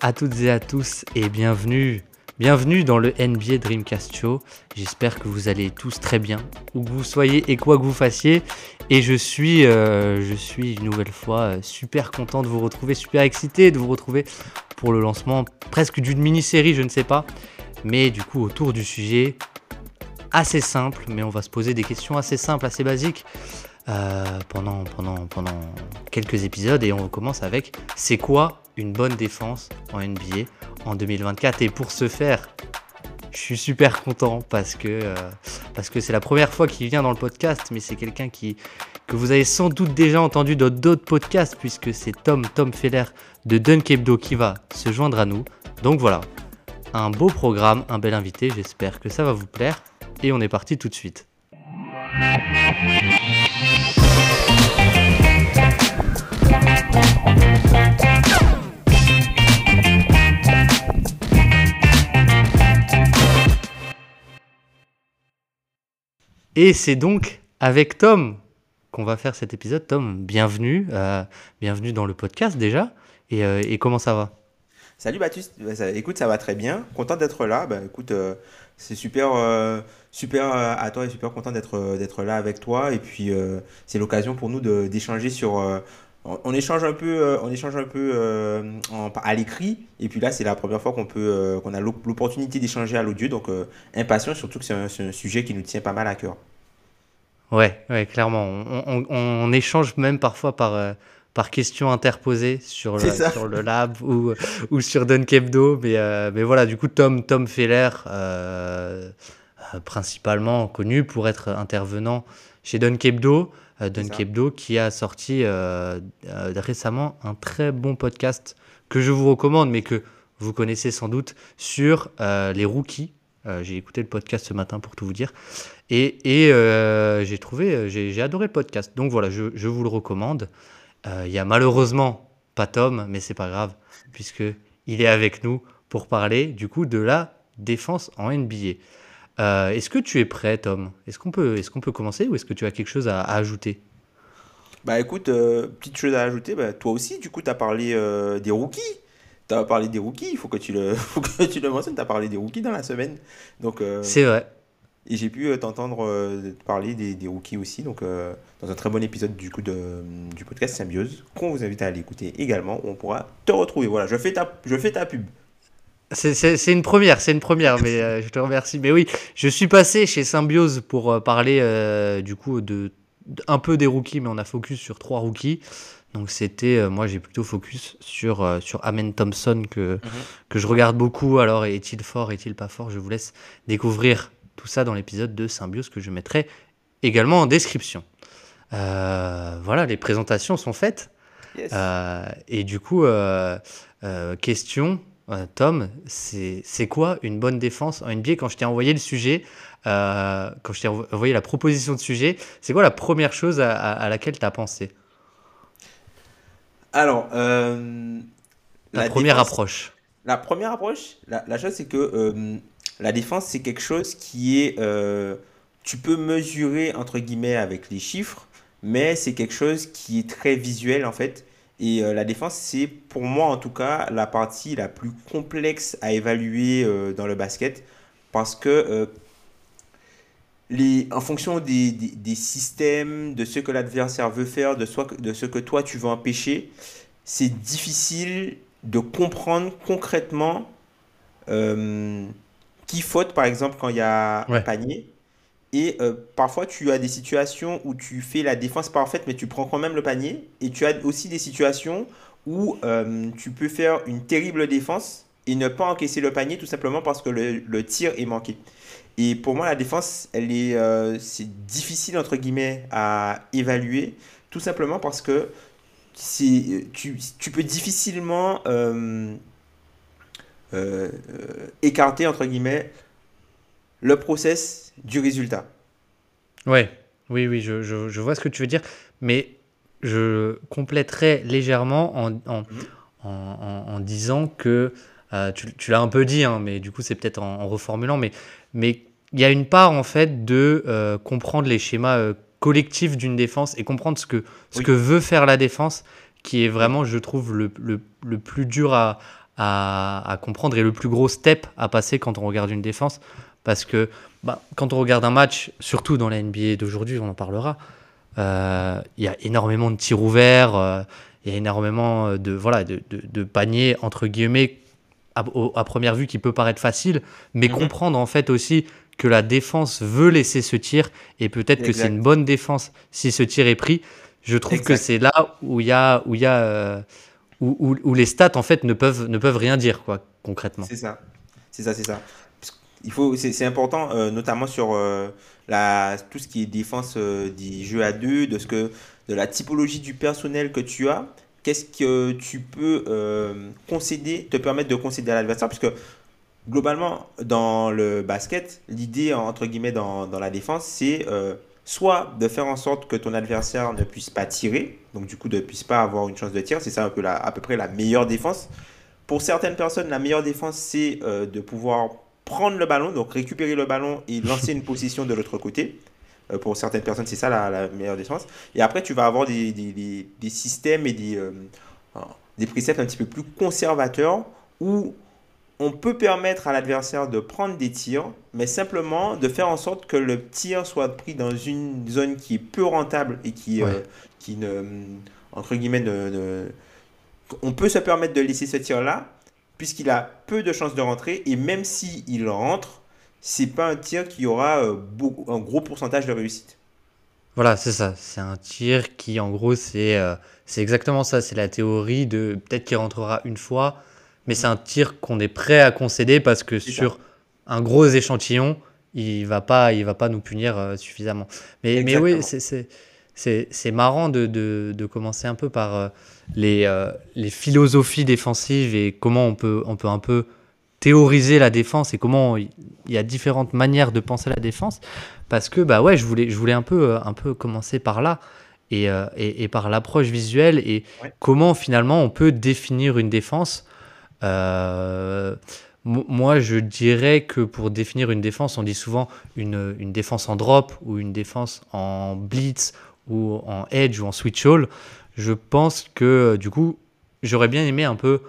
À toutes et à tous et bienvenue. Bienvenue dans le NBA Dreamcast Show. J'espère que vous allez tous très bien, où que vous soyez et quoi que vous fassiez. Et je suis, euh, je suis une nouvelle fois euh, super content de vous retrouver, super excité de vous retrouver pour le lancement presque d'une mini-série, je ne sais pas. Mais du coup, autour du sujet assez simple, mais on va se poser des questions assez simples, assez basiques. Euh, pendant, pendant, pendant quelques épisodes et on commence avec c'est quoi une bonne défense en NBA en 2024 et pour ce faire je suis super content parce que euh, parce que c'est la première fois qu'il vient dans le podcast mais c'est quelqu'un qui que vous avez sans doute déjà entendu dans d'autres podcasts puisque c'est Tom Feller de Dunkebdo qui va se joindre à nous. Donc voilà un beau programme un bel invité j'espère que ça va vous plaire et on est parti tout de suite et c'est donc avec Tom qu'on va faire cet épisode. Tom, bienvenue, euh, bienvenue dans le podcast déjà. Et, euh, comment ça va? Salut Baptiste, Bah, écoute, ça va très bien. Content d'être là. Bah, écoute, euh, c'est super, super à toi et super content d'être d'être là avec toi. Et puis, c'est l'occasion pour nous d'échanger sur. On, on échange un peu, euh, on échange un peu euh, en- à l'écrit. Et puis là, c'est la première fois qu'on peut, euh, qu'on a l'op- l'opportunité d'échanger à l'audio. Donc, impatient, surtout que c'est un, sujet qui nous tient pas mal à cœur. Ouais, ouais, clairement. On, on- on échange même parfois par, euh, par questions interposées sur le, sur lab ou, ou sur Dunkebdo. Mais, euh, mais voilà, du coup, Tom, Tom Feller, euh, principalement connu pour être intervenant chez Dunkebdo. Euh, Dunkebdo qui a sorti euh, euh, récemment un très bon podcast que je vous recommande, mais que vous connaissez sans doute, sur les rookies. J'ai écouté le podcast ce matin pour tout vous dire. Et, et, j'ai trouvé, j'ai adoré le podcast. Donc voilà, je, je vous le recommande. Il y a malheureusement pas Tom, mais c'est pas grave, puisque il est avec nous pour parler du coup de la défense en NBA. Euh, est-ce que tu es prêt, Tom? Est-ce qu'on peut, est qu'on peut commencer ou est-ce que tu as quelque chose à, à ajouter? Bah écoute, euh, petite chose à ajouter, bah, toi aussi, du coup, tu as parlé euh, des rookies. Tu as parlé des rookies, il faut que tu le, faut que tu le mentionnes, tu as parlé des rookies dans la semaine. Donc, C'est vrai. et j'ai pu t'entendre parler des, des rookies aussi, donc dans un très bon épisode du coup de, du podcast Symbiose, qu'on vous invite à aller écouter également, où on pourra te retrouver. Voilà, je fais ta, je fais ta pub. C'est- une première, c'est une première, mais euh, je te remercie. Mais oui, je suis passé chez Symbiose pour euh, parler euh, du coup de, de- un peu des rookies, mais on a focus sur trois rookies. Donc c'était, moi j'ai plutôt focus sur, sur Amen Thompson que, que je regarde beaucoup. Alors est-il fort, est-il pas fort? Je vous laisse découvrir tout ça dans l'épisode de Symbiose que je mettrai également en description. Voilà, les présentations sont faites. Yes. Et du coup, question, Tom, c'est quoi une bonne défense en NBA quand je t'ai envoyé le sujet, euh, quand je t'ai envo- envoyé la proposition de sujet, c'est quoi la première chose à, à- à laquelle tu as pensé? Alors, euh, La, première défense- approche. La première approche, la, la chose, c'est que euh, la défense, c'est quelque chose qui est. euh, tu peux mesurer, entre guillemets, avec les chiffres, mais c'est quelque chose qui est très visuel, en fait. Et euh, la défense, c'est, pour moi en tout cas, la partie la plus complexe à évaluer euh, dans le basket. Parce que. euh, les, en fonction des, des, des systèmes, de ce que l'adversaire veut faire, de, soi- de ce que toi tu veux empêcher, c'est difficile de comprendre concrètement qui faute, par exemple, quand il y a un panier. Et euh, parfois, tu as des situations où tu fais la défense parfaite, mais tu prends quand même le panier. Et tu as aussi des situations où euh, tu peux faire une terrible défense et ne pas encaisser le panier tout simplement parce que le, tir est manqué. Et pour moi, la défense, elle est, euh, c'est difficile entre guillemets à évaluer, tout simplement parce que tu, tu peux difficilement écarter entre guillemets le process du résultat. Ouais, oui, oui, je, je- je vois ce que tu veux dire, mais je compléterai légèrement en, en, en- en- en disant que, euh, tu, tu l'as un peu dit, hein, mais du coup c'est peut-être en, reformulant, mais mais il y a une part en fait de euh, comprendre les schémas euh, collectifs d'une défense et comprendre ce que, ce Oui. que veut faire la défense qui est vraiment, je trouve, le, le, le plus dur à, à, à, comprendre et le plus gros step à passer quand on regarde une défense. Parce que bah, quand on regarde un match, surtout dans la NBA d'aujourd'hui, on en parlera, euh, il y a énormément de tirs ouverts, euh, il y a énormément de, voilà, de, de, de paniers, entre guillemets, à, à, première vue qui peut paraître facile, mais mmh. comprendre en fait aussi que la défense veut laisser ce tir et peut-être que c'est une bonne défense si ce tir est pris. Je trouve exact. que c'est là où il y a, où il y a euh, où, où, où, les stats en fait ne peuvent, ne peuvent rien dire quoi concrètement. C'est ça, c'est ça, c'est ça. Il faut, c'est important, euh, notamment sur euh, la, tout ce qui est défense euh, du jeu à deux, de ce que, de la typologie du personnel que tu as. Qu'est-ce que tu peux euh, concéder, te permettre de concéder à l'adversaire, puisque globalement dans le basket, l'idée entre guillemets dans, dans la défense, c'est soit de faire en sorte que ton adversaire ne puisse pas tirer, donc du coup ne puisse pas avoir une chance de tir, c'est ça un peu la, à peu près la meilleure défense. Pour certaines personnes, la meilleure défense, c'est de pouvoir prendre le ballon, donc récupérer le ballon et lancer une position de l'autre côté. Euh, pour certaines personnes, c'est ça la, la, meilleure défense. Et après, tu vas avoir des, des, des, des systèmes et des, euh, des préceptes un petit peu plus conservateurs où on peut permettre à l'adversaire de prendre des tirs, mais simplement de faire en sorte que le tir soit pris dans une zone qui est peu rentable et qui, ouais. euh, qui ne, entre guillemets, ne, ne, on peut se permettre de laisser ce tir-là, puisqu'il a peu de chances de rentrer, et même s'il rentre, c'est pas un tir qui aura euh, beaucoup, un gros pourcentage de réussite. Voilà, c'est ça. C'est un tir qui, en gros, c'est euh, c'est exactement ça. C'est la théorie de peut-être qu'il rentrera une fois, mais c'est un tir qu'on est prêt à concéder parce que sur ça. un gros échantillon, il va pas, il va pas nous punir euh, suffisamment. Mais, mais oui, c'est marrant de, de, de, commencer un peu par euh, les, euh, les philosophies défensives et comment on peut, on peut un peu théoriser la défense et comment il y a différentes manières de penser la défense. Parce que bah ouais, je voulais, je voulais un peu, un peu commencer par là. Et, euh, et, et, par l'approche visuelle et ouais. comment finalement on peut définir une défense euh, moi, je dirais que pour définir une défense, on dit souvent une, une, défense en drop ou une défense en blitz ou en edge ou en switch all. Je pense que du coup, j'aurais bien aimé un peu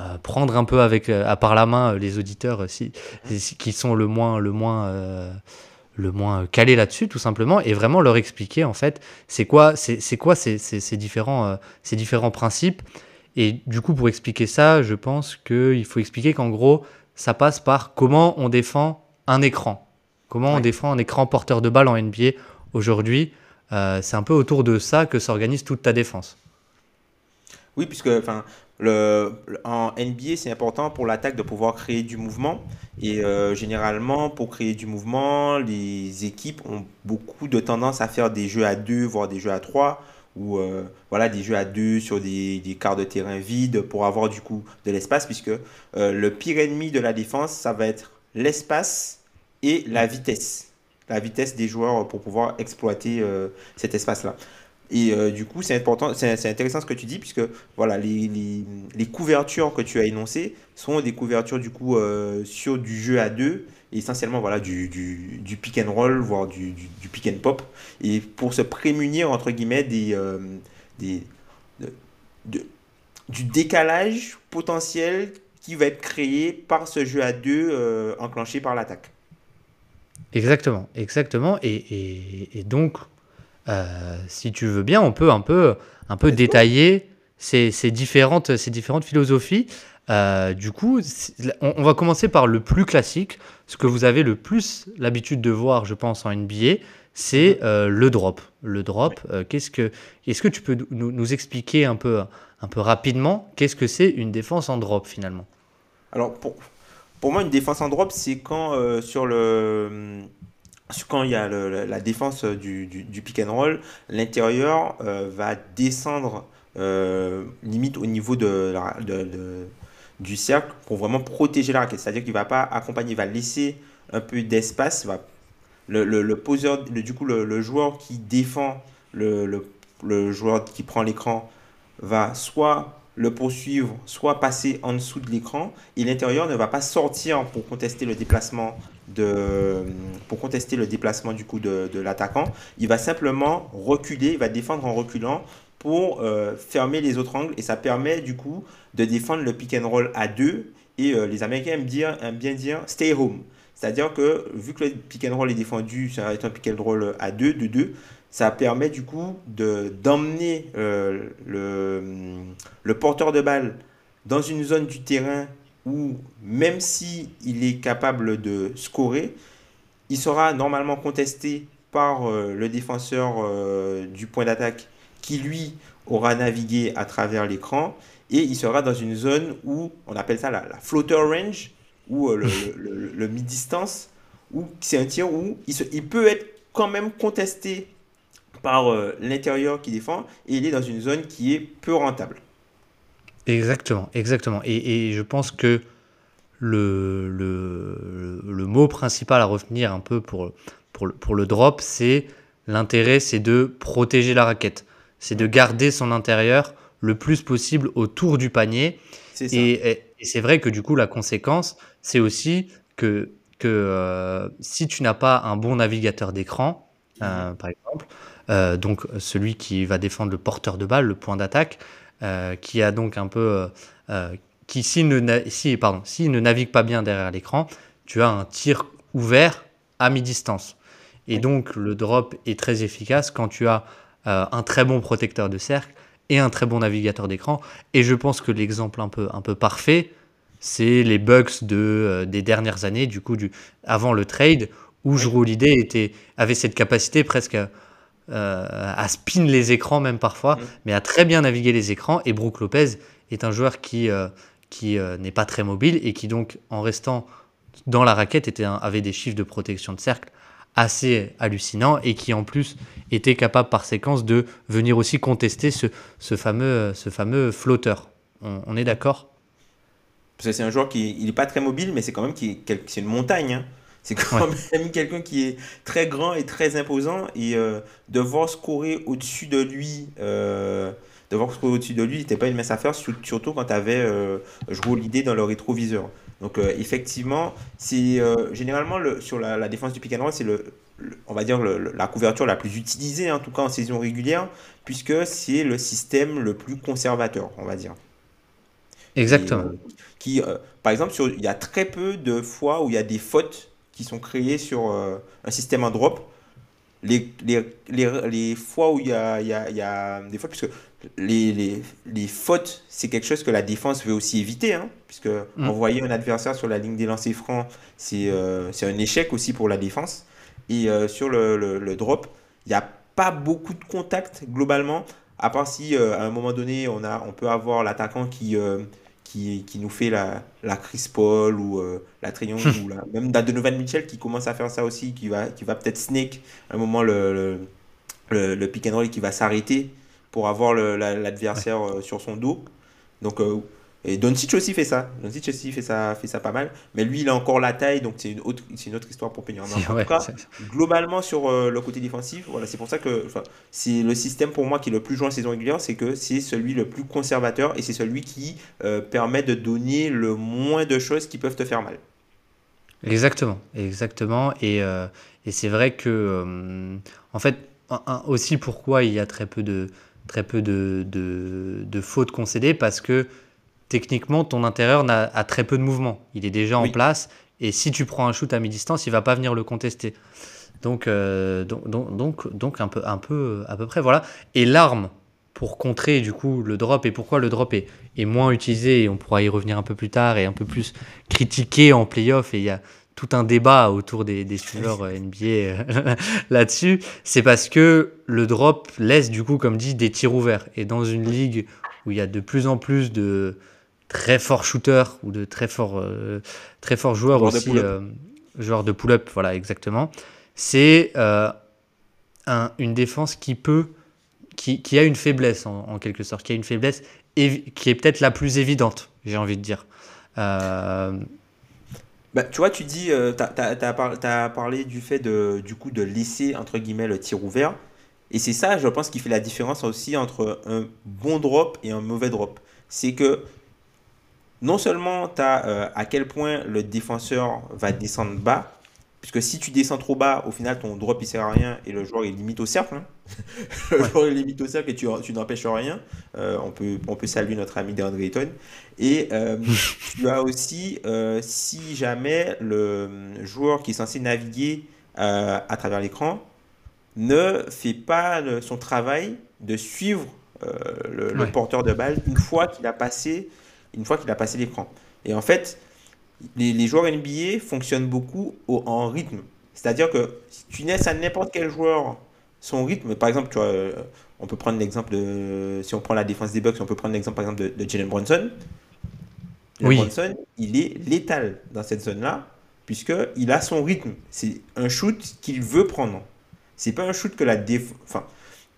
euh, prendre un peu avec euh, à part la main euh, les auditeurs si, qui sont le moins le moins euh, le moins calés là-dessus tout simplement et vraiment leur expliquer en fait c'est quoi c'est quoi ces, ces, ces différents euh, ces différents principes et du coup, pour expliquer ça, je pense qu'il faut expliquer qu'en gros, ça passe par comment on défend un écran. Comment ouais. on défend un écran porteur de balle en NBA aujourd'hui. Euh, c'est un peu autour de ça que s'organise toute ta défense. Oui, puisque en NBA, c'est important pour l'attaque de pouvoir créer du mouvement. Et euh, généralement, pour créer du mouvement, les équipes ont beaucoup de tendance à faire des jeux à deux, voire des jeux à trois ou euh, voilà, des jeux à deux sur des, des quarts de terrain vides pour avoir du coup de l'espace, puisque le pire ennemi de la défense, ça va être l'espace et la vitesse. La vitesse des joueurs pour pouvoir exploiter euh, cet espace-là. Et euh, du coup, c'est important, c'est intéressant ce que tu dis, puisque voilà, les, couvertures que tu as énoncées sont des couvertures du coup euh, sur du jeu à deux, essentiellement voilà, du, pick and roll, voire du, pick and pop, et pour se prémunir entre guillemets du décalage potentiel qui va être créé par ce jeu à deux enclenché par l'attaque. Exactement, exactement, et, et, et donc euh, si tu veux bien, on peut un peu, un peu détailler ces, ces, différentes, ces différentes philosophies. Euh, du coup, on, on, va commencer par le plus classique, ce que vous avez le plus l'habitude de voir, je pense, en NBA, c'est euh, le drop. Le drop, euh, qu'est-ce que, est-ce que tu peux nous, nous, expliquer un peu, un peu rapidement, qu'est-ce que c'est une défense en drop finalement? Alors pour, pour moi, une défense en drop, c'est quand euh, sur le quand il y a la défense du, pick and roll, l'intérieur euh, va descendre euh, limite au niveau de, du cercle pour vraiment protéger la raquette. C'est-à-dire qu'il ne va pas accompagner, il va laisser un peu d'espace. Le, le, du coup, le, joueur qui défend, le joueur qui prend l'écran va soit le poursuivre, soit passer en dessous de l'écran, et l'intérieur ne va pas sortir pour contester le déplacement de, contester le déplacement du coup de, l'attaquant. Il va simplement reculer, il va défendre en reculant pour euh, fermer les autres angles et ça permet du coup de défendre le pick and roll à deux et euh, les Américains aiment, bien dire stay home. C'est-à-dire que vu que le pick and roll est défendu, c'est un pick and roll à deux, de deux, ça permet du coup d'emmener euh, le, le porteur de balle dans une zone du terrain où même si il est capable de scorer, il sera normalement contesté par euh, le défenseur euh, du point d'attaque qui lui aura navigué à travers l'écran et il sera dans une zone où on appelle ça la, floater range ou euh, le, mi-distance où c'est un tir où il, il, peut être quand même contesté par l'intérieur qui défend et il est dans une zone qui est peu rentable. Exactement, exactement. Et, et je pense que le, le, le, mot principal à retenir un peu pour, pour, le, pour le drop, c'est l'intérêt, c'est de protéger la raquette. C'est de garder son intérieur le plus possible autour du panier. Et, et, c'est vrai que du coup, la conséquence, c'est aussi que, que euh, si tu n'as pas un bon navigateur d'écran, euh, mhm. par exemple, euh, donc celui qui va défendre le porteur de balle, le point d'attaque, qui a donc un peu qui, s'il ne, si, pardon, ne navigue pas bien derrière l'écran, tu as un tir ouvert à mi-distance. Et donc, le drop est très efficace quand tu as euh, un très bon protecteur de cercle et un très bon navigateur d'écran. Et je pense que l'exemple un peu, un peu parfait, c'est les Bucks de, euh, des dernières années, du coup, du, avant le trade, où Jrue Holiday était, avait cette capacité presque à, euh, à spin les écrans, même parfois, mais à très bien naviguer les écrans. Et Brook Lopez est un joueur qui, qui euh, n'est pas très mobile et qui donc, en restant dans la raquette, était avait des chiffres de protection de cercle assez hallucinants et qui en plus était capable par séquence de venir aussi contester ce, ce fameux, ce fameux flotteur. On, est d'accord? Parce que c'est un joueur qui n'est pas très mobile, mais c'est quand même qui, c'est une montagne. Hein. C'est quand même quelqu'un qui est très grand et très imposant. Et euh, de voir scorer au-dessus de lui, euh, de voir au-dessus de lui, n'était pas une mince affaire, surtout quand tu avais euh, joué l'idée dans le rétroviseur. Donc euh, effectivement, c'est euh, généralement le, sur la, défense du pick and roll, c'est le, on va dire la couverture la plus utilisée, en tout cas en saison régulière, puisque c'est le système le plus conservateur, on va dire. Exactement. qui, par exemple, il y a très peu de fois où il y a des fautes qui sont créées sur un système en drop. Les, les, les, les, fois où il y a, y a, il y a des fautes, puisque les, les, les fautes, c'est quelque chose que la défense veut aussi éviter, hein, puisque mm. envoyer un adversaire sur la ligne des lancers francs, c'est euh, un échec aussi pour la défense. Et euh, sur le, le, drop, il n'y a pas beaucoup de contact globalement, à part si euh, à un moment donné, on, a, on peut avoir l'attaquant qui, qui, qui, nous fait la, la Chris Paul ou la Triangle, ou la, même Donovan Mitchell qui commence à faire ça aussi, qui va, qui va peut-être snake à un moment le, le, le pick and roll qui va s'arrêter pour avoir l'adversaire euh, sur son dos. Donc, euh, et Doncic aussi fait ça. Doncic aussi fait ça, fait ça pas mal. Mais lui, il a encore la taille, donc c'est une autre, c'est une autre histoire pour Peña. En tout cas, globalement sur euh, le côté défensif, voilà, c'est pour ça que c'est le système pour moi qui est le plus joué en saison régulière, c'est que c'est celui le plus conservateur et c'est celui qui permet de donner le moins de choses qui peuvent te faire mal. Exactement, exactement. Et, et c'est vrai que, en fait, aussi pourquoi il y a très peu de très peu de, de, fautes concédées parce que techniquement, ton intérieur a, très peu de mouvement. Il est déjà en place et si tu prends un shoot à mi-distance, il va pas venir le contester. Donc, euh, donc, donc, donc, un, peu, un peu, à peu près, voilà. Et l'arme pour contrer du coup le drop et pourquoi le drop est, est moins utilisé et on pourra y revenir un peu plus tard et un peu plus critiqué en playoff et il y a tout un débat autour des, des suiveurs euh, NBA euh, là-dessus, c'est parce que le drop laisse du coup, comme dit, des tirs ouverts. Et dans une ligue où il y a de plus en plus de très forts shooters ou de très forts, euh, très forts joueurs aussi, joueurs de pull-up, voilà exactement, c'est un, une défense qui peut, qui, qui a une faiblesse en, en, quelque sorte, qui a une faiblesse qui est peut-être la plus évidente, j'ai envie de dire. Euh, bah, tu vois, tu dis, euh, tu as, parlé du fait de, du coup, de laisser, entre guillemets, le tir ouvert. Et c'est ça, je pense, qui fait la différence aussi entre un bon drop et un mauvais drop. C'est que non seulement tu as euh, à quel point le défenseur va descendre bas, puisque si tu descends trop bas, au final, ton drop il sert à rien et le joueur il limite au cercle. Hein. le joueur il limite au cercle et tu, tu n'empêches rien. Euh, on, peut, on peut saluer notre ami DeAndre Ayton. Et euh, tu as aussi, si jamais le joueur qui est censé naviguer à travers l'écran ne fait pas son travail de suivre le, porteur de balle une fois qu'il a passé, une fois qu'il a passé l'écran. Et en fait, les, joueurs NBA fonctionnent beaucoup en rythme. C'est-à-dire que si tu laisses à n'importe quel joueur son rythme, par exemple, tu vois, euh, on peut prendre l'exemple de. Si on prend la défense des Bucks, on peut prendre l'exemple par exemple de, Jalen Brunson. Jalen Brunson, il est létal dans cette zone-là, puisqu'il a son rythme. C'est un shoot qu'il veut prendre. C'est pas un shoot que la défense. Enfin,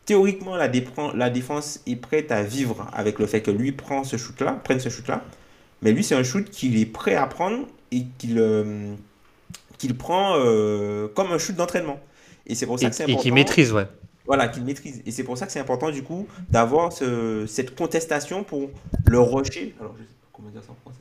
théoriquement, la, la défense est prête à vivre avec le fait que lui prend ce shoot-là, prenne ce shoot-là. Mais lui, c'est un shoot qu'il est prêt à prendre et qu'il euh, qu'il prend euh, comme un shoot d'entraînement. Et c'est pour ça que c'est important. Et qu'il maîtrise, ouais. Voilà, qu'il maîtrise. Et c'est pour ça que c'est important, du coup, d'avoir ce, cette contestation pour le rusher. Alors, je sais pas comment dire ça en français.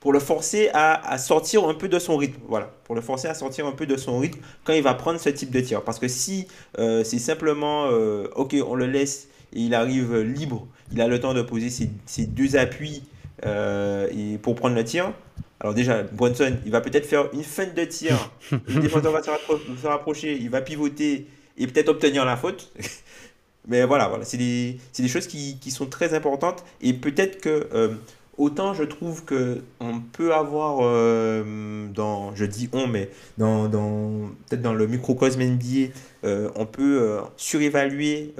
Pour, le forcer à, à, sortir un peu de son rythme. Voilà, pour le forcer à sortir un peu de son rythme quand il va prendre ce type de tir. Parce que si euh, c'est simplement, ok, on le laisse et il arrive libre, il a le temps de poser ses, ses deux appuis euh, et pour prendre le tir. Alors déjà, Brunson, il va peut-être faire une fin de tir. le défenseur va se, rapprocher, il va pivoter et peut-être obtenir la faute. Mais voilà, voilà c'est des, des, choses qui, qui, sont très importantes. Et peut-être que euh, autant je trouve que on peut avoir euh, dans, je dis on, mais dans, dans peut-être dans le microcosme NBA, on peut surévaluer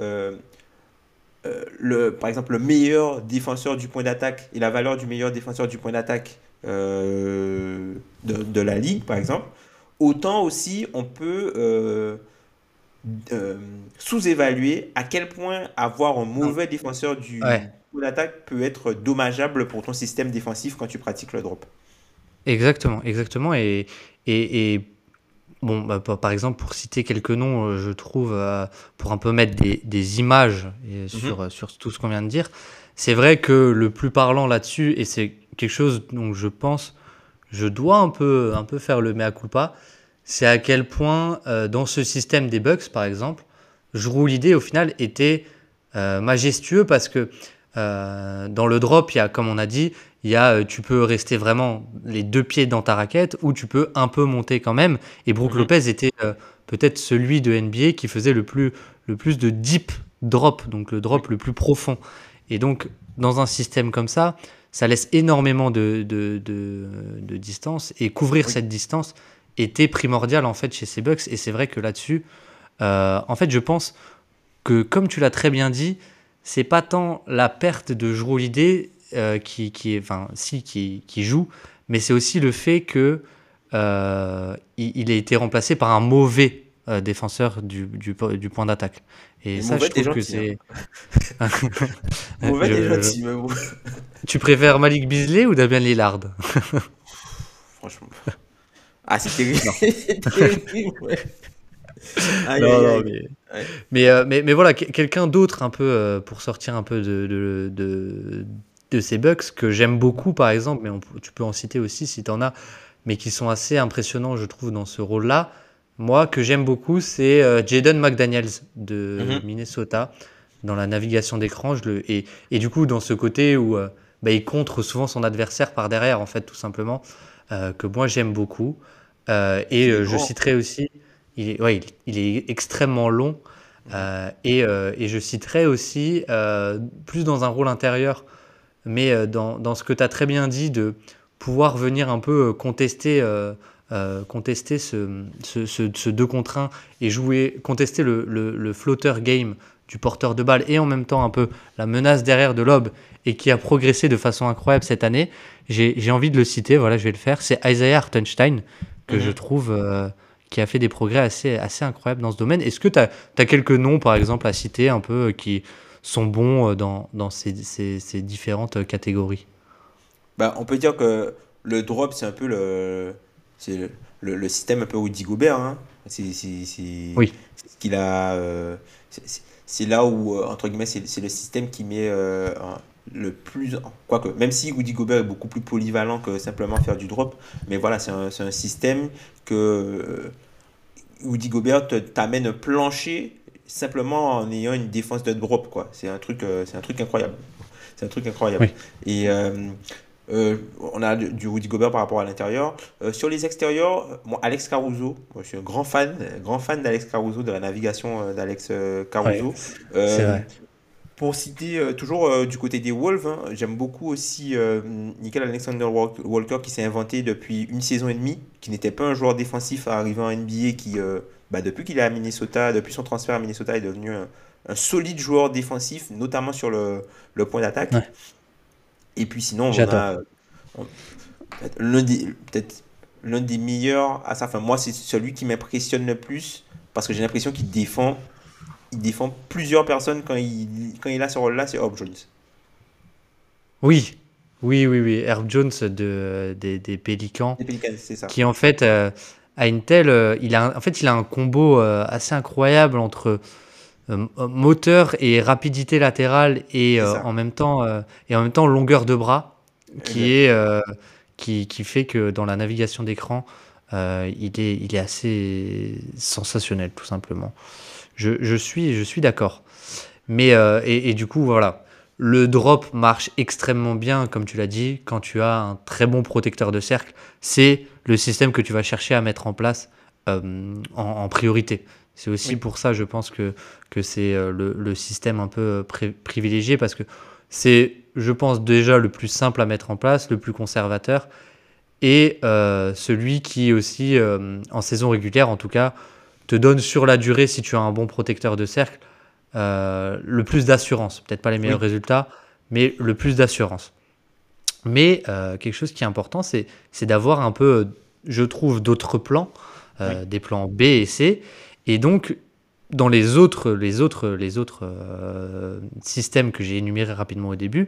euh, le, par exemple, le meilleur défenseur du point d'attaque et la valeur du meilleur défenseur du point d'attaque euh, de, la ligue, par exemple, autant aussi on peut euh, sous-évaluer à quel point avoir un mauvais défenseur du point d'attaque peut être dommageable pour ton système défensif quand tu pratiques le drop. Exactement, exactement. Et, et, et Bon, bah, par exemple, pour citer quelques noms, euh, je trouve, euh, pour un peu mettre des, images mhm. sur, euh, sur tout ce qu'on vient de dire, c'est vrai que le plus parlant là-dessus, et c'est quelque chose dont je pense, je dois un peu, un peu faire le mea culpa, c'est à quel point, dans ce système des Bucks, par exemple, je roule l'idée, au final, était majestueux parce que dans le drop, il y a, comme on a dit, il y a, euh, tu peux rester vraiment les deux pieds dans ta raquette ou tu peux un peu monter quand même. Et Brook mhm. Lopez était euh, peut-être celui de NBA qui faisait le plus, le plus de deep drop, donc le drop le plus profond. Et donc, dans un système comme ça, ça laisse énormément de, de, de, distance et couvrir cette distance était primordial en fait chez ces Bucks. Et c'est vrai que là-dessus, euh, en fait, je pense que comme tu l'as très bien dit, c'est pas tant la perte de Jrue Holiday, euh, qui, qui, est, enfin, si, qui, qui joue, mais c'est aussi le fait que euh, il, a été remplacé par un mauvais euh, défenseur du, du, du point d'attaque. Et, ça, je trouve que c'est. Hein. mauvais je... mais Tu préfères Malik Beasley ou Damien Lillard? Franchement. Ah, c'est terrible. ouais. mais, mais, mais, voilà, quelqu'un d'autre un peu pour sortir un peu de, de, de, de ces Bucks que j'aime beaucoup, par exemple, mais tu peux en citer aussi si tu en as, mais qui sont assez impressionnants, je trouve, dans ce rôle-là. Moi, que j'aime beaucoup, c'est euh, Jaden McDaniels de mhm. Minnesota, dans la navigation d'écran. Et, et, du coup, dans ce côté où euh, bah, il contre souvent son adversaire par derrière, en fait, tout simplement, euh, que moi j'aime beaucoup. et je citerai aussi, il est, ouais, il, est extrêmement long. et, et, je citerai aussi, plus dans un rôle intérieur, mais euh, dans, dans ce que tu as très bien dit, de pouvoir venir un peu euh, contester, euh, contester ce, ce, ce, 2 contre 1 et jouer, contester le, le, le floater game du porteur de balle et en même temps un peu la menace derrière de l'aube et qui a progressé de façon incroyable cette année, j'ai envie de le citer, voilà, je vais le faire, c'est Isaiah Hartenstein, que mhm. je trouve qui a fait des progrès assez, assez incroyables dans ce domaine. Est-ce que tu as, as, quelques noms, par exemple, à citer un peu qui, sont bons euh, dans, dans ces, ces, ces, différentes euh, catégories? Bah, On peut dire que le drop, c'est un peu le, le, le, système un peu Woody Gobert. Hein. C'est, oui. qu'il a. Euh, c'est là où, entre guillemets, c'est le système qui met le plus. Quoique, même si Woody Gobert est beaucoup plus polyvalent que simplement faire du drop, mais voilà, c'est un, un, système que euh, Woody Gobert t'amène un plancher simplement en ayant une défense de drop, quoi. C'est un truc, euh, c'est un truc incroyable. C'est un truc incroyable. Et euh, on a du Woody Gobert par rapport à l'intérieur. sur les extérieurs, moi, Alex Caruso, moi, je suis un grand fan, grand fan d'Alex Caruso, de la navigation d'Alex Caruso. c'est vrai. Pour citer euh, toujours euh, du côté des Wolves, hein, j'aime beaucoup aussi euh, Nickel Alexander Walker qui s'est inventé depuis une saison et demie, qui n'était pas un joueur défensif à arriver en NBA, qui bah, depuis qu'il est à Minnesota, depuis son transfert à Minnesota, est devenu un, solide joueur défensif, notamment sur le, le point d'attaque. Et puis sinon, on a peut-être l'un des meilleurs à sa fin. Moi, c'est celui qui m'impressionne le plus parce que j'ai l'impression qu'il défend il défend plusieurs personnes quand il, quand il a ce rôle-là, c'est Herb Jones. Oui, oui, oui, oui. Herb Jones de, des, des Pélicans. Des Pélicans, c'est ça. Qui en fait euh, a une telle. Euh, il a, en fait, il a un combo euh, assez incroyable entre moteur et rapidité latérale et en même temps et en même temps longueur de bras qui est qui, qui, fait que dans la navigation d'écran il est il est assez sensationnel tout simplement. Je, suis, je suis d'accord. Mais euh, et, du coup, voilà. Le drop marche extrêmement bien, comme tu l'as dit, quand tu as un très bon protecteur de cercle. C'est le système que tu vas chercher à mettre en place euh, en, priorité. C'est aussi pour ça, je pense que, que c'est euh, le, système un peu privilégié parce que c'est, je pense, déjà le plus simple à mettre en place, le plus conservateur et celui qui aussi, en saison régulière en tout cas, te donne sur la durée, si tu as un bon protecteur de cercle, euh, le plus d'assurance. Peut-être pas les meilleurs résultats, mais le plus d'assurance. Mais euh, quelque chose qui est important, c'est d'avoir un peu, je trouve, d'autres plans, euh, des plans B et C. Et donc, dans les autres, les autres, les autres systèmes que j'ai énumérés rapidement au début,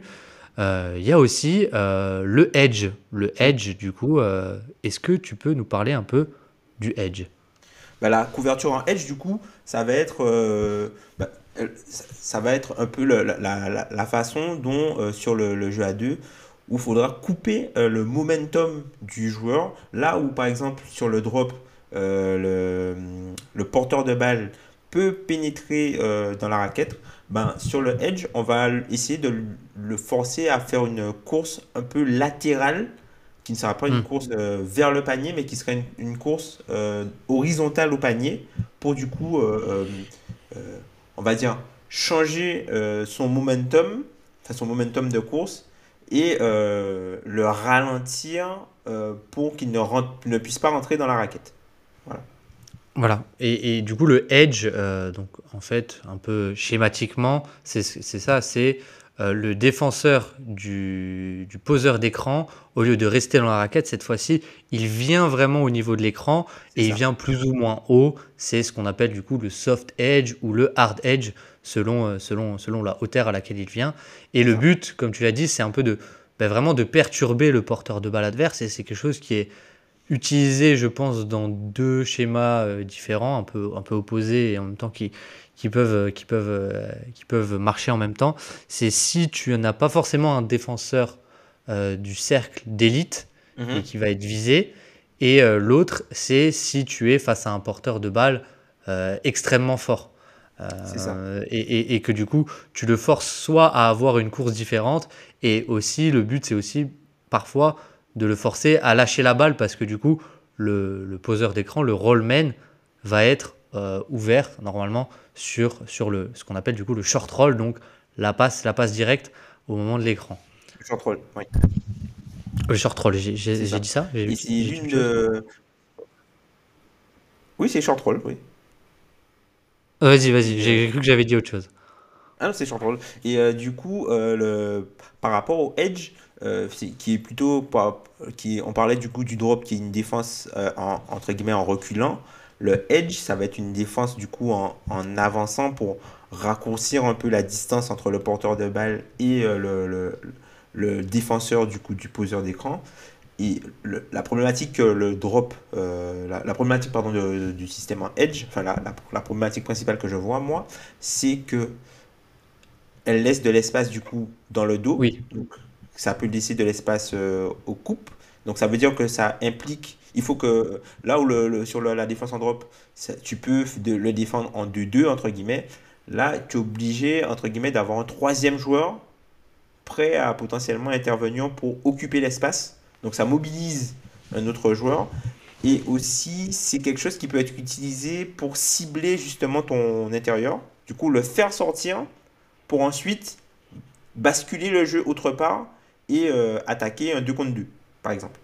il y a aussi le edge. Le edge, du coup, est-ce que tu peux nous parler un peu du edge? Bah, la couverture en edge, du coup, ça va être, euh, bah, ça va être un peu la, façon dont, euh, sur le, jeu à deux, où il faudra couper euh, le momentum du joueur. Là où, par exemple, sur le drop, le, porteur de balle peut pénétrer dans la raquette, ben, sur le edge, on va essayer de le forcer à faire une course un peu latérale qui ne sera pas une hmm. course euh, vers le panier, mais qui sera une, course euh, horizontale au panier pour du coup, euh, on va dire, changer son momentum, enfin son momentum de course et le ralentir pour qu'il ne, ne puisse pas rentrer dans la raquette. Voilà. Voilà. Et, et, du coup, le edge, donc en fait, un peu schématiquement, c'est ça, c'est euh, le défenseur du, poseur d'écran, au lieu de rester dans la raquette, cette fois-ci, il vient vraiment au niveau de l'écran et il vient plus ou moins haut. C'est ce qu'on appelle du coup le soft edge ou le hard edge selon, euh, selon, selon la hauteur à laquelle il vient. Et le but, comme tu l'as dit, c'est un peu de ben, vraiment de perturber le porteur de balle adverse et c'est quelque chose qui est utilisé, je pense, dans deux schémas euh, différents, un peu, un peu opposés et en même temps qui, qui peuvent, qui peuvent, qui peuvent marcher en même temps, c'est si tu n'as pas forcément un défenseur euh, du cercle d'élite mhm. qui va être visé, et euh, l'autre, c'est si tu es face à un porteur de balle euh, extrêmement fort. Ça. Et, et, que du coup, tu le forces soit à avoir une course différente, et aussi le but, c'est aussi parfois de le forcer à lâcher la balle parce que du coup, le, le poseur d'écran, le rollman, va être ouvert normalement sur, sur le, ce qu'on appelle du coup le short roll, donc la passe, la passe directe au moment de l'écran. Le short roll, oui. Le short roll, j'ai dit ça? Oui, c'est short roll, oui. Vas-y, vas-y, j'ai cru que j'avais dit autre chose. Ah non, c'est short roll. Et euh, du coup, euh, le... par rapport au edge, euh, qui est plutôt. Qui, on parlait du coup du drop qui est une défense en, entre guillemets en reculant. Le edge, ça va être une défense du coup en, avançant pour raccourcir un peu la distance entre le porteur de balle et euh, le, défenseur du coup du poseur d'écran. Et la problématique le drop, euh, la, problématique pardon du système en edge, enfin la, problématique principale que je vois moi, c'est que elle laisse de l'espace du coup dans le dos. Oui. Donc, ça peut laisser de l'espace euh, aux coupes. Donc ça veut dire que ça implique, il faut que là où le, sur la défense en drop, tu peux le défendre en 2-2 entre guillemets. Là, tu es obligé entre guillemets d'avoir un troisième joueur prêt à potentiellement intervenir pour occuper l'espace. Donc ça mobilise un autre joueur. Et aussi, c'est quelque chose qui peut être utilisé pour cibler justement ton intérieur. Du coup, le faire sortir pour ensuite basculer le jeu autre part et euh, attaquer un 2 contre 2, par exemple.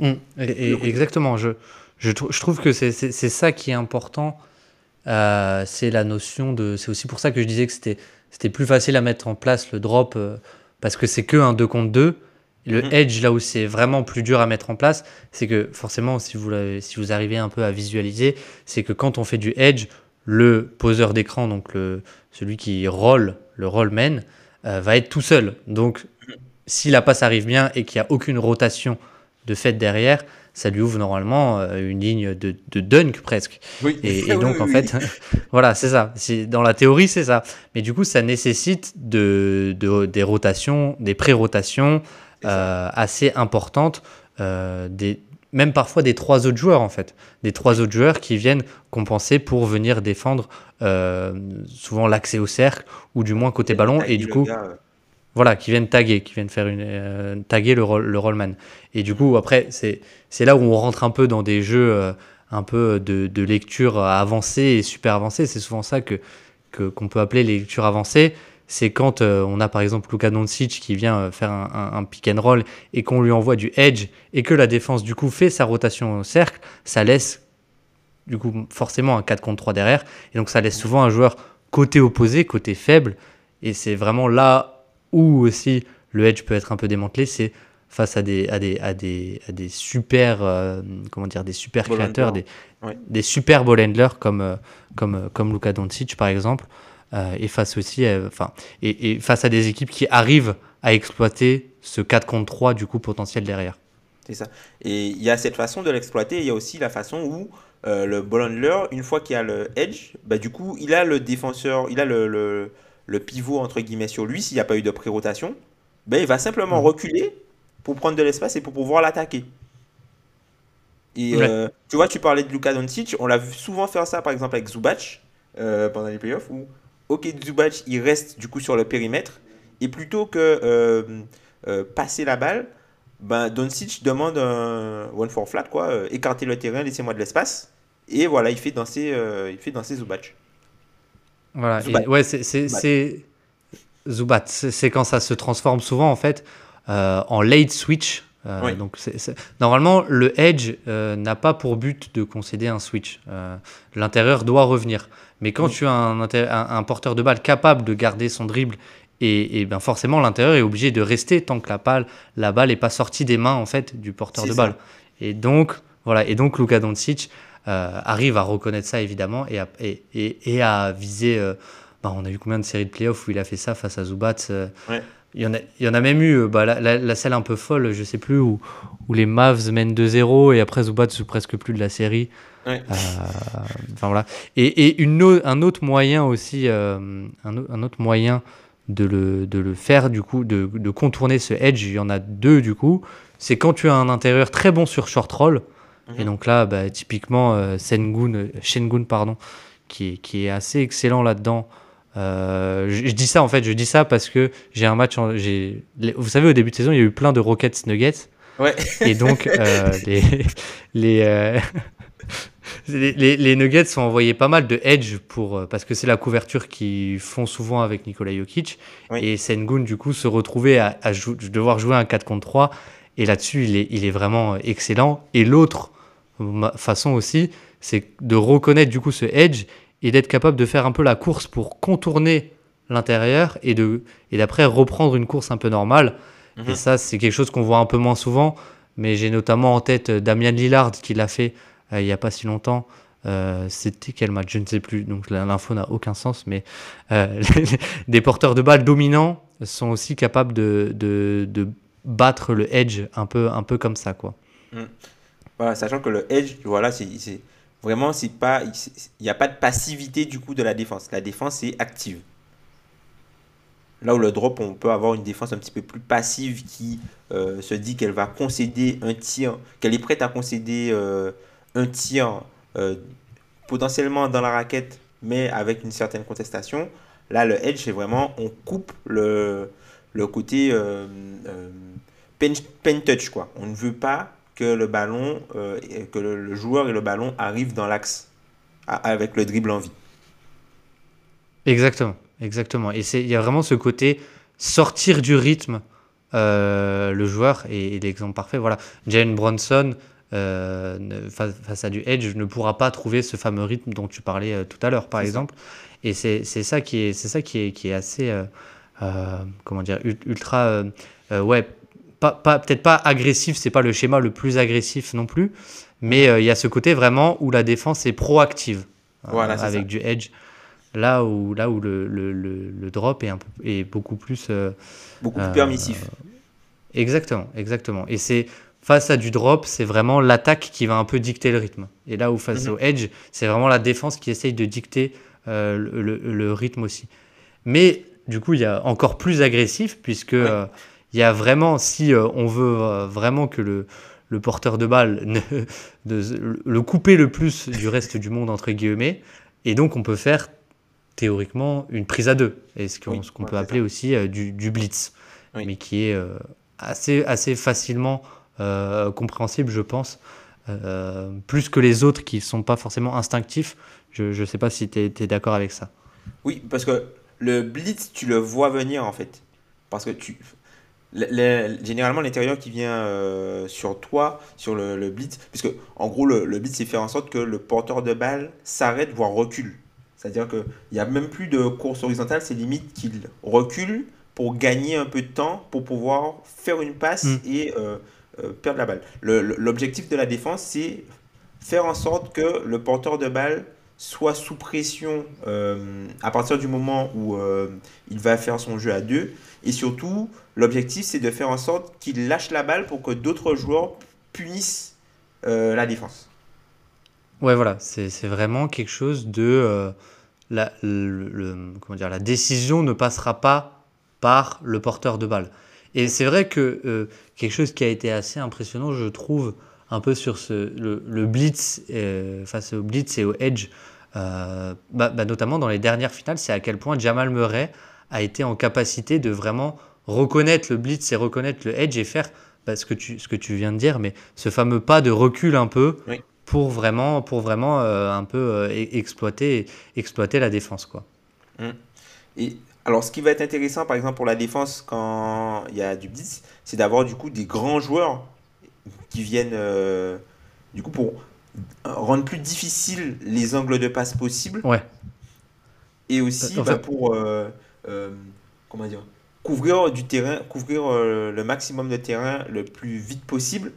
Mmh. exactement. Je, je, je, trouve que c'est ça qui est important. Euh, c'est la notion de. C'est aussi pour ça que je disais que c'était plus facile à mettre en place le drop euh, parce que c'est que un 2 contre 2 le mhm. edge, là où c'est vraiment plus dur à mettre en place, c'est que forcément, si vous, si vous arrivez un peu à visualiser, c'est que quand on fait du edge, le poseur d'écran, donc le, celui qui roll, le rollman, euh, va être tout seul. Donc, si la passe arrive bien et qu'il n'y a aucune rotation de fait derrière, ça lui ouvre normalement euh, une ligne de, de dunk presque. Oui. Et, donc, en fait, voilà, c'est ça. Dans la théorie, c'est ça. Mais du coup, ça nécessite de, de des rotations, des pré-rotations, euh, assez importante, euh, des, même parfois des trois autres joueurs en fait, des trois autres joueurs qui viennent compenser pour venir défendre euh, souvent l'accès au cercle ou du moins côté ballon et du coup voilà qui viennent taguer, qui viennent faire une taguer le le rollman. Et du coup après c'est là où on rentre un peu dans des jeux un peu de, de lecture avancée et super avancée, c'est souvent ça que qu'on peut appeler les lectures avancées. C'est quand euh, on a par exemple Luka Doncic qui vient euh, faire un, pick and roll et qu'on lui envoie du edge et que la défense du coup fait sa rotation au cercle, ça laisse du coup forcément un 4 contre 3 derrière. Et donc ça laisse souvent un joueur côté opposé, côté faible. Et c'est vraiment là où aussi le edge peut être un peu démantelé, c'est face à des, à des, à des, à des super, euh, comment dire, des super créateurs, des, des super ball handlers comme, comme, comme Luka Doncic par exemple. Euh, et face aussi, euh, enfin, et, face à des équipes qui arrivent à exploiter ce 4 contre 3 du coup potentiel derrière. C'est ça. Et il y a cette façon de l'exploiter. Il y a aussi la façon où euh, le ball handler, une fois qu'il a le edge, bah, du coup, il a le défenseur, il a le, le, le pivot entre guillemets sur lui s'il n'y a pas eu de pré-rotation. Bah, il va simplement reculer pour prendre de l'espace et pour pouvoir l'attaquer. Et tu vois, tu parlais de Luka Doncic, on l'a vu souvent faire ça par exemple avec Zubac pendant les playoffs où Ok, Zubac, il reste du coup sur le périmètre. Et plutôt que euh, euh, passer la balle, ben, Doncic demande un one for flat, quoi. Euh, écarter le terrain, laissez-moi de l'espace. Et voilà, il fait danser, il fait danser Zubac. Voilà, ouais, c'est Zubat. C'est quand ça se transforme souvent en fait en late switch. Donc normalement, le edge n'a pas pour but de concéder un switch. L'intérieur doit revenir. Mais quand tu as un, un, porteur de balle capable de garder son dribble, et, et ben forcément l'intérieur est obligé de rester tant que la balle, la balle n'est pas sortie des mains en fait du porteur de balle. Et donc voilà, et donc Luka Doncic euh, arrive à reconnaître ça évidemment et à, et, et, à viser. Euh, ben, on a eu combien de séries de playoffs où il a fait ça face à Zubat euh, Il y, en a, il y en a même eu bah, la, la, un peu folle, je sais plus, où, où les Mavs mènent 2-0 et après Zubat sous presque plus de la série. Euh, enfin voilà. Et, et une un autre moyen aussi, euh, un, un, autre moyen de le, de le faire du coup, de, de, contourner ce edge, il y en a deux du coup. C'est quand tu as un intérieur très bon sur short roll. Et donc là, bah, typiquement, euh, Sengun, Shengun, pardon, qui est, qui est assez excellent là-dedans. Euh, je, dis ça en fait, je dis ça parce que j'ai un match. En, vous savez, au début de saison, il y a eu plein de Rockets Nuggets. Ouais. Et donc, euh, les, les, les, les, Nuggets sont envoyés pas mal de edge pour, euh, parce que c'est la couverture qu'ils font souvent avec Nikola Jokic. Et Sengun, du coup, se retrouvait à, devoir jouer un 4 contre 3. Et là-dessus, il est, il est vraiment excellent. Et l'autre façon aussi, c'est de reconnaître du coup ce edge et d'être capable de faire un peu la course pour contourner l'intérieur et de et d'après reprendre une course un peu normale. Et mhm. ça, c'est quelque chose qu'on voit un peu moins souvent. Mais j'ai notamment en tête Damian Lillard qui l'a fait euh, il n'y a pas si longtemps. Euh, c'était quel match? Je ne sais plus, donc l'info n'a aucun sens, mais euh, des porteurs de balles dominants sont aussi capables de, de, de, battre le edge un peu, un peu comme ça. Quoi. Mm. Sachant que le edge, voilà, c'est vraiment, pas, il n'y a pas de passivité du coup de la défense. La défense est active. Là où le drop, on peut avoir une défense un petit peu plus passive qui euh, se dit qu'elle va concéder un tir, qu'elle est prête à concéder euh, un tir euh, potentiellement dans la raquette, mais avec une certaine contestation. Là, le edge, c'est vraiment, on coupe le, le côté pen, touch. On ne veut pas que le ballon, que le, joueur et le ballon arrivent dans l'axe avec le dribble en vie. Exactement. Exactement. Et il y a vraiment ce côté sortir du rythme euh, le joueur. Et, l'exemple parfait, voilà. Jane Bronson, euh, face, à du Edge, ne pourra pas trouver ce fameux rythme dont tu parlais euh, tout à l'heure, par exemple. Et c'est ça qui est, ça qui est, qui est assez, comment dire, ultra, ouais, pas, pas peut-être pas agressif, c'est pas le schéma le plus agressif non plus, mais il y a ce côté vraiment où la défense est proactive voilà, avec du Edge. Là où, là où le, le, le, drop est, un peu, est beaucoup plus. Euh, beaucoup plus permissif. Euh, exactement, exactement. Et c'est face à du drop, c'est vraiment l'attaque qui va un peu dicter le rythme. Et là où face mhm. au edge, c'est vraiment la défense qui essaye de dicter euh, le, le, rythme aussi. Mais du coup, il y a encore plus agressif, puisque il y a vraiment, si on veut vraiment que le, le porteur de balle, ne, de, le couper le plus du reste du monde, entre guillemets, et donc on peut faire théoriquement une prise à deux, et ce qu'on peut appeler aussi euh, du, blitz, mais qui est euh, assez, assez facilement euh, compréhensible, je pense, plus que les autres qui ne sont pas forcément instinctifs. Je ne sais pas si tu es, d'accord avec ça. Oui, parce que le blitz, tu le vois venir en fait. Parce que tu, généralement l'intérieur qui vient sur toi, sur le, blitz, puisque en gros le, le blitz c'est faire en sorte que le porteur de balle s'arrête, voire recule. C'est-à-dire qu'il n'y a même plus de course horizontale, c'est limite qu'il recule pour gagner un peu de temps, pour pouvoir faire une passe mm. et euh, euh, perdre la balle. L'objectif de la défense, c'est faire en sorte que le porteur de balle soit sous pression euh, à partir du moment où il va faire son jeu à deux. Et surtout, l'objectif, c'est de faire en sorte qu'il lâche la balle pour que d'autres joueurs punissent la défense. Ouais, voilà, c'est vraiment quelque chose de. Euh, la, comment dire, la décision ne passera pas par le porteur de balle. Et c'est vrai que euh, quelque chose qui a été assez impressionnant, je trouve, un peu sur ce, le, blitz, euh, face au blitz et au edge, bah, bah, notamment dans les dernières finales, c'est à quel point Jamal Murray a été en capacité de vraiment reconnaître le blitz et reconnaître le edge et faire bah, ce, que tu, ce que tu viens de dire, mais ce fameux pas de recul un peu oui pour vraiment, pour vraiment euh, un peu euh, e-, exploiter, exploiter la défense. Quoi. Mmh. Et alors, ce qui va être intéressant, par exemple, pour la défense, quand il y a du blitz, c'est d'avoir du coup des grands joueurs qui viennent, euh, du coup, pour rendre plus difficile les angles de passe possibles. Ouais. Et aussi bah, pour, comment dire, couvrir du terrain, couvrir le maximum de terrain le plus vite possible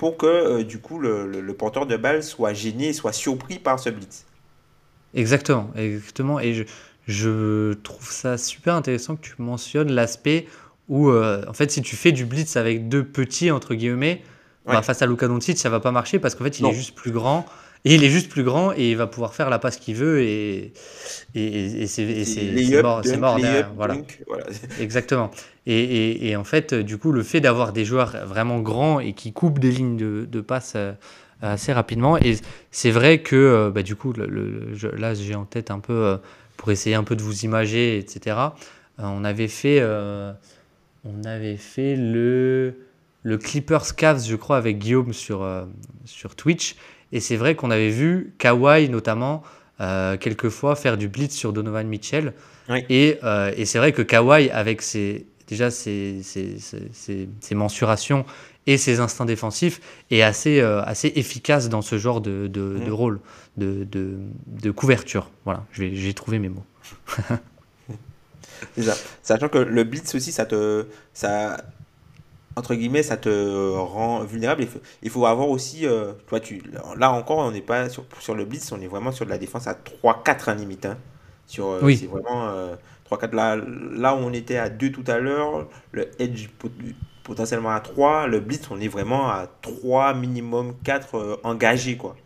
pour que euh, du coup le, porteur de balle soit gêné, soit surpris par ce blitz. Exactement, exactement. Et je, je trouve ça super intéressant que tu mentionnes l'aspect où, euh, en fait, si tu fais du blitz avec deux petits, entre guillemets, bah, face à Luka Doncic, ça va pas marcher parce qu'en fait, il est juste plus grand. Et il est juste plus grand et il va pouvoir faire la passe qu'il veut et, et, et c'est mort, mort derrière. Voilà. Exactement. Et, et, en fait, du coup, le fait d'avoir des joueurs vraiment grands et qui coupent des lignes de, de passe euh, assez rapidement, et c'est vrai que, euh, bah, du coup, le, là, j'ai en tête un peu, euh, pour essayer un peu de vous imager, etc., on avait fait, on avait fait le, le Clippers Cavs, je crois, avec Guillaume sur, sur Twitch. Et c'est vrai qu'on avait vu Kawhi notamment euh, quelquefois faire du blitz sur Donovan Mitchell. Et, euh, et c'est vrai que Kawhi, avec ses, déjà ses, ses, ses, mensurations et ses instincts défensifs, est assez, euh, assez efficace dans ce genre de, de, de rôle, de, de, de, couverture. Voilà, j'ai trouvé mes mots. Déjà, sachant que le blitz aussi, ça te, ça, entre guillemets, ça te rend vulnérable. Il faut, avoir aussi, euh, toi, tu, là encore, on n'est pas sur, sur le blitz, on est vraiment sur de la défense à 3-4 hein, limite. Hein. Sur, euh, oui. C'est vraiment 3-4. Euh, là, là où on était à 2 tout à l'heure, le edge potentiellement à 3, le blitz, on est vraiment à 3, minimum 4 engagés, quoi.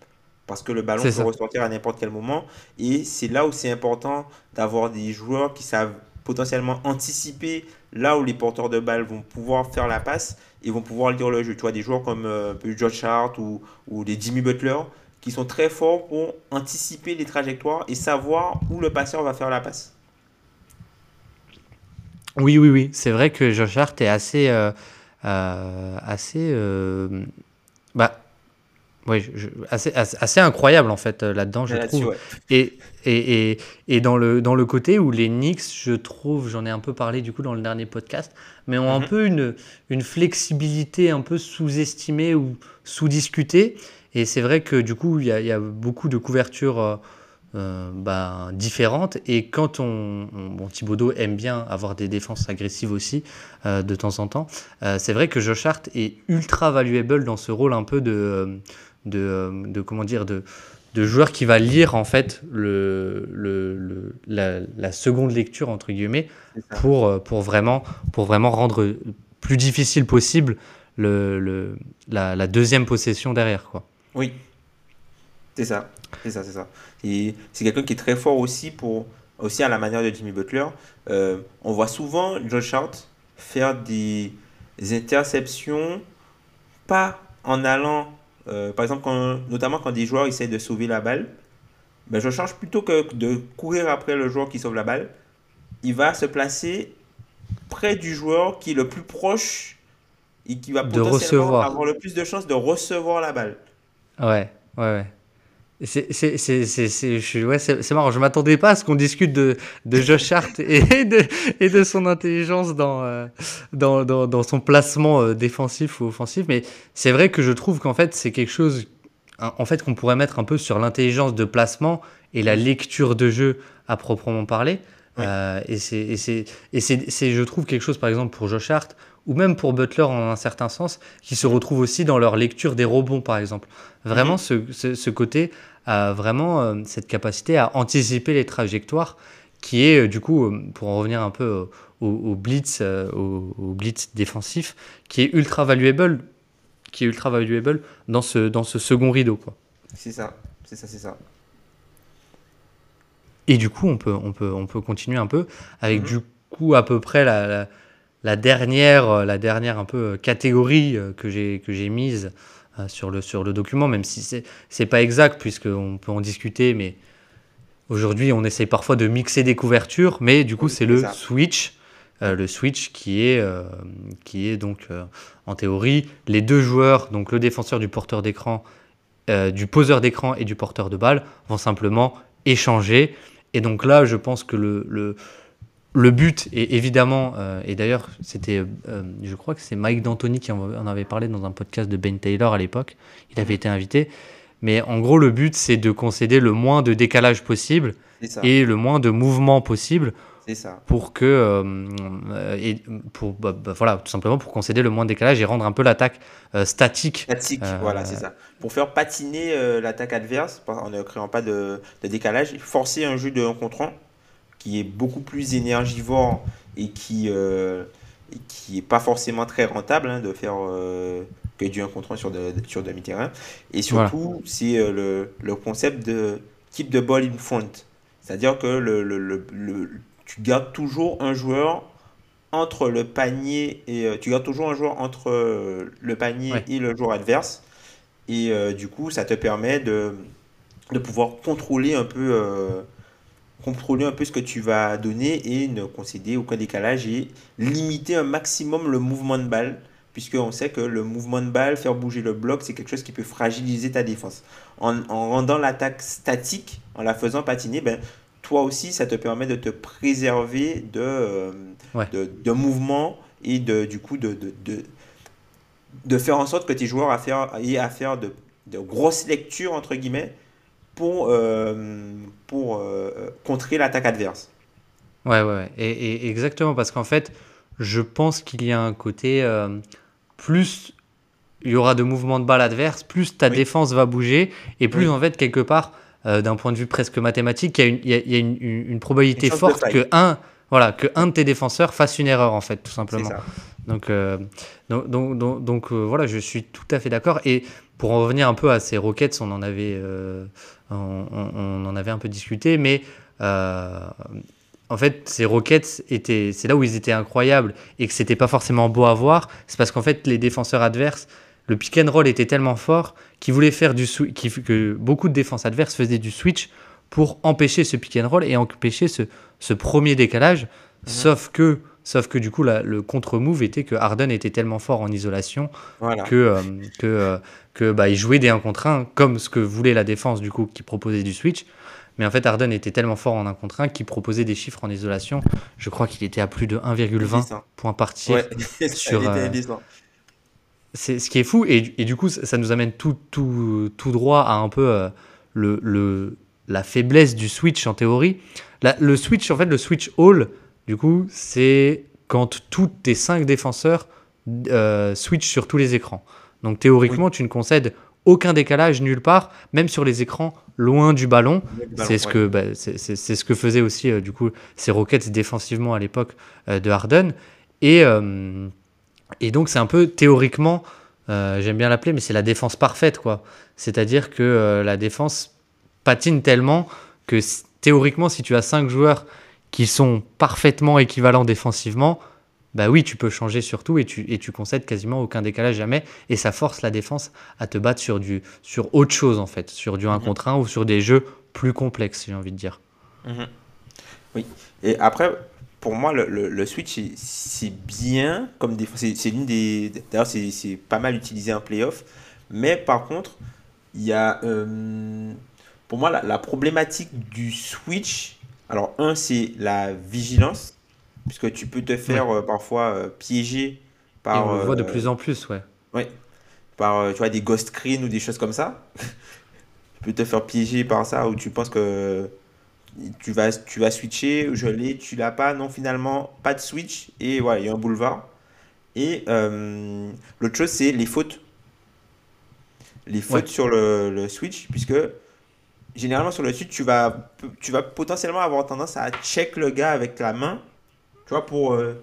Parce que le ballon peut ressortir à n'importe quel moment. Et c'est là où c'est important d'avoir des joueurs qui savent potentiellement anticiper là où les porteurs de balles vont pouvoir faire la passe et vont pouvoir lire le jeu. Tu vois, des joueurs comme euh, George Hart ou, ou des Jimmy Butler qui sont très forts pour anticiper les trajectoires et savoir où le passeur va faire la passe. Oui, oui, oui. C'est vrai que Josh Hart est assez, euh, euh, assez, oui, assez, assez, incroyable en fait là-dedans, je trouve. Et, et, et, et, dans, le, dans le côté où les Knicks, je trouve, j'en ai un peu parlé du coup dans le dernier podcast, mais ont un mhm. peu une, une flexibilité un peu sous-estimée ou sous-discutée. Et c'est vrai que du coup, il y, y, a beaucoup de couvertures euh, euh, bah, différentes. Et quand on, Bon, Thibaudot aime bien avoir des défenses agressives aussi, euh, de temps en temps, c'est vrai que Josh Hart est ultra valuable dans ce rôle un peu de. De, de comment dire de, de joueur qui va lire en fait le, le, la, la, seconde lecture entre guillemets pour, pour, vraiment, pour vraiment rendre plus difficile possible le, le la, la, deuxième possession derrière quoi. Oui, c'est ça, c'est ça, c'est ça. Et c'est quelqu'un qui est très fort aussi pour aussi à la manière de Jimmy Butler. Euh, on voit souvent Josh Hart faire des interceptions pas en allant, euh, par exemple, quand, notamment quand des joueurs essaient de sauver la balle. Ben, Josh Hart, plutôt que de courir après le joueur qui sauve la balle, il va se placer près du joueur qui est le plus proche et qui va potentiellement avoir le plus de chances de recevoir la balle. Ouais, ouais, ouais. C'est ouais, marrant, je m'attendais pas à ce qu'on discute de, de Josh Hart et de, et de son intelligence dans, euh, dans, dans, dans, son placement euh, défensif ou offensif, mais c'est vrai que je trouve qu'en fait c'est quelque chose en fait qu'on pourrait mettre un peu sur l'intelligence de placement et la lecture de jeu à proprement parler. Euh, et c'est, je trouve, quelque chose, par exemple, pour Josh Hart, ou même pour Butler en un certain sens, qui se retrouve aussi dans leur lecture des rebonds, par exemple. Vraiment, mhm. ce, ce, côté a vraiment euh, cette capacité à anticiper les trajectoires, qui est, euh, du coup, pour en revenir un peu au, blitz, au, blitz défensif, qui est ultra valuable, qui est ultra valuable dans ce, dans ce second rideau, quoi. C'est ça, c'est ça, c'est ça. Et du coup, on peut, on peut, on peut continuer un peu avec mhm. du coup à peu près la, la, dernière, la dernière un peu euh, catégorie euh, que j'ai que j'ai mise euh, sur le sur le document, même si c'est c'est pas exact puisqu'on peut en discuter, mais aujourd'hui on essaye parfois de mixer des couvertures, mais du coup c'est le switch. le switch qui est, qui est donc en théorie les deux joueurs, donc le défenseur du porteur d'écran, du poseur d'écran et du porteur de balle, vont simplement échanger et donc là, je pense que le, le, le but est évidemment, euh, et d'ailleurs, c'était, euh, je crois que c'est Mike D'Antoni qui en avait parlé dans un podcast de Ben Taylor à l'époque. Il avait été invité. Mais en gros, le but, c'est de concéder le moins de décalage possible et le moins de mouvement possible ça. pour que euh, et pour bah, bah, voilà tout simplement pour concéder le moins de décalage et rendre un peu l'attaque statique. Statique, voilà, c'est ça pour faire patiner l'attaque adverse en ne créant pas de, décalage, forcer un jeu de 1 contre 1 qui est beaucoup plus énergivore et qui euh, qui est pas forcément très rentable hein, de faire euh, que du 1 contre 1 sur, de, sur demi-terrain. Et surtout, c'est le, le, concept de keep the ball in front. C'est-à-dire que le, le, tu gardes toujours un joueur entre le panier et tu gardes toujours un joueur entre le panier et le joueur adverse et euh, du coup, ça te permet de, de pouvoir contrôler un peu euh, contrôler un peu ce que tu vas donner et ne concéder aucun décalage et limiter un maximum le mouvement de balle puisqu'on sait que le mouvement de balle, faire bouger le bloc, c'est quelque chose qui peut fragiliser ta défense. En, en rendant l'attaque statique, en la faisant patiner, ben, toi aussi, ça te permet de te préserver de, euh, de, de mouvement et de, du coup de, de, de faire en sorte que tes joueurs aient à faire de, de grosses lectures, entre guillemets, pour, euh, pour euh, contrer l'attaque adverse. Ouais, ouais, Et, exactement, parce qu'en fait, je pense qu'il y a un côté euh, plus il y aura de mouvements de balle adverse, plus ta défense va bouger, et plus en fait, quelque part, d'un point de vue presque mathématique, il y a une, y a une, une probabilité forte que un, voilà, que un de tes défenseurs fasse une erreur, en fait, tout simplement. Donc, euh, donc, donc, donc, voilà, je suis tout à fait d'accord. Et pour en revenir un peu à ces Rockets, on en avait, euh, on, en avait un peu discuté, mais en fait, ces Rockets étaient, c'est là où ils étaient incroyables et que c'était pas forcément beau à voir. C'est parce qu'en fait, les défenseurs adverses, le pick and roll était tellement fort qu'ils voulaient faire du que beaucoup de défenses adverses faisaient du switch pour empêcher ce pick and roll et empêcher ce, ce premier décalage. Mhm. Sauf que Sauf que du coup, le contre-move était que Harden était tellement fort en isolation que, euh, que, euh, que bah, il jouait des 1 contre 1 comme ce que voulait la défense du coup qui proposait du switch. Mais en fait, Harden était tellement fort en 1 contre 1 qu'il proposait des chiffres en isolation. Je crois qu'il était à plus de 1,20 points par tir. sur, euh, c'est ce qui est fou. Et, et, du coup, ça nous amène tout, tout, tout droit à un peu le, le, la faiblesse du switch en théorie. le switch, en fait, le switch all, du coup, c'est quand tous tes cinq défenseurs euh, switchent sur tous les écrans. Donc théoriquement, tu ne concèdes aucun décalage nulle part, même sur les écrans loin du ballon. C'est ce, que, bah, c'est, ce que faisaient aussi euh, du coup ces Rockets défensivement à l'époque euh, de Harden. Et, et donc c'est un peu théoriquement, j'aime bien l'appeler, mais c'est la défense parfaite. quoi. C'est-à-dire que la défense patine tellement que théoriquement, si tu as cinq joueurs qui sont parfaitement équivalents défensivement, bah oui, tu peux changer sur tout et tu, et tu concèdes quasiment aucun décalage jamais. Et ça force la défense à te battre sur, du, sur autre chose, en fait, sur du 1 mhm. contre 1 ou sur des jeux plus complexes, j'ai envie de dire. Mhm. Oui. Et après, pour moi, le, le, Switch, c'est bien comme défense. C'est l'une des. D'ailleurs, c'est pas mal utilisé en playoff. Mais par contre, il y a. Euh, pour moi, la, la problématique du Switch, alors, un, c'est la vigilance, puisque tu peux te faire euh, parfois euh, piéger par. Et on le voit de euh, plus en plus, ouais. Oui. Par, tu vois, des ghost screens ou des choses comme ça. tu peux te faire piéger par ça, où tu penses que tu vas, tu vas switcher, je l'ai, tu l'as pas, non, finalement, pas de switch, et voilà, il y a un boulevard. Et l'autre chose, c'est les fautes. Les fautes sur le, le, switch, puisque généralement sur le site, tu vas, tu vas potentiellement avoir tendance à check le gars avec la main, tu vois, pour euh,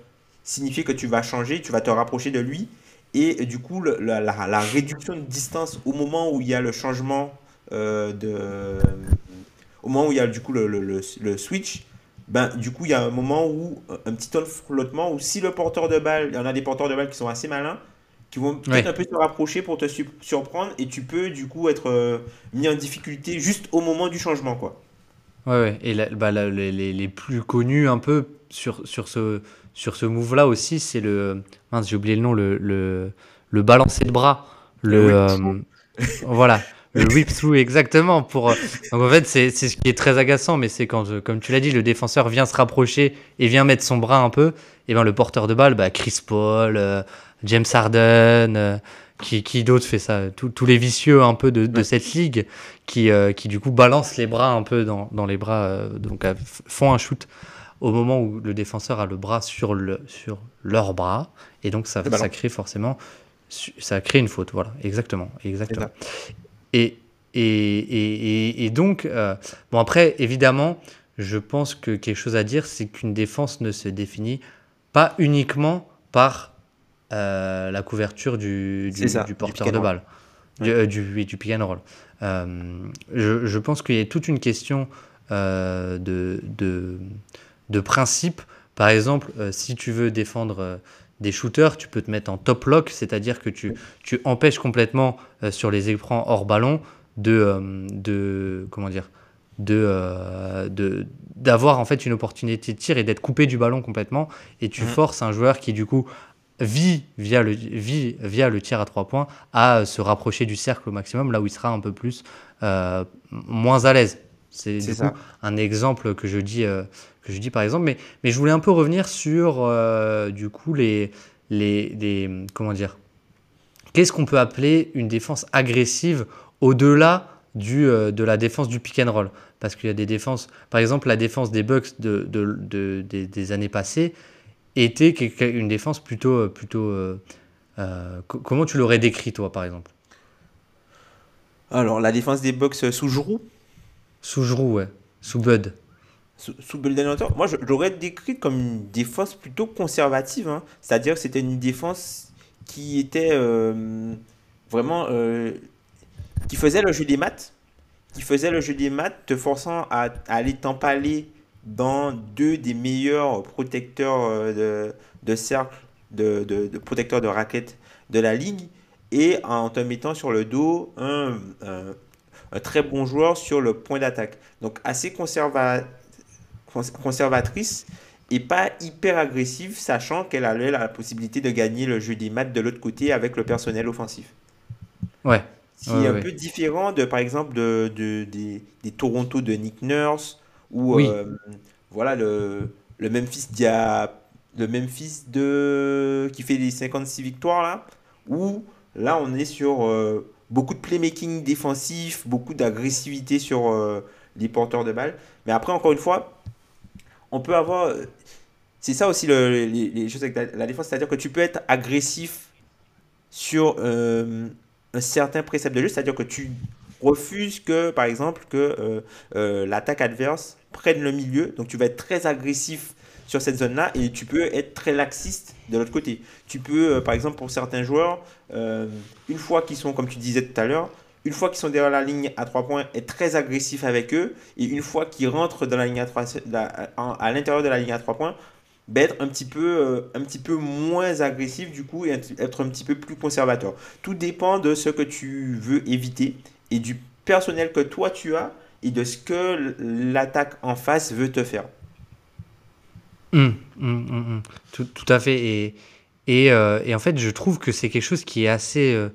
signifier que tu vas changer, tu vas te rapprocher de lui. Et du coup, la, la, réduction de distance au moment où il y a le changement euh, de. Au moment où il y a du coup le, le, le, switch, ben, du coup, il y a un moment où un petit flottement où si le porteur de balle, il y en a des porteurs de balle qui sont assez malins, qui vont peut-être un peu se rapprocher pour te surprendre et tu peux du coup être euh, mis en difficulté juste au moment du changement quoi. Ouais, ouais. et bah, les, les, les, plus connus un peu sur, sur ce, sur ce move là aussi, c'est le. Mince, j'ai oublié le nom, le, le, le balancer de bras. Le. Euh, voilà. Le whip through, exactement. Pour, euh, donc en fait, c'est ce qui est très agaçant, mais c'est quand, comme tu l'as dit, le défenseur vient se rapprocher et vient mettre son bras un peu, et ben le porteur de balle, bah, Chris Paul, James Harden, euh, qui, qui d'autre fait ça Tous les vicieux un peu de, de cette ligue qui, euh, qui du coup balancent les bras un peu dans, dans les bras, euh, donc font un shoot au moment où le défenseur a le bras sur, le, sur leur bras, et donc ça, ça crée forcément, ça crée une faute, voilà, exactement, exactement. Et, et, et, et, donc, bon après, évidemment, je pense que quelque chose à dire, c'est qu'une défense ne se définit pas uniquement par euh, la couverture du, du, porteur de balle, du, euh, du, du, pick and roll. Euh, je, je, pense qu'il y a toute une question de, de, de, principe. Par exemple, si tu veux défendre des shooters, tu peux te mettre en top lock, c'est-à-dire que tu, tu empêches complètement sur les écrans hors ballon de, de comment dire de d'avoir en fait une opportunité de tir et d'être coupé du ballon complètement et tu mmh. forces un joueur qui du coup vit via le, vit via le tir à trois points à se rapprocher du cercle au maximum, là où il sera un peu plus euh, moins à l'aise. C'est un exemple que je dis, euh, que je dis par exemple. Mais, mais je voulais un peu revenir sur euh, du coup les, les, les comment dire Qu'est-ce qu'on peut appeler une défense agressive au-delà du, de la défense du pick and roll? Parce qu'il y a des défenses, par exemple la défense des Bucks de, de, de des, des années passées, était une défense plutôt. Euh, plutôt euh, euh, comment tu l'aurais décrit, toi, par exemple? Alors, la défense des Bucks sous Jourou Sous Jourou, ouais. Sous Bud. Sous, sous Moi, je l'aurais décrit comme une défense plutôt conservative. Hein. C'est-à-dire que c'était une défense qui était vraiment. qui faisait le jeu des maths. Qui faisait le jeu des maths, te forçant à, aller t'empaler dans deux des meilleurs protecteurs de, de cercle, de, protecteurs de raquettes de la ligue, et en te mettant sur le dos un, un, très bon joueur sur le point d'attaque. Donc assez conserva, conservatrice et pas hyper agressive, sachant qu'elle a la possibilité de gagner le jeu des maths de l'autre côté avec le personnel offensif. Ouais. Ce qui est un peu différent de, par exemple, de, de des, des, Toronto de Nick Nurse ou euh, voilà, le, le Memphis dia, le Memphis de, qui fait les 56 victoires là, où là on est sur euh, beaucoup de playmaking défensif, beaucoup d'agressivité sur euh, les porteurs de balles. Mais après, encore une fois, on peut avoir. C'est ça aussi le, les, choses avec la, défense, c'est-à-dire que tu peux être agressif sur euh, un certain précepte de jeu, c'est-à-dire que tu refuses que, par exemple, que euh, euh, l'attaque adverse prenne le milieu, donc tu vas être très agressif sur cette zone-là et tu peux être très laxiste de l'autre côté. Tu peux, par exemple, pour certains joueurs, une fois qu'ils sont, comme tu disais tout à l'heure, une fois qu'ils sont derrière la ligne à 3 points, être très agressif avec eux. Et une fois qu'ils rentrent dans la ligne à 3, à l'intérieur de la ligne à 3 points, ben, être un petit, peu, euh, un petit peu moins agressif du coup et être un petit peu plus conservateur. Tout dépend de ce que tu veux éviter et du personnel que toi tu as et de ce que l'attaque en face veut te faire. Hum, hum, hum, tout, tout, à fait. Et, et, euh, et, en fait, je trouve que c'est quelque chose qui est assez euh,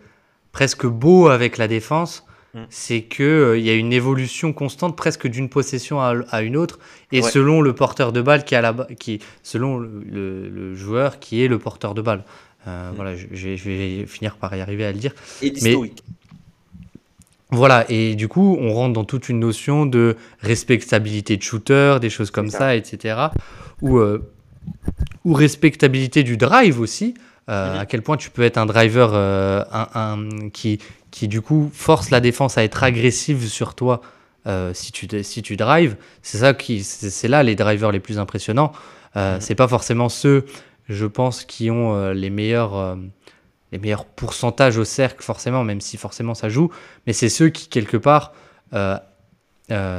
presque beau avec la défense. Mm. c'est qu'il euh, il y a une évolution constante presque d'une possession à, une autre et selon le porteur de balle qui a la qui selon le, joueur qui est le porteur de balle euh, mm. voilà je, vais finir par y arriver à le dire et voilà et du coup on rentre dans toute une notion de respectabilité de shooter des choses comme ça. etc ou euh, ou respectabilité du drive aussi mm-hmm. à quel point tu peux être un driver un, qui, qui du coup force la défense à être agressive sur toi euh, si tu si tu drives. C'est ça qui c'est là les drivers les plus impressionnants. Euh, mm-hmm. C'est pas forcément ceux, je pense, qui ont euh, les meilleurs euh, les meilleurs pourcentages au cercle forcément, même si forcément ça joue. Mais c'est ceux qui quelque part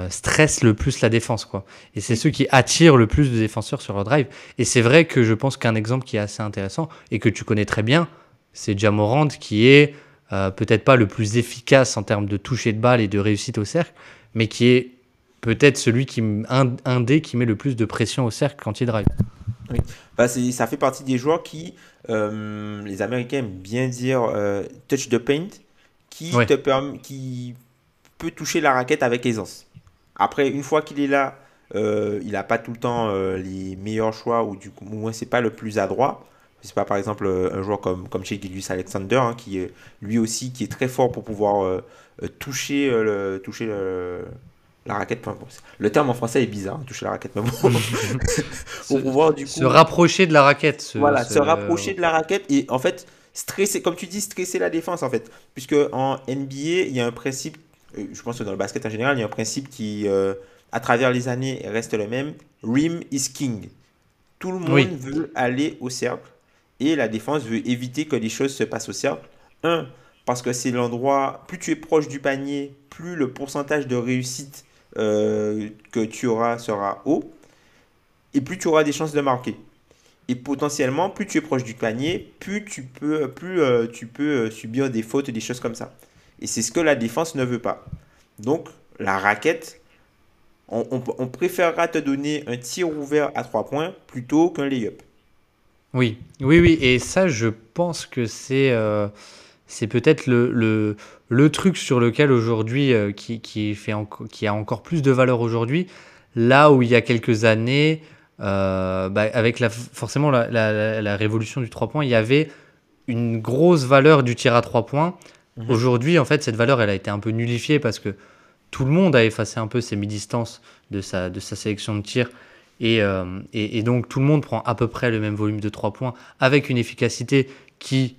stressent le plus la défense quoi. Et c'est ceux qui attirent le plus de défenseurs sur leur drive. Et c'est vrai que je pense qu'un exemple qui est assez intéressant et que tu connais très bien, c'est Jamorand qui est euh, peut-être pas le plus efficace en termes de toucher de balle et de réussite au cercle, mais qui est peut-être celui qui un, des qui met le plus de pression au cercle quand il drive. Oui, bah, ça fait partie des joueurs qui, euh, les Américains aiment bien dire euh, touch the paint, qui, te permet, qui peut toucher la raquette avec aisance. Après, une fois qu'il est là, il n'a pas tout le temps les meilleurs choix, ou du coup, moins, c'est pas le plus adroit c'est pas par exemple euh, un joueur comme, comme chez Gilius Alexander, hein, qui est lui aussi qui est très fort pour pouvoir euh, euh, toucher, le, toucher le, la raquette. le terme en français est bizarre, toucher la raquette, mais bon. pour pouvoir du coup. Se rapprocher de la raquette. voilà, se rapprocher de la raquette et en fait, stresser, comme tu dis, stresser la défense en fait. Puisque en NBA, il y a un principe, je pense que dans le basket en général, il y a un principe qui, à travers les années, reste le même. Rim is king. Tout le monde veut aller au cercle et la défense veut éviter que les choses se passent au cercle. Un, parce que c'est l'endroit, plus tu es proche du panier, plus le pourcentage de réussite euh, que tu auras sera haut. Et plus tu auras des chances de marquer. Et potentiellement, plus tu es proche du panier, plus tu peux, plus, euh, tu peux euh, subir des fautes, des choses comme ça. Et c'est ce que la défense ne veut pas. Donc, la raquette, on, préférera te donner un tir ouvert à 3 points plutôt qu'un lay-up. Oui, oui, oui. Et ça, je pense que c'est euh, peut-être le, le, le, truc sur lequel aujourd'hui, euh, qui, qui, qui a encore plus de valeur aujourd'hui, là où il y a quelques années, euh, bah, avec la, forcément la, la, la, révolution du 3 points, il y avait une grosse valeur du tir à 3 points. Mhm. Aujourd'hui, en fait, cette valeur, elle a été un peu nullifiée parce que tout le monde a effacé un peu ses mi-distances de sa, de sa sélection de tir. Euh, et, et, donc tout le monde prend à peu près le même volume de 3 points avec une efficacité qui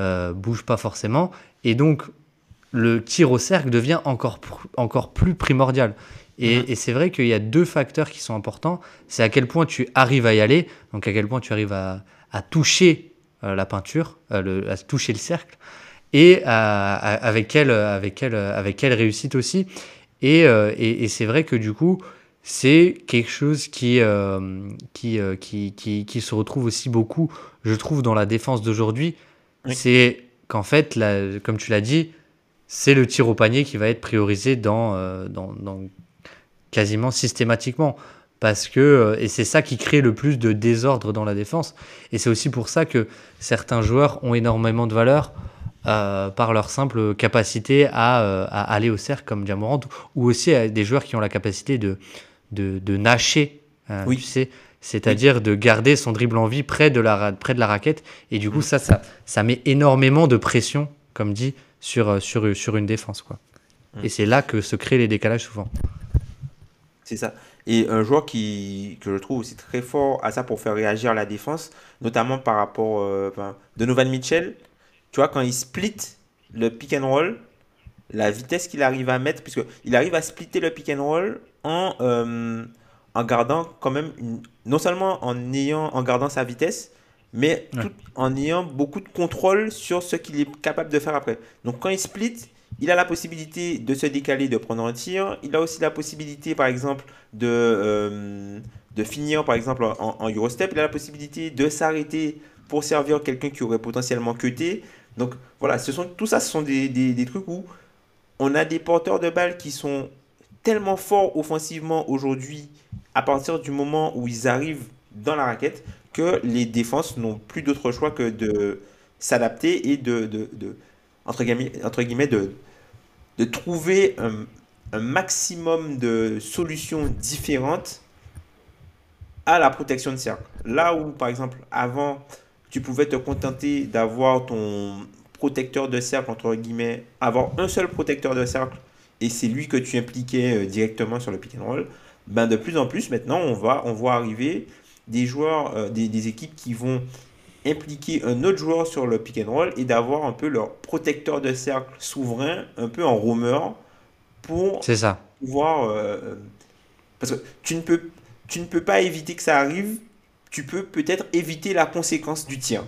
euh, bouge pas forcément. Et donc le tir au cercle devient encore, encore plus primordial. Et, mhm. et c'est vrai qu'il y a deux facteurs qui sont importants. C'est à quel point tu arrives à y aller, donc à quel point tu arrives à, à toucher euh, la peinture, euh, le, à toucher le cercle, et avec, quelle, avec, quelle, avec quelle réussite aussi. Et, et, et c'est vrai que du coup, c'est quelque chose qui, euh, qui, euh, qui, qui, qui, se retrouve aussi beaucoup, je trouve, dans la défense d'aujourd'hui. C'est qu'en fait, la, comme tu l'as dit, c'est le tir au panier qui va être priorisé dans, euh, dans, dans quasiment systématiquement. Parce que, et c'est ça qui crée le plus de désordre dans la défense. Et c'est aussi pour ça que certains joueurs ont énormément de valeur. Euh, par leur simple capacité à, à, aller au cercle comme Diamorant ou aussi à des joueurs qui ont la capacité de, de, de nacher, euh, oui. tu sais, c'est-à-dire de garder son dribble en vie près de la, près de la raquette. Et du coup, mm. ça, ça, ça met énormément de pression, comme dit, sur, euh, sur, sur une défense. Quoi. Mm. Et c'est là que se créent les décalages souvent. C'est ça. Et un joueur qui, que je trouve aussi très fort à ça pour faire réagir la défense, notamment par rapport euh, enfin, de Novan Mitchell, tu vois, quand il split le pick and roll, la vitesse qu'il arrive à mettre, puisqu'il arrive à splitter le pick and roll en, euh, en gardant quand même, une, non seulement en, ayant, en gardant sa vitesse, mais tout, en ayant beaucoup de contrôle sur ce qu'il est capable de faire après. Donc quand il split, il a la possibilité de se décaler, de prendre un tir. Il a aussi la possibilité, par exemple, de, euh, de finir, par exemple, en, en, Eurostep. Il a la possibilité de s'arrêter pour servir quelqu'un qui aurait potentiellement cuté. Donc voilà, ce sont, tout ça, ce sont des, des, des trucs où on a des porteurs de balles qui sont tellement forts offensivement aujourd'hui à partir du moment où ils arrivent dans la raquette que les défenses n'ont plus d'autre choix que de s'adapter et de, de, de, entre guillemets, entre guillemets de, de trouver un, un, maximum de solutions différentes à la protection de cercle. Là où, par exemple, avant, tu pouvais te contenter d'avoir ton protecteur de cercle, entre guillemets, avoir un seul protecteur de cercle et c'est lui que tu impliquais euh, directement sur le pick and roll, ben de plus en plus maintenant on va on voit arriver des joueurs, euh, des, des, équipes qui vont impliquer un autre joueur sur le pick and roll et d'avoir un peu leur protecteur de cercle souverain, un peu en roamer, pour ça. pouvoir... Euh, parce que tu ne, peux, tu ne peux pas éviter que ça arrive, tu peux peut-être éviter la conséquence du tir.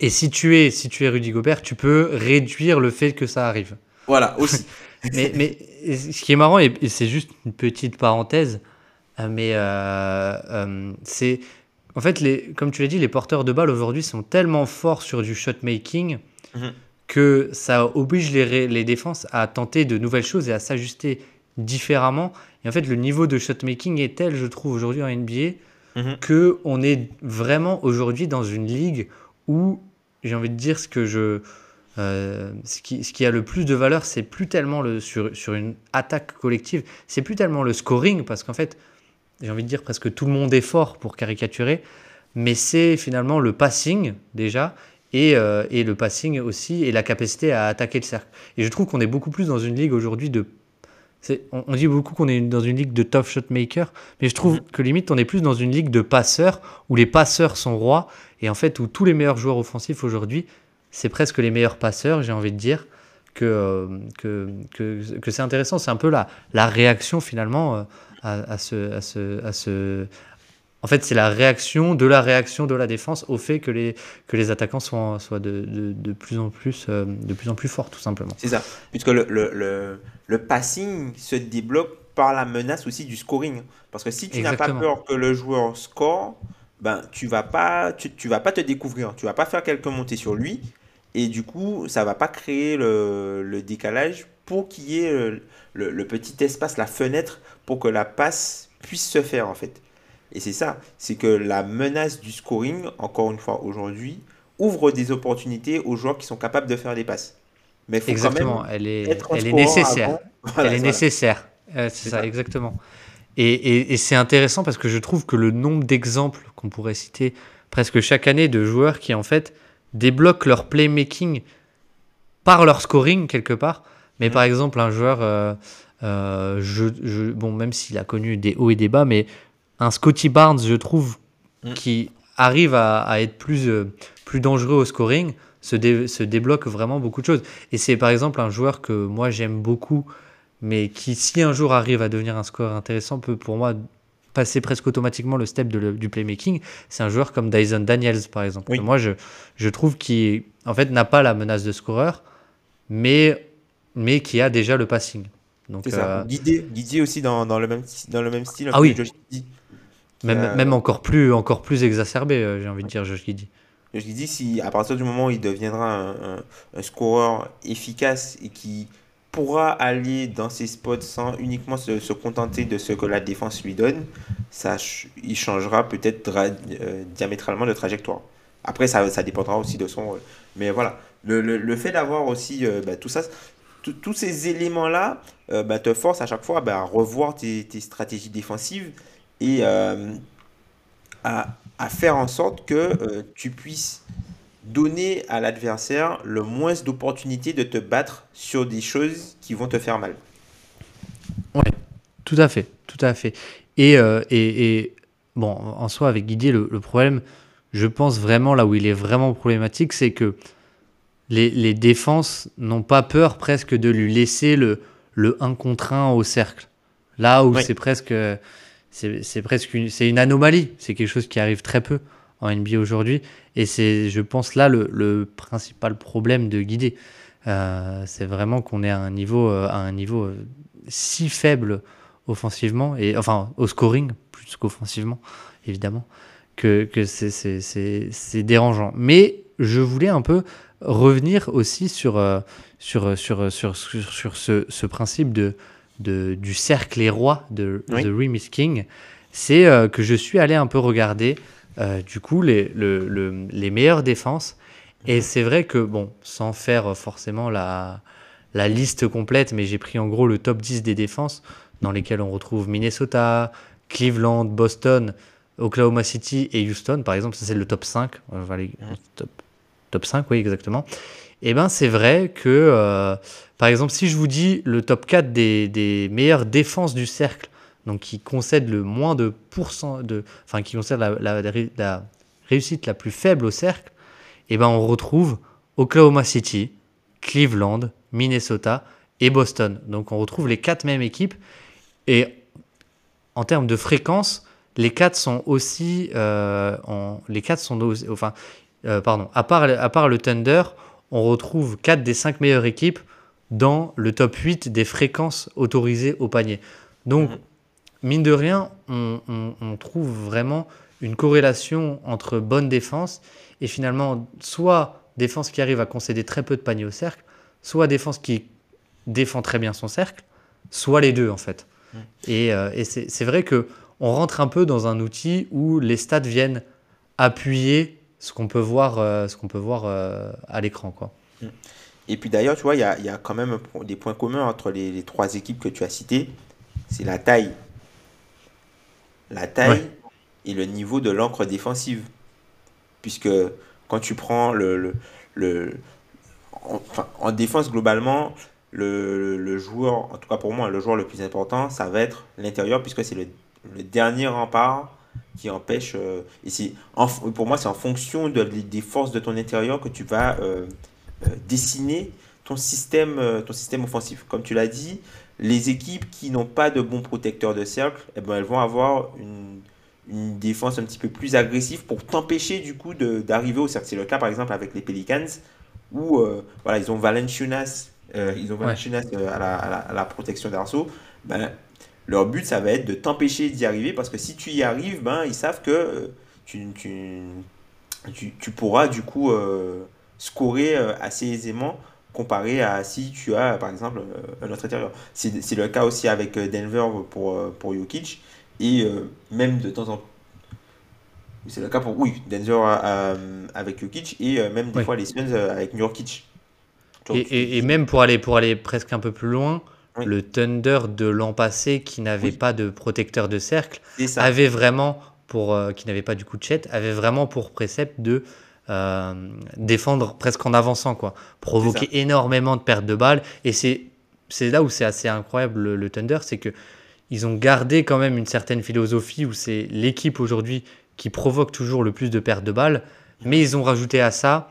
Et si tu es, si tu es Rudy Gobert, tu peux réduire le fait que ça arrive. Voilà, aussi. mais, mais ce qui est marrant, et c'est juste une petite parenthèse, euh, mais euh, euh, c'est. En fait, les, comme tu l'as dit, les porteurs de balles aujourd'hui sont tellement forts sur du shot making mhm. que ça oblige les, les défenses à tenter de nouvelles choses et à s'ajuster différemment. Et en fait, le niveau de shot making est tel, je trouve, aujourd'hui en NBA, mhm. que on est vraiment aujourd'hui dans une ligue où j'ai envie de dire ce que je euh, ce, qui, ce, qui, a le plus de valeur, c'est plus tellement le, sur, sur une attaque collective, c'est plus tellement le scoring, parce qu'en fait, j'ai envie de dire presque tout le monde est fort pour caricaturer, mais c'est finalement le passing déjà, et, euh, et, le passing aussi, et la capacité à attaquer le cercle. Et je trouve qu'on est beaucoup plus dans une ligue aujourd'hui de... On, on, dit beaucoup qu'on est dans une ligue de tough shot maker, mais je trouve mm-hmm. que limite on est plus dans une ligue de passeurs, où les passeurs sont rois, et en fait où tous les meilleurs joueurs offensifs aujourd'hui c'est presque les meilleurs passeurs, j'ai envie de dire, que, euh, que, que, que c'est intéressant. C'est un peu la, la réaction finalement euh, à, à, ce, à, ce, à ce... En fait, c'est la réaction de la réaction de la défense au fait que les, que les attaquants soient, soient de, de, de plus en plus, euh, de plus en plus forts, tout simplement. C'est ça. Puisque le, le, le, le, passing se débloque par la menace aussi du scoring. Parce que si tu n'as pas peur que le joueur score, ben, tu vas pas, tu, tu vas pas te découvrir. Tu vas pas faire quelques montées sur lui. Et du coup, ça va pas créer le, le décalage pour qu'il y ait le, le, le, petit espace, la fenêtre, pour que la passe puisse se faire en fait. Et c'est ça, c'est que la menace du scoring, encore une fois aujourd'hui, ouvre des opportunités aux joueurs qui sont capables de faire des passes. Mais faut exactement, quand même elle est, elle est nécessaire. Voilà, elle est nécessaire. Euh, c'est ça, ça, exactement. Et, et, et c'est intéressant parce que je trouve que le nombre d'exemples qu'on pourrait citer presque chaque année de joueurs qui en fait débloquent leur playmaking par leur scoring quelque part. Mais mmh. par exemple, un joueur, euh, euh, je, je, bon, même s'il a connu des hauts et des bas, mais un Scotty Barnes, je trouve, mmh. qui arrive à, à être plus, euh, plus dangereux au scoring, se, dé, se, débloque vraiment beaucoup de choses. Et c'est par exemple un joueur que moi j'aime beaucoup, mais qui, si un jour arrive à devenir un score intéressant, peut pour moi passer presque automatiquement le step de le, du playmaking, c'est un joueur comme Dyson Daniels, par exemple. Oui. Moi, je, je trouve qu'il en fait, n'a pas la menace de scoreur, mais, mais qui a déjà le passing. Donc, C'est ça. euh, Guidé, guidé aussi dans, dans le même, dans le même style. Ah oui. Même, a- même encore plus, encore plus exacerbé, euh, j'ai envie de dire, Josh Giddy. Josh Giddey, si à partir du moment où il deviendra un, un- un scoreur efficace et qui pourra aller dans ses spots sans uniquement se, se contenter de ce que la défense lui donne, ça, il changera peut-être euh, diamétralement de trajectoire. Après, ça, ça dépendra aussi de son rôle. Mais voilà, le, le- le fait d'avoir aussi euh, bah, tout ça, tous ces éléments-là euh, bah, te force à chaque fois bah, à revoir tes, tes stratégies défensives et euh, à, à faire en sorte que euh, tu puisses donner à l'adversaire le moins d'opportunités de te battre sur des choses qui vont te faire mal. Tout à fait, tout à fait. Et, euh, et, et, bon, en soi, avec Guidier, le, le problème, je pense vraiment là où il est vraiment problématique, c'est que les, les défenses n'ont pas peur presque de lui laisser le, le 1 contre 1 au cercle. Là où Oui. c'est presque, c'est presque une, une anomalie. C'est quelque chose qui arrive très peu en NBA aujourd'hui. Et c'est, je pense, là le, principal problème de Guidé. Euh, c'est vraiment qu'on est à un niveau, euh, à un niveau euh, si faible offensivement, et enfin au scoring, plus qu'offensivement, évidemment, que, c'est- dérangeant. Mais je voulais un peu revenir aussi sur, sur, sur, sur, sur, ce principe de, de, du cercle et roi de Oui. The Rim is King. C'est euh, que je suis allé un peu regarder euh, du coup les, le- le- les meilleures défenses. Et c'est vrai que, bon, sans faire forcément la, la liste complète, mais j'ai pris en gros le top 10 des défenses dans lesquelles on retrouve Minnesota, Cleveland, Boston, Oklahoma City et Houston, par exemple. Ça, c'est le top 5. Euh, voilà, les- top, top 5, oui, exactement. Et ben c'est vrai que, euh, par exemple, si je vous dis le top 4 des, des meilleures défenses du cercle, donc qui concèdent le moins de pourcent, de, enfin qui concèdent la, la- la ré- la réussite la plus faible au cercle, et ben on retrouve Oklahoma City, Cleveland, Minnesota et Boston. Donc on retrouve les quatre mêmes équipes. Et en termes de fréquence, les quatre sont aussi, euh, en, les quatre sont enfin, euh, pardon, à part, à part le Thunder, on retrouve quatre des cinq meilleures équipes dans le top 8 des fréquences autorisées au panier. Donc, Mhm. mine de rien, on, on- on trouve vraiment une corrélation entre bonne défense et finalement soit défense qui arrive à concéder très peu de paniers au cercle, soit défense qui défend très bien son cercle, soit les deux en fait. Mhm. Et, euh, et c'est vrai que on rentre un peu dans un outil où les stats viennent appuyer ce qu'on peut voir, euh, ce qu'on peut voir euh, à l'écran quoi. Et puis d'ailleurs, tu vois, il y a, il y a quand même des points communs entre les, les trois équipes que tu as citées. C'est la taille. La taille Ouais. et le niveau de l'encre défensive. Puisque quand tu prends le... le, le- en, enfin, en défense, globalement, le, le joueur, en tout cas pour moi, le joueur le plus important, ça va être l'intérieur, puisque c'est le, le dernier rempart qui empêche... euh, en- pour moi, c'est en fonction de- des forces de ton intérieur que tu vas... euh, euh, dessiner ton système, euh, ton système offensif. Comme tu l'as dit, les équipes qui n'ont pas de bons protecteurs de cercle, eh ben, elles vont avoir une, une défense un petit peu plus agressive pour t'empêcher du coup d'arriver au cercle. C'est le cas par exemple avec les Pelicans où euh, voilà, ils ont Valenciunas, euh, ils ont Valenciunas euh, à, la, à la- à la protection d'arceau. Ben, leur but, ça va être de t'empêcher d'y arriver parce que si tu y arrives, ben, ils savent que euh, tu, tu, tu, tu pourras du coup euh, scorer euh, assez aisément comparé à si tu as par exemple un autre intérieur. C'est c'est le cas aussi avec Denver pour, pour Jokic et euh, même de temps en temps. C'est le cas pour oui, Denver euh, avec Jokic et euh, même des fois les Suns avec Nurkic. Et, et- et même pour aller, pour aller presque un peu plus loin, Oui. le Thunder de l'an passé qui n'avait Oui. pas de protecteur de cercle avait vraiment pour euh, qui n'avait pas du coup de chat avait vraiment pour précepte de euh, défendre presque en avançant quoi provoquer énormément de pertes de balles et c'est c'est là où c'est assez incroyable le, le Thunder c'est que ils ont gardé quand même une certaine philosophie où c'est l'équipe aujourd'hui qui provoque toujours le plus de pertes de balles mais ils ont rajouté à ça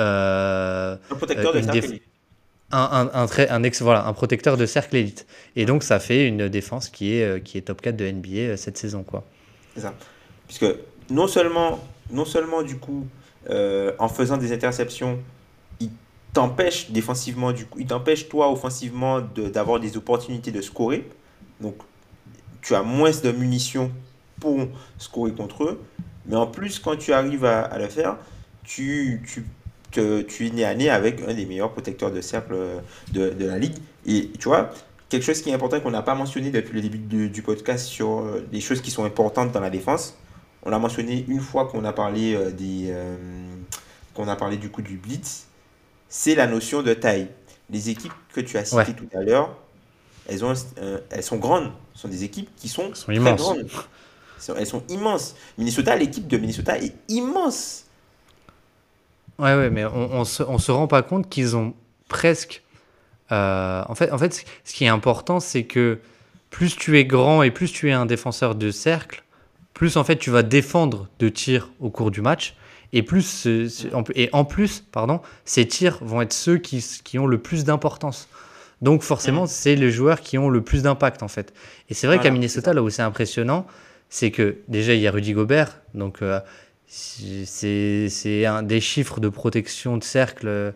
euh, Un protecteur euh, de cercle. Un, voilà, un protecteur de cercle élite. Et donc, ça fait une défense qui est, euh, qui est top 4 de NBA euh, cette saison. Quoi. C'est. Puisque non seulement, non seulement du coup, euh, en faisant des interceptions, il, t'empêche défensivement, du t'empêche toi offensivement d'avoir des opportunités de scorer. Donc, tu as moins de munitions pour scorer contre eux. Mais en plus, quand tu arrives à, le faire, tu, tu es né à nez avec un des meilleurs protecteurs de cercle de, de la ligue. Et tu vois, quelque chose qui est important qu'on n'a pas mentionné depuis le début du, podcast sur euh, des choses qui sont importantes dans la défense. On l'a mentionné une fois qu'on a parlé euh, des euh, qu'on a parlé du coup du blitz, c'est la notion de taille. Les équipes que tu as citées tout à l'heure, elles, ont, elles sont grandes. Ce sont des équipes qui sont, très immenses. grandes. Elles sont immenses. Minnesota, l'équipe de Minnesota est immense. Ouais, ouais, mais on, on, se, on se rend pas compte qu'ils ont presque euh, en, fait, en fait, ce qui est important, c'est que plus tu es grand et plus tu es un défenseur de cercle, plus en fait tu vas défendre de tirs au cours du match. Et, plus, et en plus, pardon, ces tirs vont être ceux qui, qui ont le plus d'importance. Donc forcément, mm. c'est les joueurs qui ont le plus d'impact en fait. Et c'est vrai qu'à Minnesota, là où c'est impressionnant, c'est que déjà il y a Rudy Gobert, donc euh, c'est un des chiffres de protection de cercle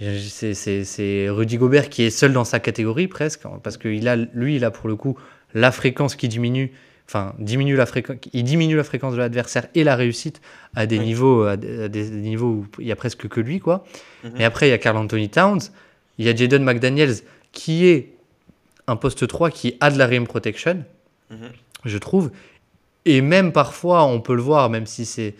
c'est Rudy Gobert qui est seul dans sa catégorie presque, parce que il a, lui, il a pour le coup la fréquence qui diminue, enfin diminue la fréquence, il diminue la fréquence de l'adversaire et la réussite à des niveaux, à des, niveaux où il y a presque que lui quoi. Mhm. Mais après il y a Carl Anthony Towns, il y a Jaden McDaniels qui est un poste 3 qui a de la rim protection, mhm. je trouve, et même parfois on peut le voir, même si c'est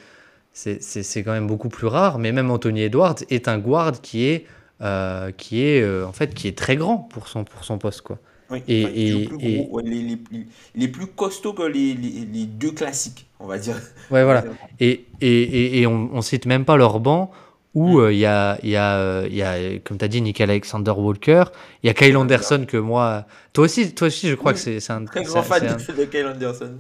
c'est quand même beaucoup plus rare. Mais même Anthony Edwards est un guard qui est, euh, qui est, euh, en fait, qui est très grand pour son, pour son poste. Quoi. et, et, il, est plus, costaud que les, les, deux classiques, on va dire. Ouais, voilà. Et, et, on, on cite même pas leur banc où mm. euh, il y, a, y, a, y a, comme tu as dit, Nickel Alexander Walker, il y a Kyle Anderson que moi. Toi aussi, toi aussi je crois que c'est un. Très grand fan de Kyle Anderson.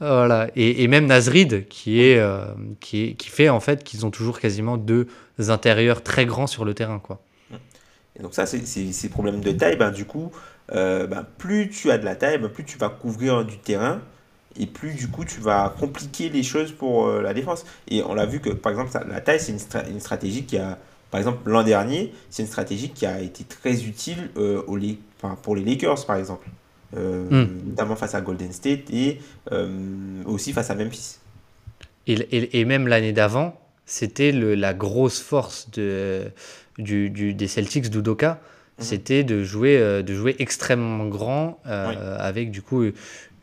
Voilà. Et, même Nasrid, euh, qui, est, qui fait en fait qu'ils ont toujours quasiment deux intérieurs très grands sur le terrain. Et donc ça, c'est ces problèmes de taille, ben, du coup, euh, ben, plus tu as de la taille, ben, plus tu vas couvrir du terrain, et plus du coup tu vas compliquer les choses pour euh, la défense. Et on l'a vu que par exemple la taille c'est une, stratégie qui a, par exemple l'an dernier, c'est une stratégie qui a été très utile pour les Lakers par exemple. Euh, hmm. notamment face à Golden State et euh, aussi face à Memphis. Et, et, même l'année d'avant, c'était la grosse force de, du, du, des Celtics d'Udoka, mhm. c'était de jouer, euh, de jouer extrêmement grand avec du coup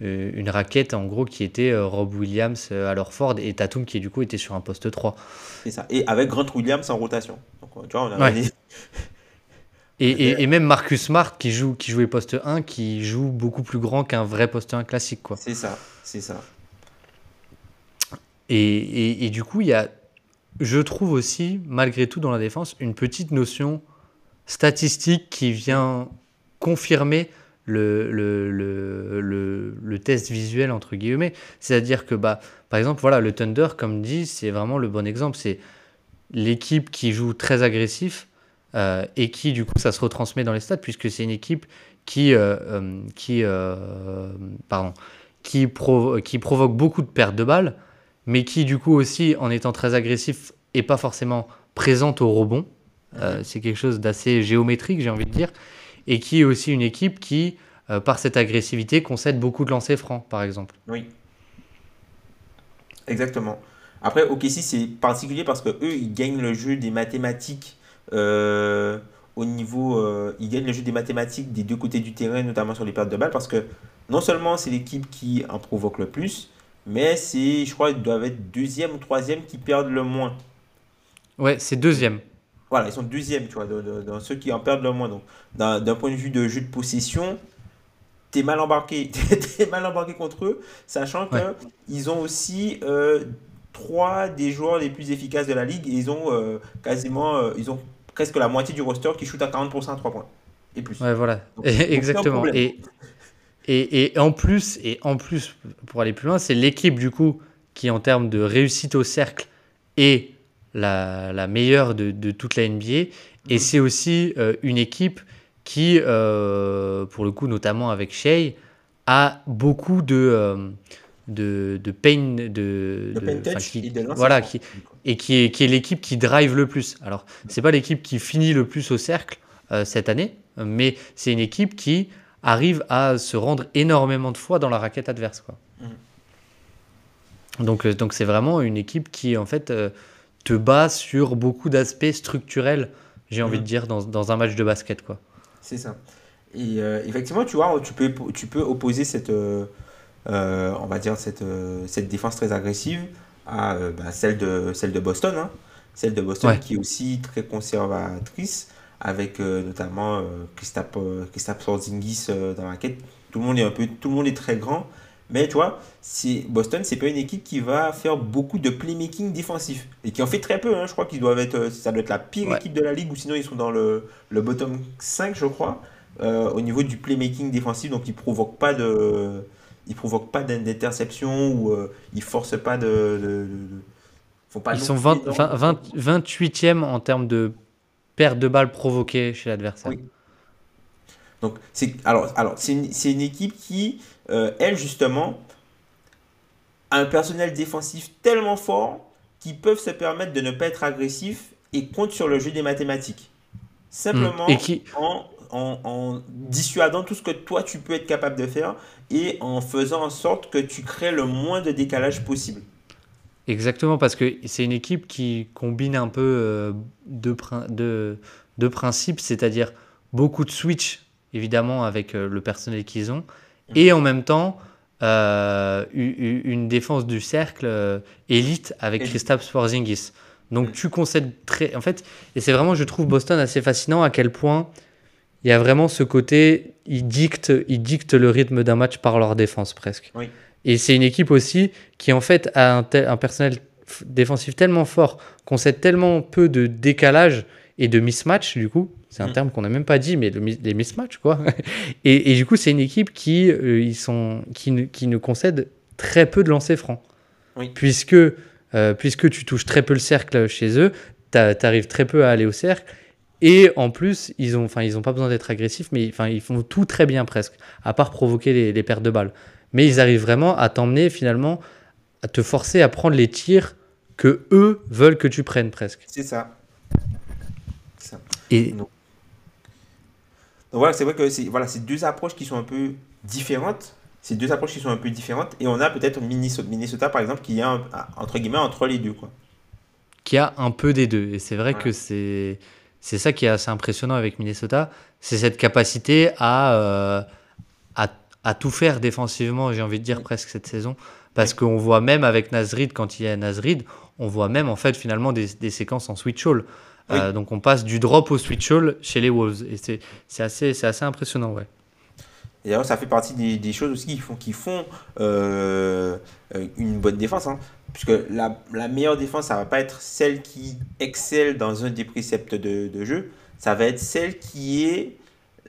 une raquette en gros qui était Rob Williams à leur Ford et Tatum qui du coup était sur un poste 3. C'est ça. Et avec Grant Williams en rotation. Donc, tu vois, on a Et, et, même Marcus Smart qui joue qui jouait poste 1 qui joue beaucoup plus grand qu'un vrai poste 1 classique quoi. C'est ça, c'est ça. Et, et, du coup, il y a je trouve aussi malgré tout dans la défense une petite notion statistique qui vient confirmer le, le, le, le, test visuel entre guillemets. C'est-à-dire que bah par exemple voilà, le Thunder comme dit, c'est vraiment le bon exemple, c'est l'équipe qui joue très agressif euh, et qui du coup ça se retransmet dans les stades puisque c'est une équipe qui, euh, euh, qui, pardon, qui, qui provoque beaucoup de pertes de balles, mais qui du coup aussi en étant très agressif et pas forcément présente au rebond. C'est quelque chose d'assez géométrique j'ai envie de dire, et qui est aussi une équipe qui, par cette agressivité, concède beaucoup de lancers francs par exemple. Oui. Exactement. Après, OKC, c'est particulier parce que eux, ils gagnent le jeu des mathématiques au niveau, euh, ils gagnent le jeu des mathématiques des deux côtés du terrain, notamment sur les pertes de balles, parce que non seulement c'est l'équipe qui en provoque le plus, mais c'est, je crois, ils doivent être deuxième ou troisième qui perdent le moins. Ouais, c'est deuxième. Voilà, ils sont deuxième, tu vois, dans, ceux qui en perdent le moins. Donc, d'un point de vue de jeu de possession, t'es mal embarqué, t'es mal embarqué contre eux, sachant que ils ont aussi euh, trois des joueurs les plus efficaces de la ligue et ils ont quasiment, ils ont presque la moitié du roster qui shoot à 40% à 3 points. Et plus. Ouais, voilà. Exactement. Et, et, et, en plus, et en plus, pour aller plus loin, c'est l'équipe du coup qui, en termes de réussite au cercle, est la, la meilleure de, de, toute la NBA. Et mhm. c'est aussi euh, une équipe qui, euh, pour le coup, notamment avec Shea, a beaucoup de, de, de pain, de, De enfin, touch qui- et de voilà, qui, et qui est, qui est l'équipe qui drive le plus. Alors, c'est pas l'équipe qui finit le plus au cercle euh, cette année, mais c'est une équipe qui arrive à se rendre énormément de fois dans la raquette adverse. Quoi. Donc, euh, donc c'est vraiment une équipe qui en fait euh, te bat sur beaucoup d'aspects structurels, j'ai envie Mhm. de dire, dans, dans un match de basket. Quoi. C'est ça. Et effectivement, tu vois, tu peux, tu peux opposer cette, on va dire cette, euh, cette défense très agressive à euh, bah, celle de, celle de Boston. hein. Celle de Boston Ouais. qui est aussi très conservatrice, avec euh, notamment euh, Kristaps euh, Porzingis euh, dans la quête. Tout le monde est un peu, tout le monde est très grand. Mais tu vois, c'est, Boston, c'est pas une équipe qui va faire beaucoup de playmaking défensif. Et qui en fait très peu. hein. Je crois qu'ils doivent être, euh, ça doit être la pire Ouais. équipe de la ligue, ou sinon ils sont dans le, le bottom 5, je crois, euh, au niveau du playmaking défensif. Donc ils provoquent pas de, ils provoquent pas d'in- d'interception ou euh, ils forcent pas de, de- pas Ils sont plus 20, énorme- 20 20 28e en termes de perte de balles provoquées chez l'adversaire. Oui. Donc, c'est alors, alors c'est une, une équipe qui, euh, elle, justement, a un personnel défensif tellement fort qu'ils peuvent se permettre de ne pas être agressifs et compte sur le jeu des mathématiques. Simplement Mm. Et qui, en, en, en dissuadant tout ce que toi, tu peux être capable de faire et en faisant en sorte que tu crées le moins de décalage possible. Exactement, parce que c'est une équipe qui combine un peu euh, deux, deux- deux principes, c'est-à-dire beaucoup de switch, évidemment, avec euh, le personnel qu'ils ont, et en même temps, euh, une défense du cercle élite avec. Kristaps Porzingis. Donc Mm. tu concèdes très... En fait, et c'est vraiment, je trouve Boston assez fascinant à quel point il y a vraiment ce côté, ils dictent, ils dictent le rythme d'un match par leur défense presque. Oui. Et c'est une équipe aussi qui en fait a un, tel- un personnel défensif tellement fort, concède tellement peu de décalage et de mismatch du coup. C'est un Mm. terme qu'on n'a même pas dit, mais le, les mismatchs quoi. et, et du coup, c'est une équipe qui, euh, ils sont, qui, ne, qui ne concède très peu de lancers francs. Oui. Puisque, euh, puisque tu touches très peu le cercle chez eux, tu arrives très peu à aller au cercle. Et en plus, ils ont, enfin, ils ont pas besoin d'être agressifs, mais enfin, ils font tout très bien presque, à part provoquer les, les pertes de balles. Mais ils arrivent vraiment à t'emmener finalement, à te forcer à prendre les tirs que eux veulent que tu prennes presque. C'est ça. C'est ça. Et Donc voilà, c'est vrai que c'est voilà, deux approches qui sont un peu différentes. C'est deux approches qui sont un peu différentes. Et on a peut-être Minnesota, Minnesota, par exemple, qui est un- entre guillemets entre les deux. Quoi. qui a un peu des deux. Et c'est vrai Ouais. que c'est c'est ça qui est assez impressionnant avec Minnesota, c'est cette capacité à, euh, à, à tout faire défensivement, j'ai envie de dire Oui. presque cette saison. Parce qu'on voit même avec Nasrid, quand il y a Nasrid, on voit même en fait finalement des, des séquences en switch all. Oui. Euh, donc on passe du drop au switch all chez les Wolves. Et c'est assez, c'est assez impressionnant, ouais. Et d'ailleurs, ça fait partie des, des choses aussi qui font, qui font euh, euh, une bonne défense. hein. Puisque la, la meilleure défense, ça va pas être celle qui excelle dans un des préceptes de, de jeu. Ça va être celle qui est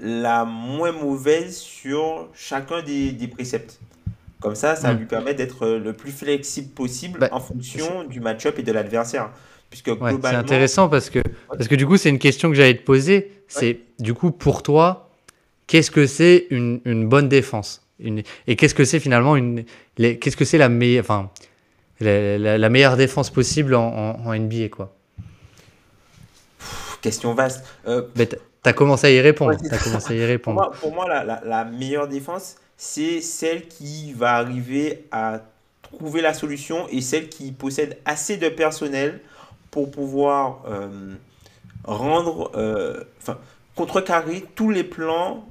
la moins mauvaise sur chacun des, des préceptes. Comme ça, ça Mm. lui permet d'être le plus flexible possible Bah, en fonction du match-up et de l'adversaire. Puisque Ouais, c'est intéressant parce que, parce que du coup, c'est une question que j'allais te poser. C'est du coup, pour toi, qu'est-ce que c'est une, une bonne défense? Une- Et qu'est-ce que c'est finalement une. Qu'est-ce que c'est la, meilleure enfin, la, la- la meilleure défense possible en, en- en NBA quoi? Pff, question vaste. Euh, t'as- commencé à y répondre. Ouais, T'as commencé à y Pour répondre. moi, pour moi la, la- la meilleure défense, c'est celle qui va arriver à trouver la solution et celle qui possède assez de personnel pour pouvoir euh, rendre, euh, contrecarrer tous les plans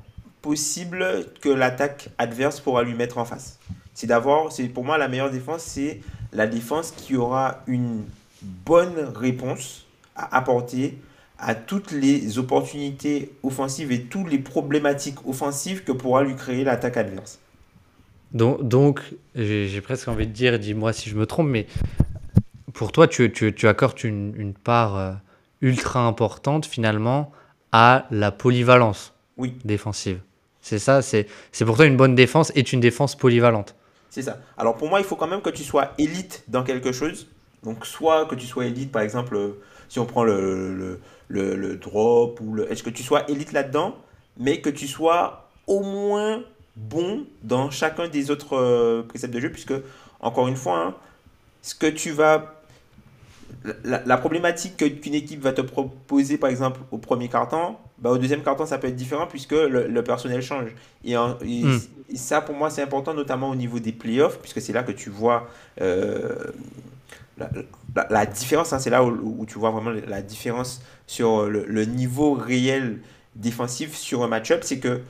possibles que l'attaque adverse pourra lui mettre en face. C'est d'avoir, c'est pour moi la meilleure défense, c'est la défense qui aura une bonne réponse à apporter à toutes les opportunités offensives et toutes les problématiques offensives que pourra lui créer l'attaque adverse. Donc, donc j'ai presque envie de dire, dis-moi si je me trompe, mais pour toi, tu, tu, tu accordes une, une part euh, ultra importante finalement à la polyvalence Oui, défensive. C'est ça, c'est pour toi une bonne défense est une défense polyvalente. c'est ça. Alors pour moi, il faut quand même que tu sois élite dans quelque chose. Donc soit que tu sois élite, par exemple, euh, si on prend le, le, drop ou le... Est-ce que tu sois élite là-dedans, mais que tu sois au moins bon dans chacun des autres préceptes de jeu, puisque, encore une fois, hein, ce que tu vas la, problématique qu'une équipe va te proposer, par exemple, au premier carton, bah, au deuxième carton, ça peut être différent puisque le, personnel change. Hmm. Et, ça, pour moi, c'est important, notamment au niveau des playoffs, puisque c'est là que tu vois euh, la, différence. Hein, c'est là où, tu vois vraiment la différence sur le, niveau réel défensif sur un match-up. C'est que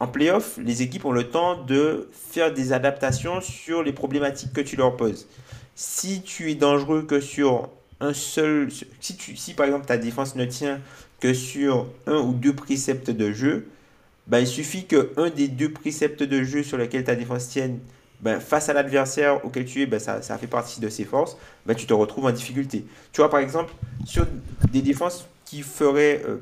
en playoff, les équipes ont le temps de faire des adaptations sur les problématiques que tu leur poses. Si tu es dangereux que sur un seul. Si, tu, par exemple ta défense ne tient que sur un ou deux préceptes de jeu, ben, il suffit qu'un des deux préceptes de jeu sur lesquels ta défense tienne, ben, face à l'adversaire auquel tu es, ben, ça, ça, fait partie de ses forces, tu te retrouves en difficulté. Tu vois, par exemple, sur des défenses qui feraient euh,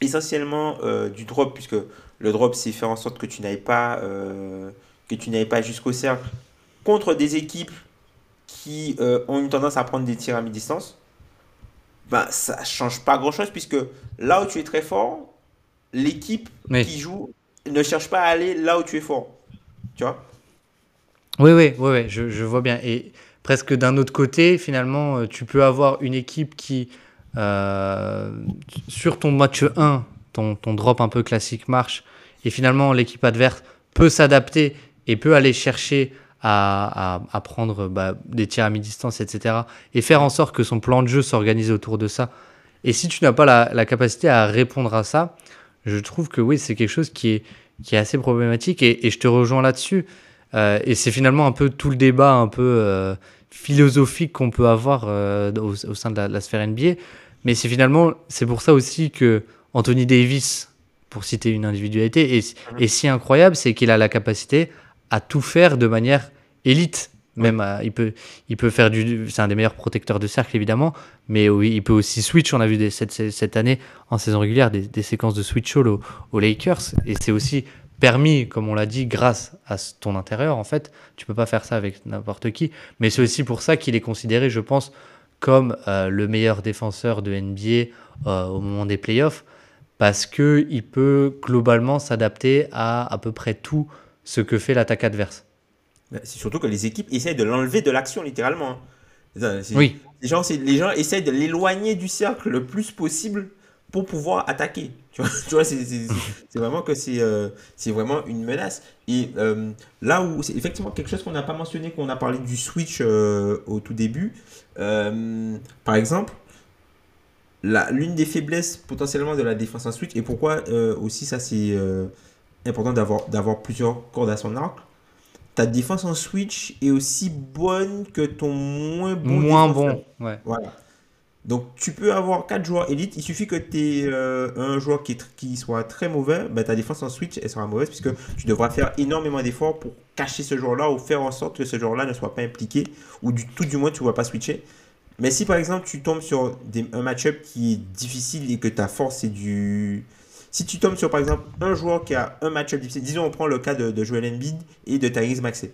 essentiellement euh, du drop, puisque le drop, c'est faire en sorte que tu n'ailles pas, euh, que tu n'ailles pas jusqu'au cercle, contre des équipes qui euh, ont une tendance à prendre des tirs à mi-distance, ben, ça change pas grand-chose puisque là où tu es très fort, l'équipe qui joue ne cherche pas à aller là où tu es fort. Tu vois? Oui, oui, oui, oui je, je, vois bien. Et presque d'un autre côté, finalement, euh, tu peux avoir une équipe qui, euh, sur ton match 1, ton, ton drop un peu classique marche, et finalement l'équipe adverse peut s'adapter et peut aller chercher à, prendre bah, des tirs à mi-distance, etc. Et faire en sorte que son plan de jeu s'organise autour de ça. Et si tu n'as pas la, capacité à répondre à ça, je trouve que oui, c'est quelque chose qui est, assez problématique. Et, je te rejoins là-dessus. Euh, et c'est finalement un peu tout le débat un peu euh, philosophique qu'on peut avoir euh, au, sein de la, sphère NBA. Mais c'est finalement, c'est pour ça aussi que Anthony Davis, pour citer une individualité, est si incroyable, c'est qu'il a la capacité à tout faire de manière élite. Même, euh, il, peut, il peut faire du. C'est un des meilleurs protecteurs de cercle, évidemment. Mais oui, il peut aussi switch. On a vu des, cette, cette, année, en saison régulière, des, des séquences de switch all aux, Lakers. Et c'est aussi permis, comme on l'a dit, grâce à ton intérieur. En fait, tu peux pas faire ça avec n'importe qui. Mais c'est aussi pour ça qu'il est considéré, je pense, comme euh, le meilleur défenseur de NBA euh, au moment des playoffs. Parce qu'il peut globalement s'adapter à à peu près tout ce que fait l'attaque adverse. C'est surtout que les équipes essayent de l'enlever de l'action, littéralement. Hein. Oui. Les gens, les gens essayent de l'éloigner du cercle le plus possible pour pouvoir attaquer. Tu vois, c'est vraiment que euh, c'est vraiment une menace. Et euh, là où c'est effectivement quelque chose qu'on n'a pas mentionné, qu'on a parlé du switch euh, au tout début. par exemple, l'une des faiblesses potentiellement de la défense en switch, et pourquoi aussi ça c'est important d'avoir plusieurs cordes à son arc, ta défense en switch est aussi bonne que ton moins bon. Moins bon, ouais. Voilà. Donc tu peux avoir quatre joueurs élites, il suffit que tu aies euh, un joueur qui, qui soit très mauvais, ben, ta défense en switch elle sera mauvaise puisque tu devras faire énormément d'efforts pour cacher ce joueur-là ou faire en sorte que ce joueur-là ne soit pas impliqué ou du tout du moins tu ne vas pas switcher. Mais si par exemple tu tombes sur un match-up qui est difficile et que ta force est du si tu tombes sur, par exemple, un joueur qui a un match-up difficile, disons, on prend le cas de, de Joel Embiid et de Therese Maxey.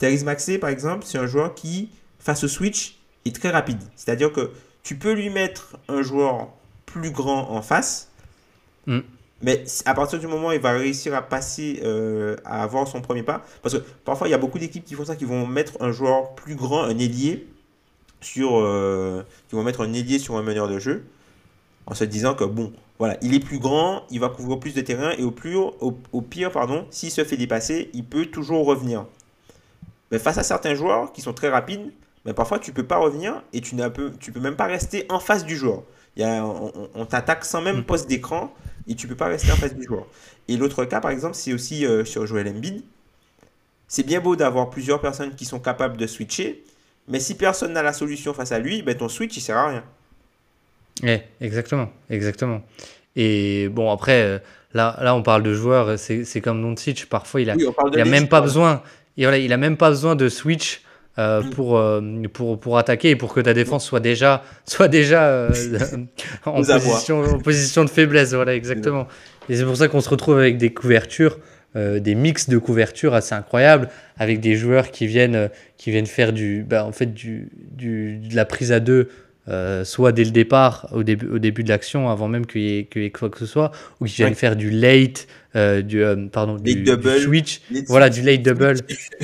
Therese Maxey, par exemple, c'est un joueur qui, face au switch, est très rapide. C'est-à-dire que tu peux lui mettre un joueur plus grand en face, mm. mais à partir du moment où il va réussir à passer, euh, à avoir son premier pas, parce que parfois il y a beaucoup d'équipes qui font ça, qui vont mettre un joueur plus grand, un ailier, sur, euh, qui vont mettre un ailier sur un meneur de jeu, en se disant que bon, voilà, il est plus grand, il va couvrir plus de terrain et au, plus, au, pire, pardon, s'il se fait dépasser, il peut toujours revenir. Mais face à certains joueurs qui sont très rapides, mais parfois tu peux pas revenir et tu ne peux, tu peux même pas rester en face du joueur. Il y a, on, t'attaque sans même mm. poste d'écran et tu peux pas rester en face du joueur. Et l'autre cas, par exemple, c'est aussi euh, sur Joel Embiid. C'est bien beau d'avoir plusieurs personnes qui sont capables de switcher, mais si personne n'a la solution face à lui, ben ton switch il sert à rien. Ouais, exactement, exactement. Et bon, après, euh, là, là on parle de joueurs, c'est comme Doncic, parfois il a, il a même pas besoin, et voilà, il a même pas besoin de switch euh, mm. pour, euh, pour, pour attaquer et pour que ta défense soit déjà, soit déjà en, position, en position de faiblesse. Voilà, exactement. Et c'est pour ça qu'on se retrouve avec des couvertures, des mix de couvertures assez incroyables, avec des joueurs qui viennent, qui viennent faire du, bah, en fait, du, du, de la prise à deux euh, soit dès le départ, au début, au début de l'action, avant même qu'il y, ait- qu'il y ait quoi que ce soit, ou qu'ils viennent Ouais. faire du late, euh, du, euh, pardon, du, du double. switch, Late voilà, du late double.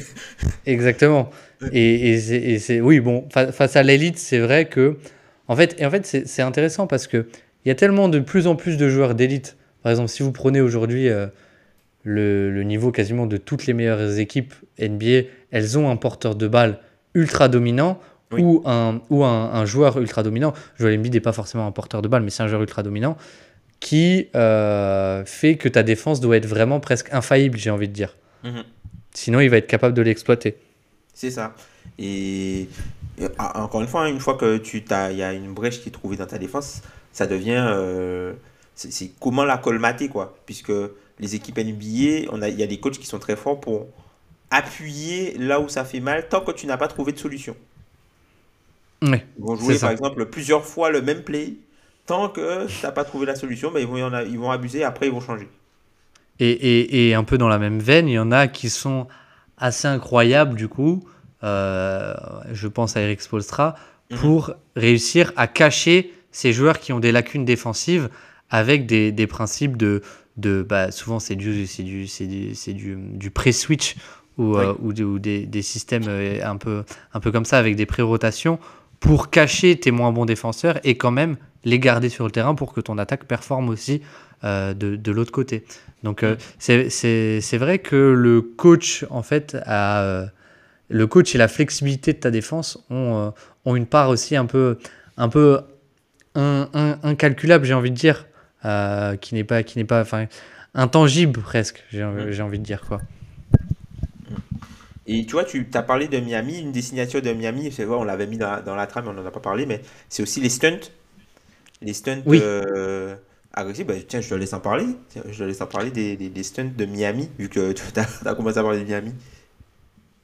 Exactement. Et, et c'est- oui, bon, fa- face à l'élite, c'est vrai que, en fait, et en fait c'est c'est intéressant parce que il y a tellement de plus en plus de joueurs d'élite. Par exemple, si vous prenez aujourd'hui le, le niveau quasiment de toutes les meilleures équipes NBA, elles ont un porteur de balle ultra dominant Oui. ou, un, ou un, un joueur ultra dominant. Joel Embiid n'est pas forcément un porteur de balle, mais c'est un joueur ultra dominant qui euh, fait que ta défense doit être vraiment presque infaillible, j'ai envie de dire. Mhm. Sinon, il va être capable de l'exploiter. C'est ça. Et et, ah, encore une fois, hein, une fois que tu t'as, il y a une brèche qui est trouvée dans ta défense, ça devient, euh, c'est c'est comment la colmater quoi, puisque les équipes NBA, on a, il y a des coachs qui sont très forts pour appuyer là où ça fait mal, tant que tu n'as pas trouvé de solution. Ils vont jouer par exemple plusieurs fois le même play, tant que tu n'as pas trouvé la solution, ben, ils vont, a- ils vont abuser, après ils vont changer. Et, et, et un peu dans la même veine, il y en a qui sont assez incroyables, du coup, euh, je pense à Eric Spolstra, Mhm. pour réussir à cacher ces joueurs qui ont des lacunes défensives avec des, des principes de... de bah, souvent, c'est du, du, du, du, du pré-switch ou, euh, ou, des- ou des, des systèmes euh, un peu, un peu comme ça avec des pré-rotations pour cacher tes moins bons défenseurs et quand même les garder sur le terrain pour que ton attaque performe aussi euh, de, de l'autre côté. Donc euh, c'est- vrai que le coach en fait a euh, le coach et la flexibilité de ta défense ont, ont une part aussi un peu un peu in- in- incalculable j'ai envie de dire qui n'est pas qui n'est pas enfin intangible presque j'ai Mm. j'ai envie de dire quoi. Et tu vois, tu as parlé de Miami, une des signatures de Miami, c'est vrai, on l'avait mis dans la, dans la trame, on n'en a pas parlé, mais c'est aussi les stunts. Les stunts Oui. euh, agressifs. Bah, tiens, je te laisse en parler. Tiens, je te laisse en parler des, des, des stunts de Miami, vu que tu as, commencé à parler de Miami.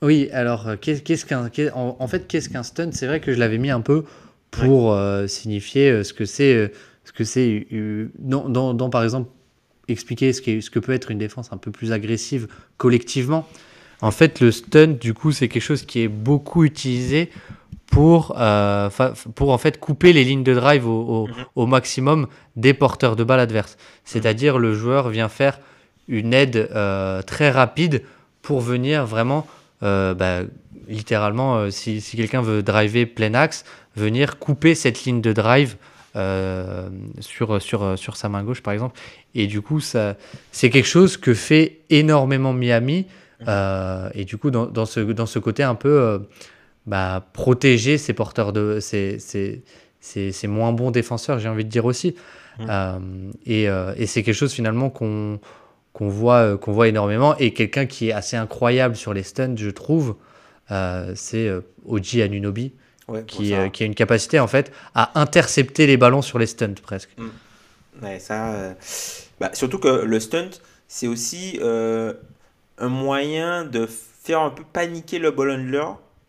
Oui, alors euh, qu'est- qu'est-ce qu'un qu'est- en, en fait qu'est-ce qu'un stunt? C'est vrai que je l'avais mis un peu pour euh, signifier ce que c'est ce que c'est dans, dans, dans, par exemple expliquer ce, qu'est- ce que peut être une défense un peu plus agressive collectivement. En fait, le stunt du coup, c'est quelque chose qui est beaucoup utilisé pour euh, pour en fait couper les lignes de drive au, au, Mhm. au maximum des porteurs de balle adverses. C'est-à-dire le joueur vient faire une aide euh, très rapide pour venir vraiment euh, bah, littéralement, si, si quelqu'un veut driver plein axe, venir couper cette ligne de drive euh, sur, sur, sur sa main gauche, par exemple. Et du coup, ça, c'est quelque chose que fait énormément Miami. Euh, et du coup, dans, dans, ce, dans ce côté un peu euh, bah, protéger ses porteurs de. Ses, ses- ses moins bons défenseurs, j'ai envie de dire aussi. Mhm. Euh, et euh, et c'est quelque chose finalement qu'on qu'on voit, euh, qu'on voit énormément. Et quelqu'un qui est assez incroyable sur les stunts, je trouve, c'est Oji Anunobi, Ouais, qui, qui a une capacité en fait à intercepter les ballons sur les stunts presque. Ouais, ça, bah, surtout que le stunt, c'est aussi un moyen de faire un peu paniquer le ball handler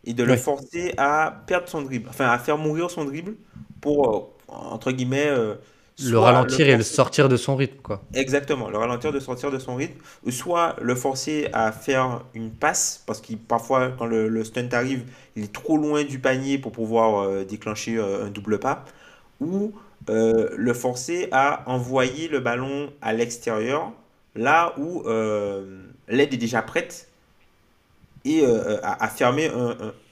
et de le forcer à perdre son dribble, enfin à faire mourir son dribble pour, euh, entre guillemets, euh, Le ralentir et le sortir de son rythme. Quoi. Exactement, le ralentir de sortir de son rythme, ou soit le forcer à faire une passe, parce que parfois quand le, le stunt arrive, il est trop loin du panier pour pouvoir euh, déclencher un double pas, ou le forcer à envoyer le ballon à l'extérieur, là où l'aide est déjà prête, et euh, à, à fermer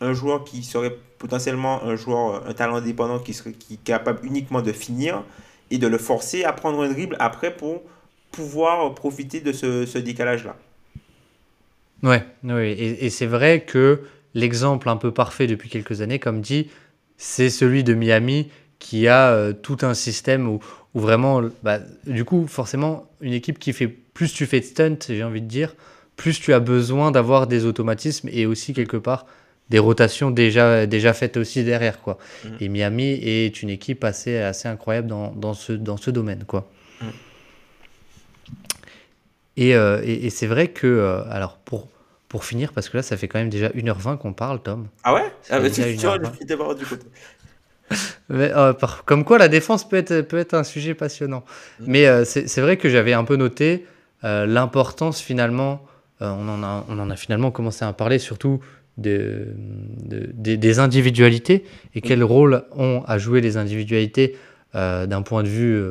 un, joueur qui serait potentiellement un joueur, un talent dépendant qui serait capable uniquement de finir, et de le forcer à prendre un dribble après pour pouvoir profiter de ce, décalage-là. Ouais, ouais, et, c'est vrai que l'exemple un peu parfait depuis quelques années, comme dit, c'est celui de Miami qui a euh, tout un système où, où vraiment, bah, du coup, forcément, une équipe qui fait plus tu fais de stunt, j'ai envie de dire, plus tu as besoin d'avoir des automatismes et aussi quelque part des rotations déjà, déjà faites aussi derrière. Quoi. Mhm. Et Miami est une équipe assez, assez incroyable dans, dans, ce, dans ce domaine. Quoi. Et, euh, et, et c'est vrai que, euh, alors pour, pour finir, parce que là ça fait quand même déjà 1h20 qu'on parle, Tom. Ah ouais? Ah, bah, tu vois, je m'étais pas rendu compte. Mais, euh, par- comme quoi la défense peut être, peut être un sujet passionnant. Mhm. Mais euh, c'est vrai que j'avais un peu noté euh, l'importance finalement, on, en a, on en a finalement commencé à parler surtout de, des individualités et quel rôle ont à jouer les individualités d'un point de vue,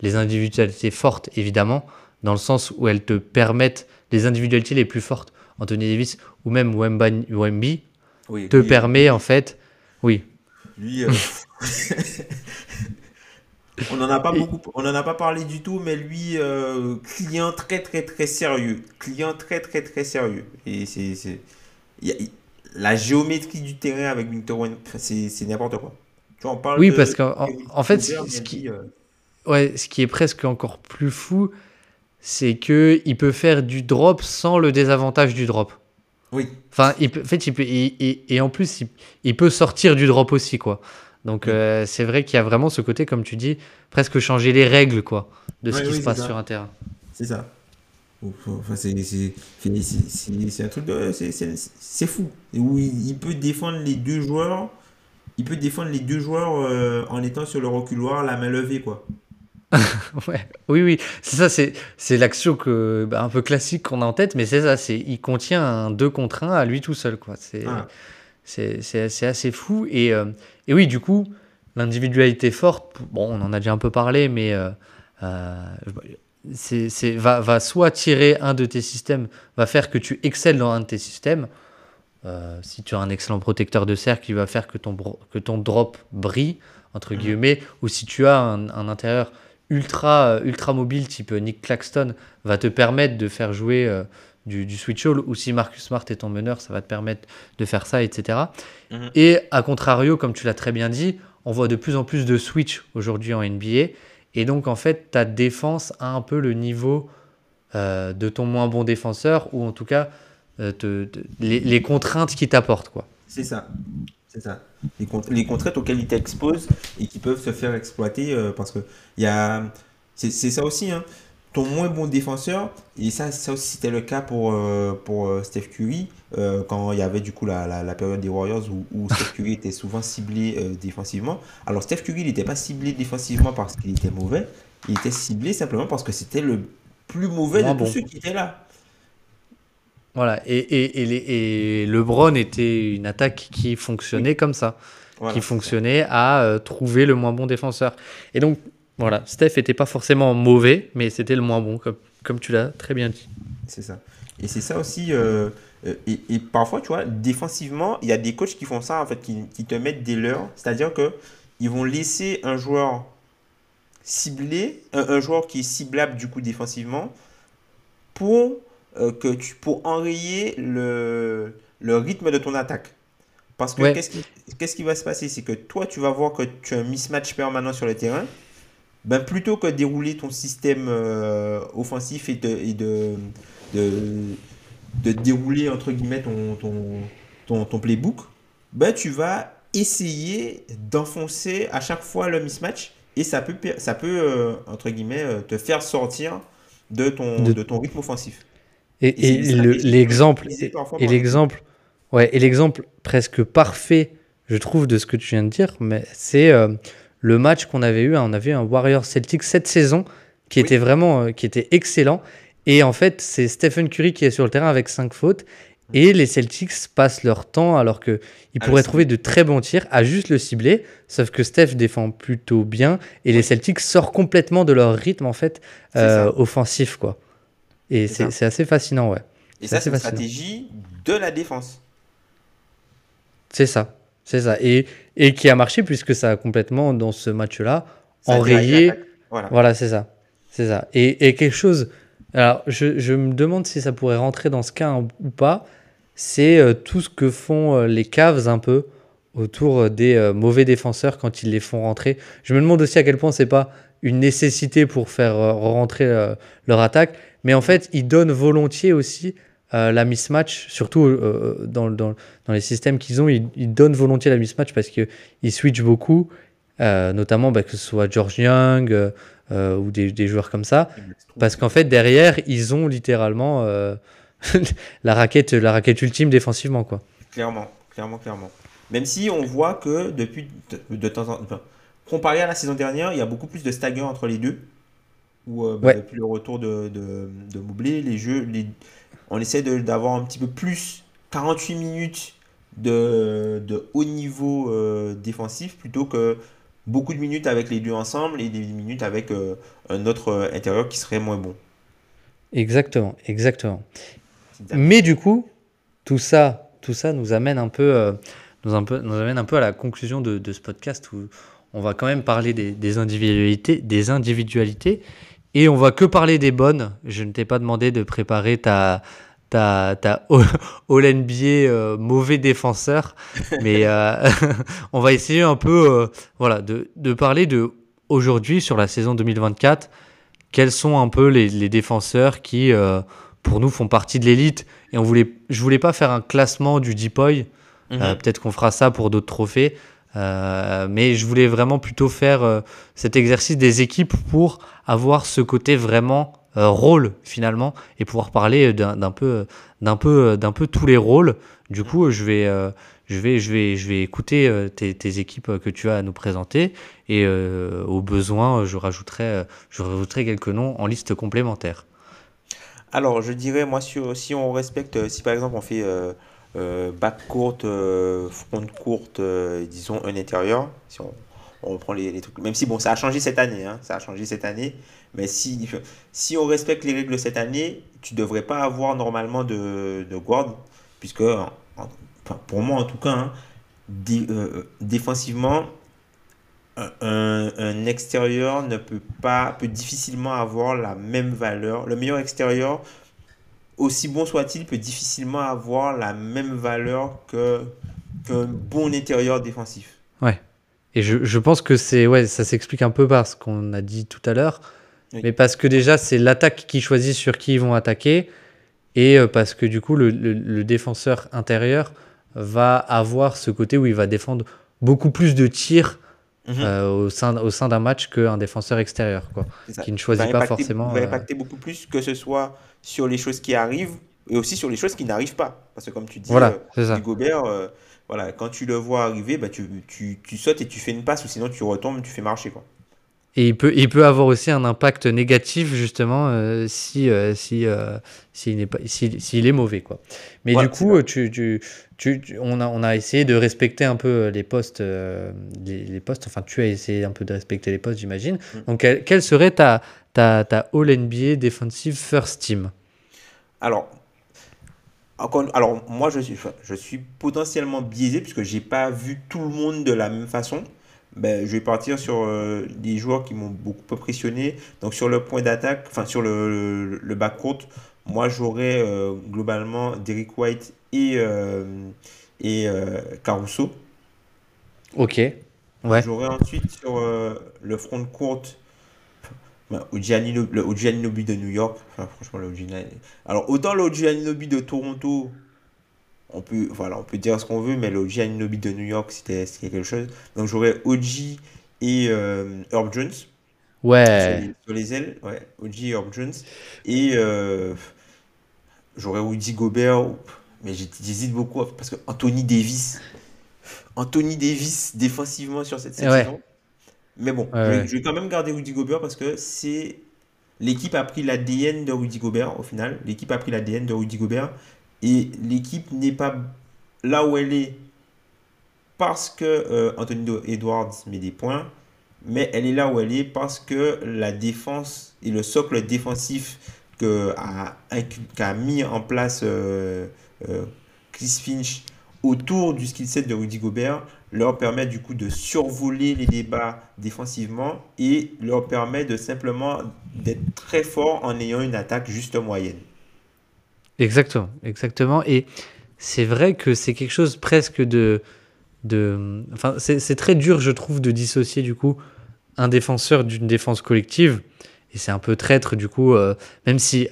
les individualités fortes évidemment, dans le sens où elles te permettent, les individualités les plus fortes, Anthony Davis ou même Wemby, te permet en fait, oui. Lui, On n'en a pas beaucoup, on en a pas parlé du tout, mais lui, euh, client très très très sérieux, client très très très sérieux. Et c'est, la géométrie du terrain avec c'est, c'est n'importe quoi. Tu en parles oui, parce qu'en en, fait, ce qui, euh, ouais, ce qui est presque encore plus fou, c'est que il peut faire du drop sans le désavantage du drop. Oui. Enfin, il peut, en fait, il peut, et, en plus, il, il, peut sortir du drop aussi, quoi. Donc euh, c'est vrai qu'il y a vraiment ce côté, comme tu dis, presque changer les règles quoi, de ce qui se passe sur un terrain. C'est ça. Enfin, c'est un truc de. C'est fou. Où il, peut défendre les deux joueurs. Il peut défendre les deux joueurs euh, en étant sur le reculoir, la main levée, quoi. ouais. Oui, oui, c'est ça, c'est l'action que bah, un peu classique qu'on a en tête, mais c'est ça, c'est il contient un 2 contre 1 à lui tout seul, quoi. C'est ah. C'est assez fou. Et, euh, et oui, du coup, l'individualité forte, bon, on en a déjà un peu parlé, mais euh, euh, c'est, va, va, soit tirer un de tes systèmes, va faire que tu excelles dans un de tes systèmes. Euh, si tu as un excellent protecteur de cercle, il va faire que ton, que ton drop brille, entre mhm. guillemets, ou si tu as un, un, intérieur ultra, ultra mobile type Nick Claxton, va te permettre de faire jouer du, switch all, ou si Marcus Smart est ton meneur, ça va te permettre de faire ça, etc. Mhm. Et à contrario, comme tu l'as très bien dit, on voit de plus en plus de switch aujourd'hui en NBA. Et donc, en fait, ta défense a un peu le niveau euh, de ton moins bon défenseur, ou en tout cas, euh, les, contraintes qu'il t'apporte. C'est ça. C'est ça. Les, contraintes auxquelles il t'expose et qui peuvent se faire exploiter euh, parce que y a... c'est ça aussi. Hein ton moins bon défenseur, et ça, ça aussi c'était le cas pour, euh, pour euh, Steph Curry, euh, quand il y avait du coup la, la, période des Warriors où, Steph Curry était souvent ciblé défensivement. Alors Steph Curry, il n'était pas ciblé défensivement parce qu'il était mauvais, il était ciblé simplement parce que c'était le plus mauvais de tous ceux qui étaient là. Voilà, et, et, et, et, LeBron était une attaque qui fonctionnait comme ça, qui fonctionnait à trouver le moins bon défenseur. Et donc, voilà, Steph n'était pas forcément mauvais, mais c'était le moins bon, comme, comme tu l'as très bien dit. C'est ça. Et c'est ça aussi. Euh, euh, et, parfois, tu vois, défensivement, il y a des coachs qui font ça, en fait, qui, qui te mettent des leurs. C'est-à-dire que ils vont laisser un joueur ciblé, un, joueur qui est ciblable du coup défensivement, pour, euh, que tu, pour enrayer le, le rythme de ton attaque. Parce que qu'est-ce qui, qu'est-ce qui va se passer? C'est que toi, tu vas voir que tu as un mismatch permanent sur le terrain ben, plutôt que de dérouler ton système euh, offensif et, de, et de, de, dérouler entre guillemets ton, ton, ton, playbook, ben, tu vas essayer d'enfoncer à chaque fois le mismatch et ça peut, ça peut euh, entre guillemets, euh, te faire sortir de ton, de... ton rythme offensif. Et, l'exemple et l'exemple ouais, et l'exemple presque parfait, je trouve, de ce que tu viens de dire, mais c'est le match qu'on avait eu, hein, on avait eu un Warriors Celtics cette saison qui était vraiment euh, qui était excellent. Et en fait, c'est Stephen Curry qui est sur le terrain avec 5 fautes. Et les Celtics passent leur temps, alors qu'ils pourraient trouver de très bons tirs, à juste le cibler. Sauf que Steph défend plutôt bien. Et les Celtics sortent complètement de leur rythme, en fait, euh, offensif. quoi. Et c'est assez fascinant, ouais. Et ça, c'est une stratégie de la défense. C'est ça. C'est ça. Et, et qui a marché puisque ça a complètement, dans ce match-là, enrayé. Voilà, c'est ça. C'est ça. Et, et, quelque chose. Alors, je, je, me demande si ça pourrait rentrer dans ce cas ou pas. C'est euh, tout ce que font euh, les Cavs un peu autour euh, des mauvais défenseurs quand ils les font rentrer. Je me demande aussi à quel point c'est pas une nécessité pour faire rentrer leur attaque. Mais en fait, ils donnent volontiers aussi euh, la mismatch, surtout euh, dans, dans, dans, les systèmes qu'ils ont, ils, donnent volontiers la mismatch parce qu'ils switchent beaucoup, euh, notamment bah, que ce soit George Young ou des, des, joueurs comme ça, parce qu'en fait derrière ils ont littéralement la raquette, la raquette ultime défensivement quoi. Clairement, clairement, clairement. Même si on voit que depuis de, temps en temps, comparé à la saison dernière, il y a beaucoup plus de stagnant entre les deux. Ou bah, depuis le retour de, de, de Moublé, les jeux, les, on essaie d'avoir un petit peu plus 48 minutes de, de haut niveau euh, défensif plutôt que beaucoup de minutes avec les deux ensemble et des minutes avec euh, un autre euh, intérieur qui serait moins bon. Exactement, exactement. Mais du coup, tout ça, tout ça nous amène un peu, nous, un peu, nous amène un peu à la conclusion de, de, ce podcast où on va quand même parler des, des, individualités, des individualités et on va que parler des bonnes. Je ne t'ai pas demandé de préparer ta, ta, ta All NBA euh, mauvais défenseur. Mais euh, on va essayer un peu euh, voilà, de, de, parler de aujourd'hui sur la saison 2024. Quels sont un peu les, les défenseurs qui, pour nous, font partie de l'élite? Et on voulait, je voulais pas faire un classement du Deepoy. Mm Peut-être qu'on fera ça pour d'autres trophées. Mais je voulais vraiment plutôt faire cet exercice des équipes pour avoir ce côté vraiment euh, rôle finalement et pouvoir parler d'un peu d'un peu d'un peu tous les rôles. Du coup, je vais je vais je vais je vais écouter euh, tes, équipes que tu as à nous présenter et euh, au besoin, je rajouterai je rajouterai quelques noms en liste complémentaire. Alors, je dirais moi si on respecte si par exemple on fait back courte, front courte, disons un intérieur, si on, on reprend les, trucs. Même si, bon, ça a changé cette année, hein, ça a changé cette année. Mais si, si on respecte les règles cette année, tu devrais pas avoir normalement de, de guard, puisque, pour moi en tout cas, hein, euh, défensivement, un, un, extérieur ne peut pas, peut difficilement avoir la même valeur. Le meilleur extérieur, aussi bon soit-il, peut difficilement avoir la même valeur que qu'un bon intérieur défensif. Ouais. Et je, je pense que c'est ouais, ça s'explique un peu par ce qu'on a dit tout à l'heure. Mais parce que déjà, c'est l'attaque qui choisit sur qui ils vont attaquer. Et euh, parce que du coup, le, le, le, défenseur intérieur va avoir ce côté où il va défendre beaucoup plus de tirs -hmm. euh, au sein, au sein d'un match qu'un défenseur extérieur, quoi, qui ne choisit pas impacter, forcément. Il va impacter euh... beaucoup plus que ce soit sur les choses qui arrivent et aussi sur les choses qui n'arrivent pas. Parce que comme tu dis, voilà, euh, Gobert, euh, voilà, quand tu le vois arriver, bah, tu, tu, tu, sautes et tu fais une passe ou sinon tu retombes, tu fais marcher. Quoi. Et il peut, il peut avoir aussi un impact négatif justement euh, si, euh, si, euh, s'il n'est pas, s'il, s'il est mauvais quoi. Mais ouais, du coup, tu, tu, tu, on a, on a essayé de respecter un peu les postes, les, les, postes. Enfin, tu as essayé un peu de respecter les postes, j'imagine. Mm. Donc, quelle, quelle, serait ta, ta, ta All NBA Defensive First Team? Alors, encore, alors moi, je suis, je suis potentiellement biaisé puisque j'ai pas vu tout le monde de la même façon. Ben, je vais partir sur euh, des joueurs qui m'ont beaucoup impressionné. Donc sur le point d'attaque, enfin sur le, le, le back court, moi j'aurais euh, globalement Derek White et, euh, et Caruso. Ok. Ouais. J'aurais ensuite sur le front court ben, le OG Anunoby de New York. Enfin, franchement, le Alors autant le OG Anunoby de Toronto, on peut, voilà, on peut dire ce qu'on veut, mais le OG Anunoby de New York, c'était quelque chose. Donc j'aurais OG et euh, Herb Jones. Ouais. Sur les, sur les, ailes, ouais. OG et Herb Jones. Et euh, j'aurais Woody Gobert, mais j'hésite beaucoup parce que Anthony Davis. Anthony Davis défensivement sur cette saison. Ouais. Mais bon, ouais, je, vais, je, vais, quand même garder Rudy Gobert parce que c'est. L'équipe a pris l'ADN de Rudy Gobert au final. L'équipe a pris l'ADN de Rudy Gobert. Et l'équipe n'est pas là où elle est parce que euh, Anthony Edwards met des points, mais elle est là où elle est parce que la défense et le socle défensif qu'a mis en place euh, euh, Chris Finch autour du skill set de Rudy Gobert leur permet du coup de survoler les débats défensivement et leur permet de simplement d'être très fort en ayant une attaque juste moyenne. Exactement, exactement. Et c'est vrai que c'est quelque chose presque de. de enfin, c'est très dur, je trouve, de dissocier du coup un défenseur d'une défense collective. Et c'est un peu traître, du coup, euh, même si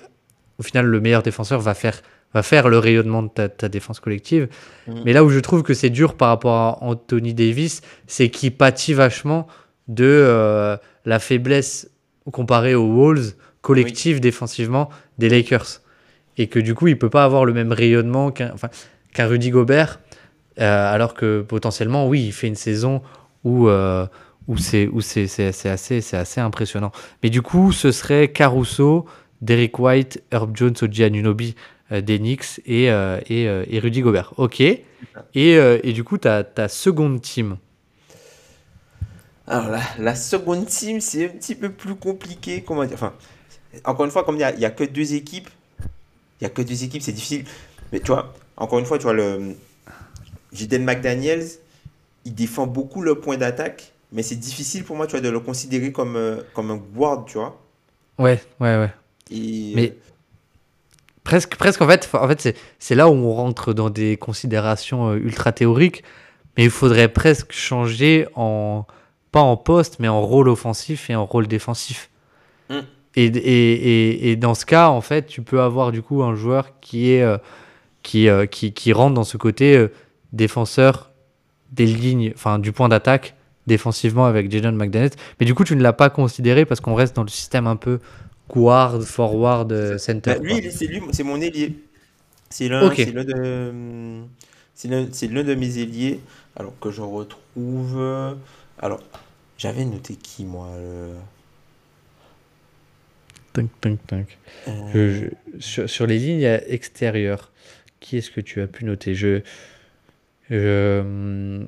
au final le meilleur défenseur va faire, va faire le rayonnement de ta, ta défense collective. Mmh. Mais là où je trouve que c'est dur par rapport à Anthony Davis, c'est qu'il pâtit vachement de euh, la faiblesse comparée aux Wolves collective oui. défensivement des Lakers et que du coup il peut pas avoir le même rayonnement qu'un enfin, Rudy Gobert euh, alors que potentiellement oui il fait une saison où euh, où c'est assez assez impressionnant mais du coup ce serait Caruso Derek White Herb Jones ou Giannunobi euh, d'Enix et, euh, euh, et Rudy Gobert. Ok. Et, et du coup, ta, seconde team. Alors la, la seconde team, c'est un petit peu plus compliqué. Comment dire? Enfin, encore une fois, comme il n'y a, a que deux équipes, il y a que deux équipes, c'est difficile. Mais tu vois, encore une fois, tu vois, le Jaden McDaniels, il défend beaucoup le point d'attaque, mais c'est difficile pour moi, tu vois, de le considérer comme, euh, comme un guard, tu vois. Ouais, ouais, ouais. Et euh, Mais presque, presque en fait, en fait c'est, là où on rentre dans des considérations euh, ultra théoriques, mais il faudrait presque changer en, pas en poste, mais en rôle offensif et en rôle défensif. Mm. Et, et, et, dans ce cas, en fait, tu peux avoir du coup un joueur qui est euh, qui, euh, qui, qui rentre dans ce côté euh, défenseur des lignes, enfin du point d'attaque défensivement avec Jadon McDaniels. Mais du coup, tu ne l'as pas considéré parce qu'on reste dans le système un peu guard, forward, center. bah, lui, c'est lui, c'est mon ailier. C'est l'un, de, mes ailiers. Alors que je retrouve. Alors, j'avais noté qui moi le- Sur, les lignes extérieures, qui est-ce que tu as pu noter? Je, je,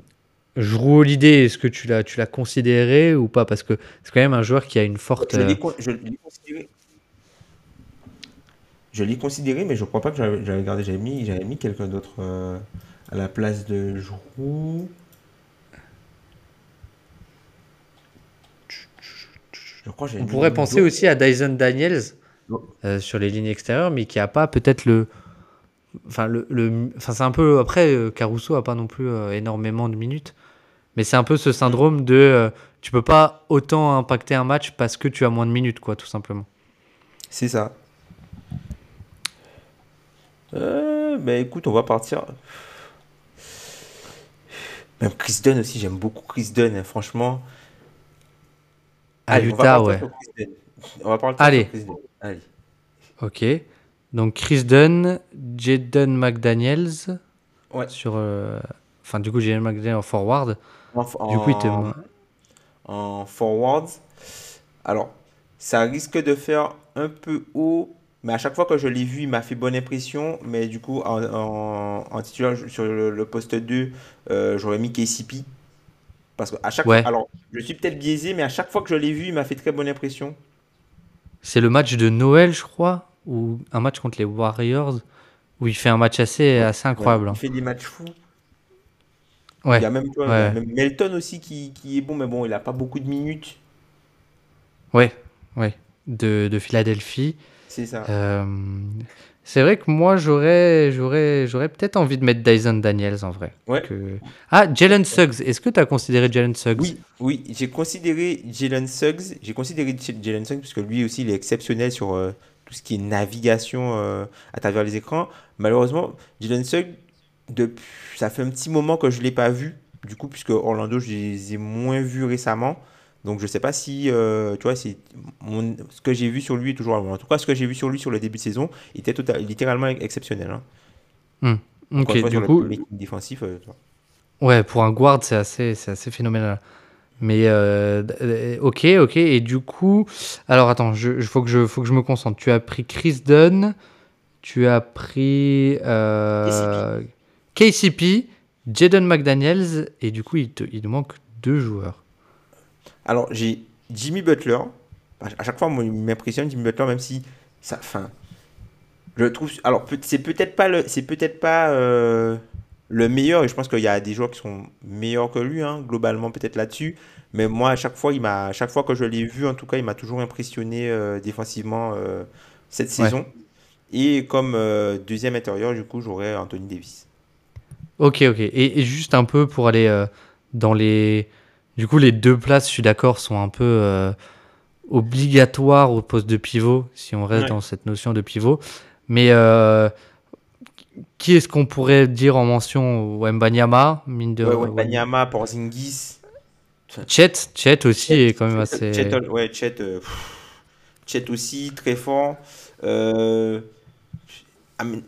Holiday, est-ce que tu l'as, considéré ou pas? Parce que c'est quand même un joueur qui a une forte. Je l'ai considéré. Mais je crois pas que j'avais regardé. J'avais mis, mis quelqu'un d'autre euh, à la place de Jrue. Je crois On pourrait penser aussi à Dyson Daniels Non. euh, sur les lignes extérieures, mais qui a pas peut-être le. Enfin, le, le- enfin, c'est un peu. Après, euh, Caruso a pas non plus euh, énormément de minutes. Mais c'est un peu ce syndrome de. euh, tu peux pas autant impacter un match parce que tu as moins de minutes, quoi, tout simplement. C'est ça. Euh, bah écoute, on va partir. Même Chris Dunn aussi, j'aime beaucoup Chris Dunn, hein, franchement. À Allez, on va Utah, ouais. sur Chris Dunn. On va partir Allez. Dunn. Allez. Ok. Donc Chris Dunn, Jaden McDaniels Ouais. sur. euh, Enfin, du coup, Jaden McDaniels en forward. En, Du coup, en- en forward. Alors, ça risque de faire un peu haut, mais à chaque fois que je l'ai vu, il m'a fait bonne impression. Mais du coup, en, en, en titulaire sur le, le poste 2, euh, j'aurais mis KCP. Parce que à chaque Ouais. fois, alors, je suis peut-être biaisé, mais à chaque fois que je l'ai vu, il m'a fait très bonne impression. C'est le match de Noël, je crois, ou un match contre les Warriors, où il fait un match assez, assez incroyable. Ouais, hein. il fait des matchs fous. Ouais. Il y a même, tu vois, Ouais. il y a même Melton aussi qui, qui est bon, mais bon, il n'a pas beaucoup de minutes. Ouais, ouais, de, de Philadelphie. C'est ça. Euh, c'est vrai que moi, j'aurais, j'aurais, j'aurais peut-être envie de mettre Dyson Daniels en vrai. Ouais. Que- Ah, Jalen Suggs. Est-ce que tu as considéré Jalen Suggs? Oui, oui, j'ai considéré Jalen Suggs, j'ai considéré Jalen Suggs parce que lui aussi il est exceptionnel sur euh, tout ce qui est navigation euh, à travers les écrans. Malheureusement, Jalen Suggs, depuis, ça fait un petit moment que je ne l'ai pas vu, du coup, puisque Orlando, je les ai moins vus récemment. Donc je sais pas si, euh, tu vois, mon- ce que j'ai vu sur lui est toujours, en tout cas, ce que j'ai vu sur lui sur le début de saison était total, littéralement exceptionnel. Hein. Ok, une fois, du le coup, public défensif, euh, tu vois. ouais, pour un guard, c'est assez, c'est assez phénoménal. Mais euh, ok, ok. Et du coup, alors attends, je, je- faut que je, faut que je me concentre. Tu as pris Chris Dunn, tu as pris euh, KCP, Jaden McDaniels, et du coup, il te, il te manque deux joueurs. Alors, j'ai Jimmy Butler. À chaque fois, moi, il m'impressionne, Jimmy Butler, même si ça. Enfin. Je trouve. Alors, c'est peut-être pas, le, c'est peut-être pas euh, le meilleur, et je pense qu'il y a des joueurs qui sont meilleurs que lui, hein, globalement, peut-être là-dessus. Mais moi, à chaque fois, il m'a, chaque fois que je l'ai vu, en tout cas, il m'a toujours impressionné euh, défensivement euh, cette Ouais. saison. Et comme deuxième intérieur, du coup, j'aurais Anthony Davis. Ok, ok. Et, et juste un peu pour aller dans les. Du coup, les deux places, je suis d'accord, sont un peu euh, obligatoires au poste de pivot, si on reste Ouais. dans cette notion de pivot. Mais euh, qui est-ce qu'on pourrait dire en mention? Wembanyama, mine de Ouais, ouais, Banyama, Porzingis. Chet, Chet aussi est quand même assez. Chet, ouais, Chet, euh, Chet aussi, très fort. Amen,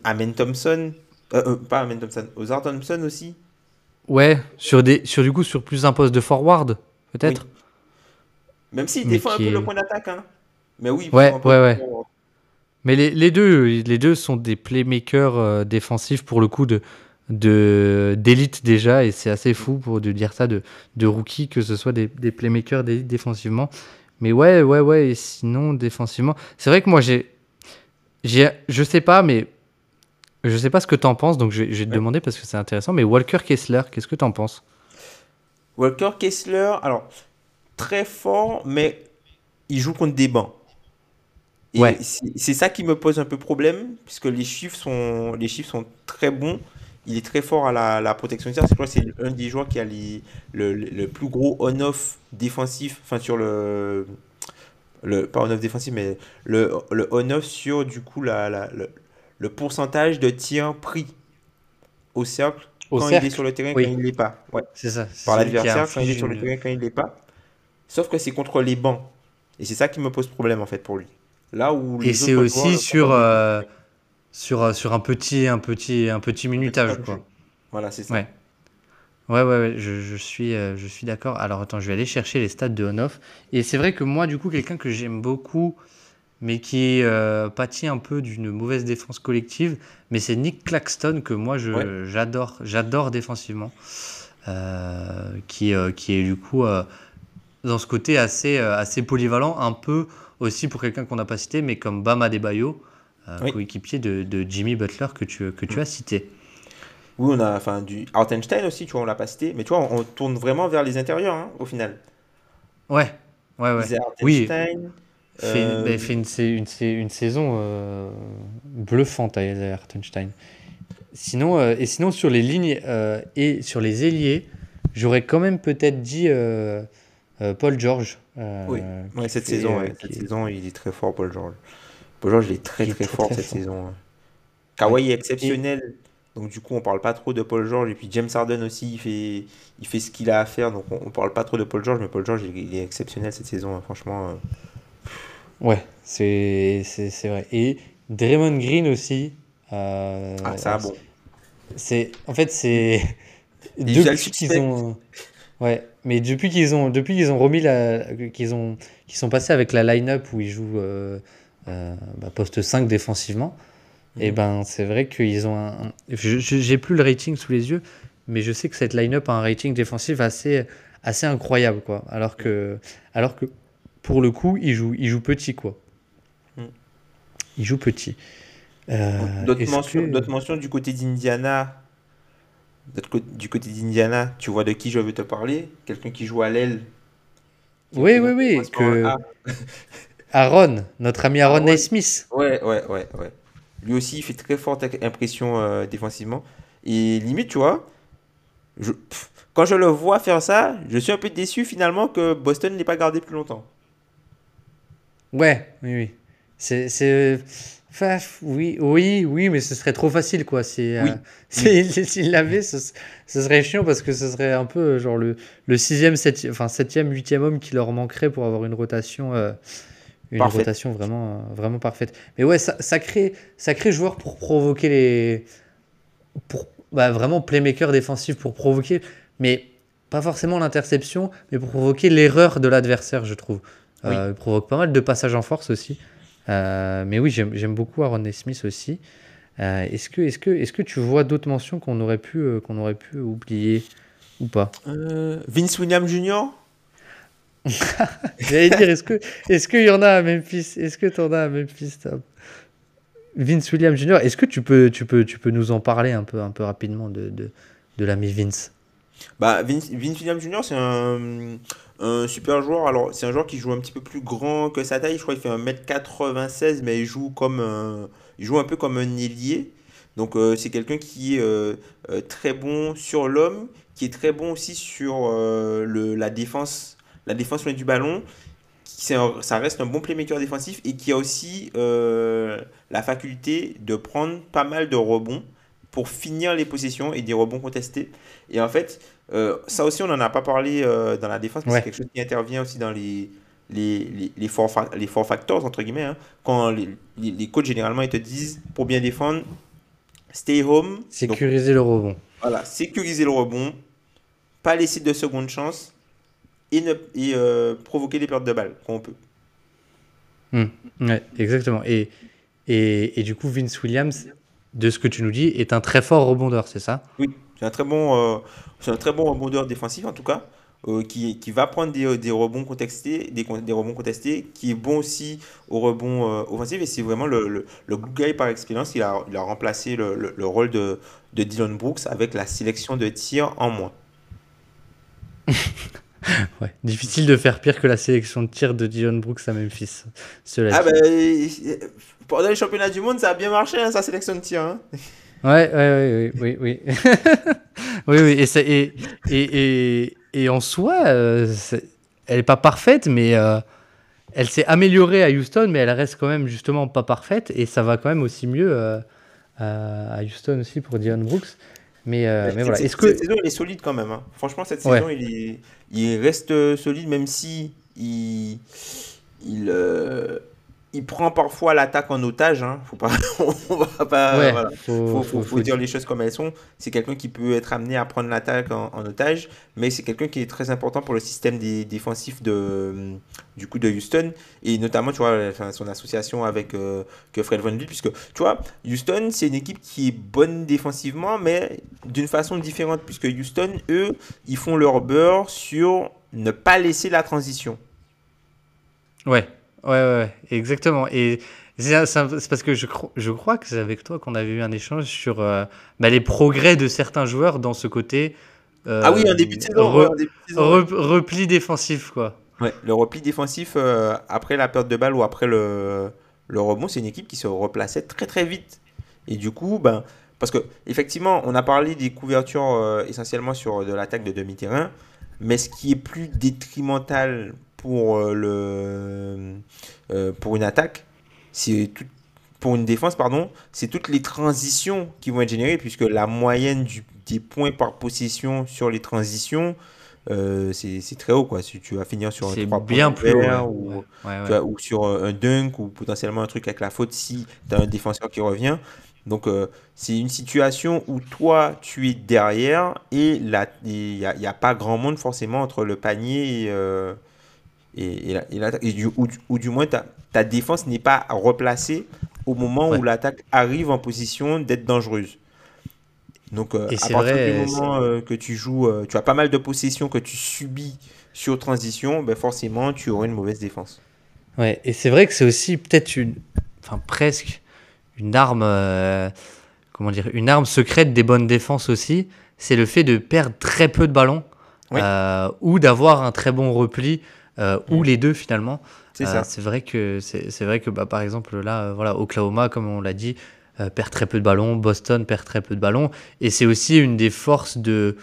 Amen Thompson. Pas Amen Thompson. Ozar Thompson aussi. Ouais, sur, des, sur du coup, sur plus un poste de forward, peut-être Même s'il défend un peu est- le point d'attaque. Hein. Mais oui, Ouais, ouais, ouais. Mais les, les deux, les deux sont des playmakers euh, défensifs pour le coup de de d'élite déjà et c'est assez fou pour de dire ça de, de rookie que ce soit des, des playmakers d'élite défensivement mais ouais ouais ouais et sinon défensivement c'est vrai que moi j'ai j'ai je sais pas mais je sais pas ce que t'en penses donc je, vais- je vais te Ouais. demander parce que c'est intéressant mais Walker Kessler qu'est-ce que t'en penses? Walker Kessler, alors très fort, mais il joue contre des bancs. Et Ouais. c'est c'est ça qui me pose un peu problème, puisque les chiffres sont, les chiffres sont très bons. Il est très fort à la, la protection. Je crois que c'est un des joueurs qui a les- le, le- le plus gros on-off défensif, enfin sur le, le pas on-off défensif, mais le, le on-off sur du coup la, la- le, le pourcentage de tirs pris au cercle Au quand il est sur le terrain, oui. quand il l'est pas. Ouais c'est ça par l'adversaire quand il est sur le terrain, quand il l'est pas. Sauf que c'est contre les bancs. Et c'est ça qui me pose problème en fait pour lui. Là où et c'est aussi joueurs, sur euh, sur euh, sur un petit un petit un petit minutage quoi Voilà, c'est ça. Ouais. Ouais, ouais, ouais, je, je suis, euh, je suis d'accord. Alors attends, je vais aller chercher les stats de on-off. Et c'est vrai que moi, du coup, quelqu'un que j'aime beaucoup, mais qui euh, pâtit un peu d'une mauvaise défense collective, mais c'est Nick Claxton que moi, Ouais. j'adore, j'adore défensivement, euh, qui, euh, qui est du coup dans ce côté assez, assez polyvalent, un peu aussi pour quelqu'un qu'on n'a pas cité, mais comme Bam Adebayo, euh, Oui. coéquipier de, de Jimmy Butler que tu, que tu as cité. Oui, on a enfin du Hartenstein aussi, tu vois, on l'a pas cité, mais tu vois, on, on tourne vraiment vers les intérieurs hein, au final. Ouais, ouais, ouais. Oui. Fait, euh, bah, fait une, sa- une, sa- une saison euh, bluffante à Hartenstein. Sinon, euh, et sinon, sur les lignes et sur les ailiers, j'aurais quand même peut-être dit Paul George. Oui. ouais, cette fait, saison, ouais, cette saison, il est très fort, Paul George. Paul George, il est très Il est très très, fort très cette fort. saison. hein. Kawhi est exceptionnel, donc du coup, on parle pas trop de Paul George. Et puis James Harden aussi, il fait, il fait ce qu'il a à faire, donc on, on parle pas trop de Paul George, mais Paul George, il, il est exceptionnel cette saison, hein, franchement. euh. Ouais, c'est c'est- c'est vrai. Et Draymond Green aussi. euh, Ah, ça, bon. C'est en fait c'est depuis qu'ils ont ouais mais depuis qu'ils ont depuis qu'ils ont remis la qu'ils ont qu'ils sont passés avec la line-up où ils jouent euh, euh, bah, poste 5 défensivement et Mhm. ben c'est vrai qu'ils ont un, j'ai plus le rating sous les yeux mais je sais que cette line-up a un rating défensif assez assez incroyable quoi alors que alors que pour le coup ils jouent ils jouent petit quoi Mhm. ils jouent petit Euh, D'autres mentions, que- d'autres mentions du côté d'Indiana? Du côté d'Indiana, tu vois de qui je veux te parler? Quelqu'un qui joue à l'aile? Oui, oui, oui, que. Aaron, notre ami Aaron Aaron. Naismith. Ouais, ouais, ouais, ouais. Lui aussi, il fait très forte impression euh, défensivement. Et limite, tu vois, je- pff, quand je le vois faire ça, je suis un peu déçu finalement que Boston n'ait pas gardé plus longtemps. Ouais, oui, oui. C'est, c'est... Enfin, oui, oui, oui, mais ce serait trop facile, quoi. C'est, Oui. euh, s'il s'il l'avait, ce, ce serait chiant parce que ce serait un peu genre le, le sixième, septième, enfin septième, huitième homme qui leur manquerait pour avoir une rotation, euh, une rotation vraiment, euh, vraiment parfaite. Mais ouais, ça, sacré, sacré joueur pour provoquer les, pour bah, vraiment playmaker défensif pour provoquer, mais pas forcément l'interception, mais pour provoquer l'erreur de l'adversaire, je trouve. Oui. Euh, il provoque pas mal de passages en force aussi. Euh, mais oui, j'aime j'aime beaucoup Aaron Smith aussi. Euh, est-ce que, est que, est que tu vois d'autres mentions qu'on aurait, pu, qu'on aurait pu oublier ou pas? Vince Williams Jr. J'allais dire, est-ce que, est-ce qu'il y en a à Memphis? Est-ce que tu en as à Memphis Tom? Vince Williams Jr. Est-ce que tu peux, tu peux, tu peux nous en parler un peu, un peu rapidement de, de, de l'ami Vince? Bah, Vince, Vince Williams Jr., c'est un, un super joueur. Alors, c'est un joueur qui joue un petit peu plus grand que sa taille. Je crois qu'il fait 1m96, mais il joue comme un, il joue un peu comme un ailier. Donc, euh, c'est quelqu'un qui est euh, euh, très bon sur l'homme, qui est très bon aussi sur le, la défense, la défense loin du ballon. Qui- ça reste un bon playmaker défensif et qui a aussi la faculté de prendre pas mal de rebonds pour finir les possessions et des rebonds contestés. Et en fait, euh, ça aussi, on n'en a pas parlé euh, dans la défense, mais Ouais. c'est quelque chose qui intervient aussi dans les, les, les, les, four, fa- les four factors, entre guillemets. hein. Quand les, les, les coachs, généralement, ils te disent, pour bien défendre, stay home. Donc, Sécuriser le rebond. voilà, sécuriser le rebond, pas laisser de seconde chance et, ne, et euh, provoquer des pertes de balles quand on peut. Ouais, exactement. Et, Et, et, du coup, Vince Williams, de ce que tu nous dis, est un très fort rebondeur, c'est ça? Oui, c'est un très bon, c'est un très bon rebondeur défensif en tout cas. Euh, qui, qui, va prendre des, des, rebonds contestés, des, des, rebonds contestés, qui est bon aussi au rebond euh, offensif. Et c'est vraiment le, le, le, good guy par expérience. Il a, il a remplacé le, le, rôle de, de, Dylan Brooks avec la sélection de tirs en moins. ouais, difficile de faire pire que la sélection de tirs de Dylan Brooks à Memphis. Cela ah ben, pendant les championnats du monde, ça a bien marché, hein, sa sélection de tirs. Hein. Ouais, ouais, oui, oui, oui. oui, oui, et, ça, et, et, et, et en soi, euh, elle n'est pas parfaite, mais euh, elle s'est améliorée à Houston, mais elle reste quand même justement pas parfaite. Et ça va quand même aussi mieux euh, à Houston aussi pour Dion Brooks. Mais, mais voilà. Est-ce que... Cette saison, il est solide quand même. Hein. Franchement, cette saison, il, il, reste solide, même si il, il, il prend parfois l'attaque en otage. Hein. Faut pas, on va pas, faut, faut, faut, dire les choses comme elles sont. C'est quelqu'un qui peut être amené à prendre l'attaque en, otage, mais c'est quelqu'un qui est très important pour le système des, défensif de, du coup de Houston et notamment, tu vois, son association avec euh, que Fred Van puisque tu vois, Houston, c'est une équipe qui est bonne défensivement, mais d'une façon différente, puisque Houston, eux, ils font leur beurre sur ne pas laisser la transition. Ouais, Ouais, ouais, exactement. Et c'est parce que je, je crois que c'est avec toi qu'on avait eu un échange sur euh, bah, les progrès de certains joueurs dans ce côté. Euh, ah oui, un début de saison. repli défensif, quoi. Ouais, le repli défensif euh, après la perte de balle ou après le, le rebond, c'est une équipe qui se replaçait très très vite. Et du coup, ben, parce que effectivement, on a parlé des couvertures essentiellement sur de l'attaque de demi-terrain, mais ce qui est plus détrimental pour, euh, le, euh, pour une attaque, c'est pour une défense, pardon, c'est toutes les transitions qui vont être générées, puisque la moyenne du, des points par possession sur les transitions, euh, c'est très haut. Quoi. Si tu vas finir sur un 3 bien plus ou, ou, sur un dunk ou potentiellement un truc avec la faute si tu as un défenseur qui revient. Donc, c'est une situation où toi, tu es derrière et il n'y a, a, pas grand monde forcément entre le panier et, et, et, du, ou, du moins ta, ta défense n'est pas replacée au moment où l'attaque arrive en position d'être dangereuse. Donc euh, à partir du moment euh, que tu joues, euh, tu as pas mal de possessions que tu subis sur transition, ben forcément tu auras une mauvaise défense. Ouais, et c'est vrai que c'est aussi peut-être une, enfin presque une arme, comment dire, une arme secrète des bonnes défenses aussi. C'est le fait de perdre très peu de ballons ou d'avoir un très bon repli euh, ou les deux finalement. C'est euh, vrai que, c'est vrai que bah, par exemple, là, euh, voilà, Oklahoma, comme on l'a dit, perd très peu de ballons, Boston perd très peu de ballons, et c'est aussi une des forces de,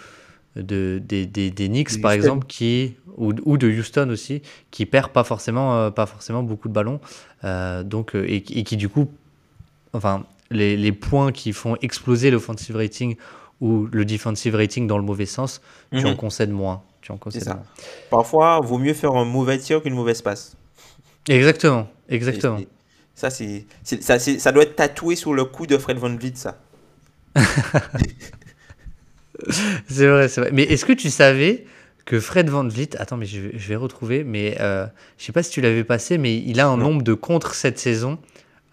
de, des, des, des Knicks, par exemple, qui, ou, ou, de Houston aussi, qui perd pas forcément, pas forcément beaucoup de ballons, donc, et, et, qui du coup, enfin, les, les points qui font exploser l'offensive rating ou le defensive rating dans le mauvais sens, tu en mhm. concèdes moins. C'est ça. Parfois, vaut mieux faire un mauvais tir qu'une mauvaise passe. Exactement, exactement. ça, c'est, ça, ça doit être tatoué sur le cou de Fred Van Vliet, ça. c'est vrai, c'est vrai. Mais est-ce que tu savais que Fred Van Vliet, attends, mais je vais, je vais retrouver, mais euh, je sais pas si tu l'avais passé, mais il a un nombre de contres cette saison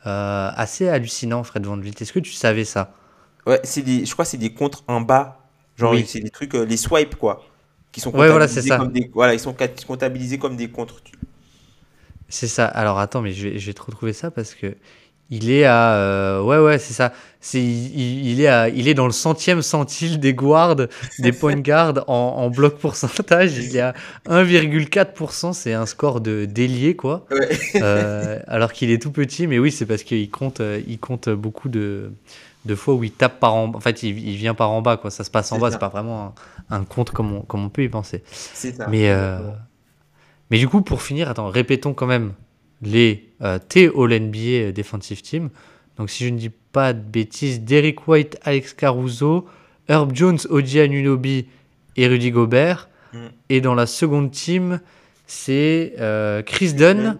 euh, assez hallucinant, Fred Van Vliet. Est-ce que tu savais ça? Ouais, c'est des, je crois que c'est des contres en bas. Genre, c'est des trucs, euh, les swipes, quoi qui sont comptabilisés comme des voilà ils sont comptabilisés comme des contres. C'est ça. Alors attends, mais je vais, je vais te retrouver ça parce que il est à euh, ouais ouais c'est ça. C'est il, est à il est dans le centième centile des guards des point guards en, en, bloc pourcentage. Il est à 1,4%. C'est un score de délié quoi. Euh, alors qu'il est tout petit, mais oui c'est parce qu'il compte euh, il compte beaucoup de de fois où il tape par en en fait il, il vient par en bas quoi. Ça se passe en bas. C'est pas vraiment un compte comme on, comme on peut y penser. Ça. Mais, euh, mais du coup, pour finir, attends, répétons quand même les euh, T All-NBA Defensive Team. Donc, si je ne dis pas de bêtises, Derek White, Alex Caruso, Herb Jones, Oji Anunobi et Rudy Gobert. Mm. Et dans la seconde team, c'est euh, Chris Dunn,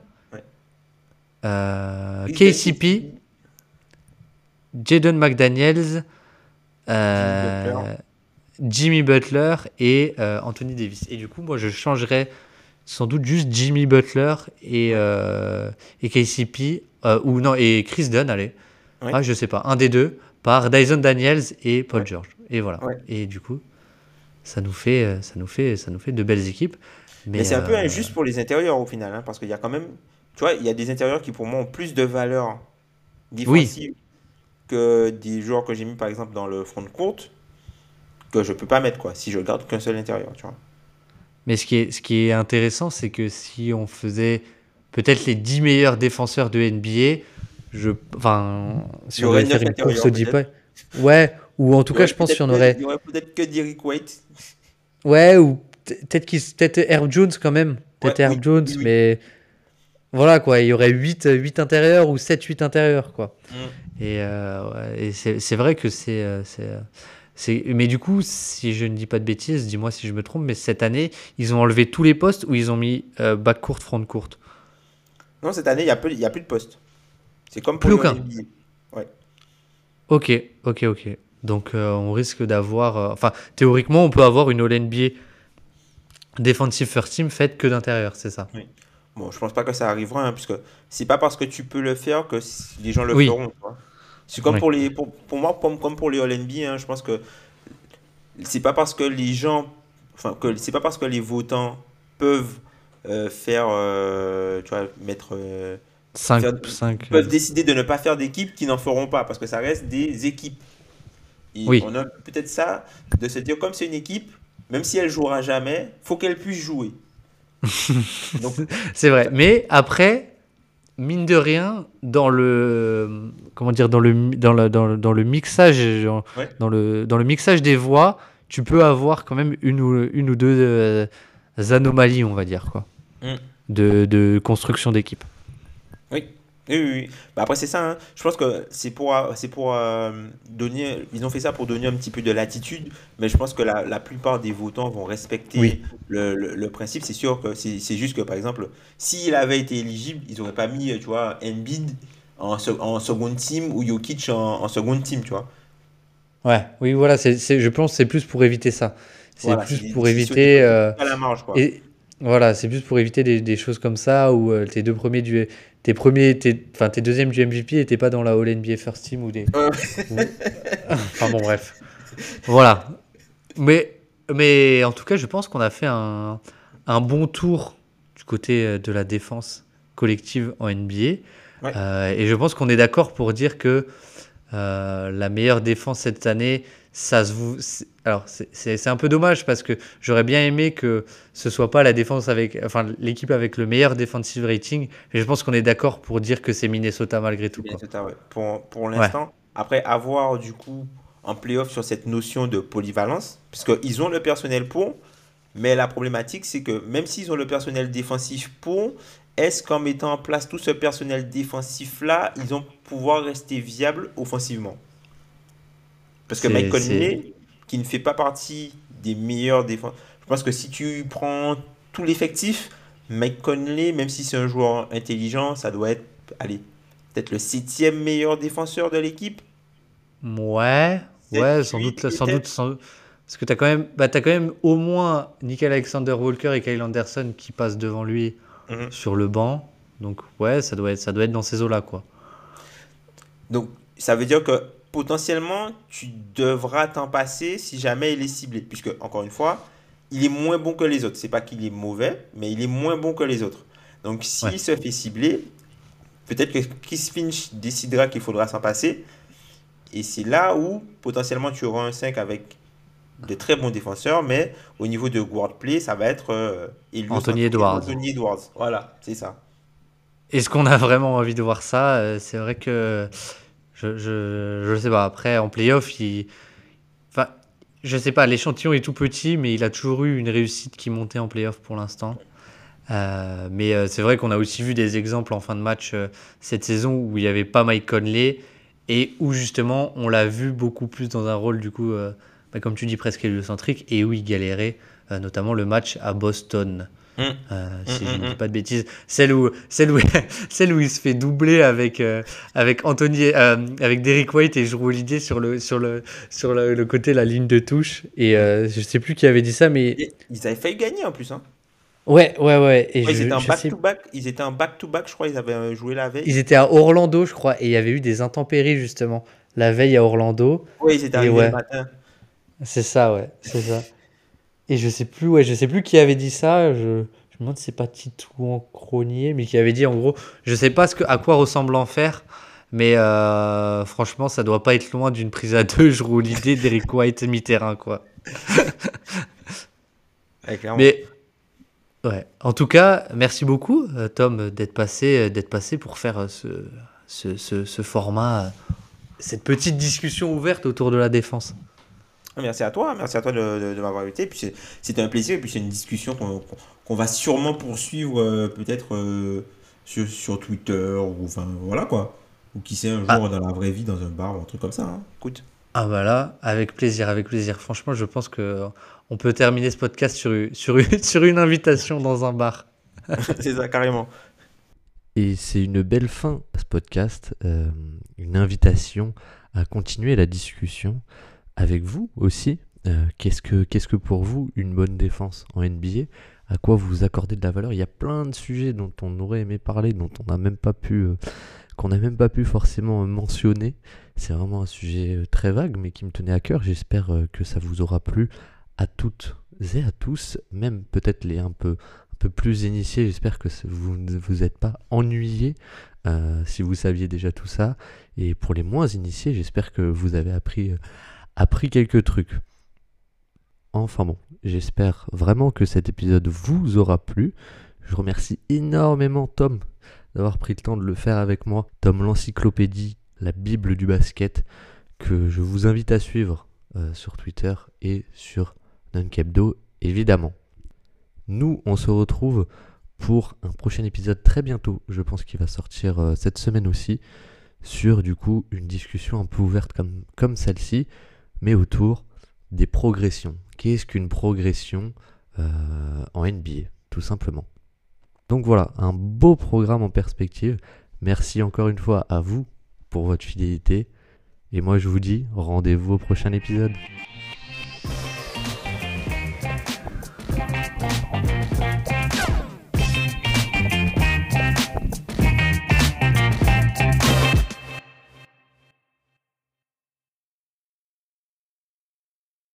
euh, KCP, Jaden McDaniels, Jimmy Butler et euh, Anthony Davis. Et du coup, moi, je changerais sans doute juste Jimmy Butler et, euh, et KCP, euh, ou non, et Chris Dunn, allez. Ouais. Ah, je sais pas, un des deux, par Dyson Daniels et Paul Ouais. George. Et voilà. Ouais. Et du coup, ça nous fait, euh, ça nous fait, ça nous fait de belles équipes. Mais, Mais, c'est un peu euh, injuste pour les intérieurs au final, hein, parce qu'il y a quand même, tu vois, il y a des intérieurs qui pour moi ont plus de valeur défensive que des joueurs que j'ai mis par exemple dans le front de courte que je peux pas mettre quoi, si je garde qu'un seul intérieur, tu vois. Mais ce qui est, ce qui est intéressant, c'est que si on faisait peut-être les 10 meilleurs défenseurs de NBA, je, enfin, si Il y on aurait faire une course intérieurs, 10 points. Ouais, ou en tout cas, je pense que- aurait. Il y aurait peut-être que Derrick White. Ouais, ou peut-être peut-être Herb Jones quand même. Peut-être Ouais, Herb oui, Jones, oui, oui. mais voilà quoi, il y aurait 8, 8 intérieurs ou 7, 8 intérieurs quoi. Mm. Et, euh, ouais, et c'est vrai que c'est. euh, c'est, euh, c'est- Mais du coup, si je ne dis pas de bêtises, dis-moi si je me trompe, mais cette année, ils ont enlevé tous les postes ou ils ont mis euh, back court, front court Non, cette année, il y a, il y a plus de postes. C'est comme pour Plus aucun. NBA. Ok, ok, ok. Donc euh, on risque d'avoir. Enfin, théoriquement, on peut avoir une All-NBA Defensive First Team faite que d'intérieur, c'est ça? Bon, je pense pas que ça arrivera, hein, puisque c'est pas parce que tu peux le faire que les gens le Oui. feront. C'est comme Oui. pour les, pour, pour moi, comme, comme pour les All-NBA, hein, je pense que c'est pas parce que les gens, enfin, que c'est pas parce que les votants peuvent euh, faire, euh, tu vois, mettre, euh, 5, Faire- 5 peuvent décider de ne pas faire d'équipe qui n'en feront pas, parce que ça reste des équipes. Et Oui. on a peut-être ça, de se dire, comme c'est une équipe, même si elle jouera jamais, faut qu'elle puisse jouer. C'est vrai. Mais après, mine de rien, dans le comment dire dans le dans le, dans le, dans le mixage Ouais. dans le dans le mixage des voix, tu peux avoir quand même une ou une ou deux euh, anomalies, on va dire quoi, Mm. de, de construction d'équipe. Oui, oui, oui. Bah après, c'est ça. hein. Je pense que c'est pour, euh, c'est pour euh, donner. Ils ont fait ça pour donner un petit peu de latitude, mais je pense que la, la plupart des votants vont respecter Oui. le, le- le principe. C'est sûr que c'est juste que, par exemple, s'il avait été éligible, ils n'auraient pas mis, tu vois, Embiid en, en second team ou Jokic en, en second team, tu vois. Ouais. Oui, voilà. C'est je pense que c'est plus pour éviter ça. C'est Voilà, plus pour éviter. euh, à la marge, quoi. Et voilà, c'est plus pour éviter des, des choses comme ça où euh, tes deux premiers du tes premiers tes enfin tes deuxièmes du MVP étaient pas dans la All NBA First Team ou des ou- enfin bon bref. Voilà. Mais mais en tout cas, je pense qu'on a fait un un bon tour du côté euh, de la défense collective en NBA. Ouais. Euh, et je pense qu'on est d'accord pour dire que euh, la meilleure défense cette année, ça se Alors, c'est- un peu dommage parce que j'aurais bien aimé que ce soit pas la défense avec. Enfin, l'équipe avec le meilleur defensive rating. Mais je pense qu'on est d'accord pour dire que c'est Minnesota malgré tout. Quoi. Minnesota, ouais. Pour, pour l'instant, après avoir du coup en playoff sur cette notion de polyvalence, parce qu'ils ont le personnel pour, mais la problématique c'est que même s'ils ont le personnel défensif pour, est-ce qu'en mettant en place tout ce personnel défensif là, ils vont pouvoir rester viables offensivement? Parce que Mike Conley, qui ne fait pas partie des meilleurs défenseurs, je pense que si tu prends tout l'effectif, Mike Conley, même si c'est un joueur intelligent, ça doit être, allez, peut-être le septième meilleur défenseur de l'équipe. Ouais, ouais, sans doute, sans doute, sans doute. Parce que tu as quand même, bah, as quand même au moins Nickel Alexander Walker et Kyle Anderson qui passent devant lui Mhm. sur le banc. Donc ouais, ça doit être, ça doit être dans ces eaux-là, quoi. Donc, ça veut dire que potentiellement, tu devras t'en passer si jamais il est ciblé. Puisque, encore une fois, il est moins bon que les autres. C'est pas qu'il est mauvais, mais il est moins bon que les autres. Donc, s'il Ouais. se fait cibler, peut-être que Chris Finch décidera qu'il faudra s'en passer. Et c'est là où, potentiellement, tu auras un 5 avec de très bons défenseurs, mais au niveau de guard play, ça va être euh, Anthony Edwards. Anthony Edwards. Voilà, c'est ça. Est-ce qu'on a vraiment envie de voir ça? Euh, C'est vrai que je, je, je sais pas. Après, en playoff, il. Enfin, je sais pas, l'échantillon est tout petit, mais il a toujours eu une réussite qui montait en playoff pour l'instant. Euh, mais euh, c'est vrai qu'on a aussi vu des exemples en fin de match euh, cette saison où il n'y avait pas Mike Conley et où justement on l'a vu beaucoup plus dans un rôle du coup, bah, comme tu dis, presque héliocentrique et où il galérait, notamment le match à Boston. Mm. Euh, si Mm, je ne mm, dis pas de bêtises, celle où, celle où, celle où il se fait doubler avec, euh, avec Anthony, euh, avec Derrick White et Drew Holiday sur le, sur le, sur le, le côté la ligne de touche. Et je sais plus qui avait dit ça, mais Et ils avaient failli gagner en plus. Hein. Ouais, ouais, ouais. Et Ouais, ils étaient en je sais- back-to-back, ils étaient en back-to-back, je crois, ils avaient joué la veille. Ils étaient à Orlando, je crois, et il y avait eu des intempéries justement la veille à Orlando. Ouais, ils étaient arrivés ouais. le matin. C'est ça, ouais, c'est ça. Et je sais plus, ouais, je sais plus qui avait dit ça. Je, je me demande si c'est pas Titouan Cronier, mais qui avait dit en gros, je sais pas ce que, à quoi ressemble l'enfer, mais euh, franchement, ça doit pas être loin d'une prise à deux. Je roule l'idée d'Eric White mi-terrain, quoi. Ouais. Mais ouais, en tout cas, merci beaucoup, euh, Tom, d'être passé, euh, d'être passé pour faire ce, ce, ce, ce format, cette petite discussion ouverte autour de la défense. Merci à toi, merci à toi de, de- de m'avoir invité. Puis c'est- c'était un plaisir, et puis c'est une discussion qu'on va sûrement poursuivre euh, peut-être euh, sur, sur Twitter, ou enfin voilà quoi. Ou qui sait un jour Ah. dans la vraie vie, dans un bar, ou un truc comme ça. hein. Écoute. Ah bah là, avec plaisir, avec plaisir. Franchement, je pense que on peut terminer ce podcast sur une invitation dans un bar. c'est ça, carrément. Et c'est une belle fin à ce podcast, euh, une invitation à continuer la discussion avec vous aussi. Euh, qu'est-ce, que, que pour vous une bonne défense en NBA À quoi vous accordez de la valeur? Il y a plein de sujets dont on aurait aimé parler, dont on n'a même pas pu, euh, qu'on n'a même pas pu forcément mentionner. C'est vraiment un sujet euh, très vague, mais qui me tenait à cœur. J'espère euh, que ça vous aura plu à toutes et à tous, même peut-être les un peu plus initiés, j'espère que vous ne vous êtes pas ennuyés euh, si vous saviez déjà tout ça. Et pour les moins initiés, j'espère que vous avez appris, euh, appris quelques trucs. Enfin bon, j'espère vraiment que cet épisode vous aura plu. Je remercie énormément Tom d'avoir pris le temps de le faire avec moi. Tom l'encyclopédie, la Bible du basket, que je vous invite à suivre euh, sur Twitter et sur Dunkebdo, évidemment. Nous, on se retrouve pour un prochain épisode très bientôt. Je pense qu'il va sortir euh, cette semaine aussi. Sur du coup une discussion un peu ouverte comme, comme celle-ci, mais autour des progressions. Qu'est-ce qu'une progression euh, en NBA, tout simplement. Donc voilà, un beau programme en perspective. Merci encore une fois à vous pour votre fidélité. Et moi je vous dis rendez-vous au prochain épisode.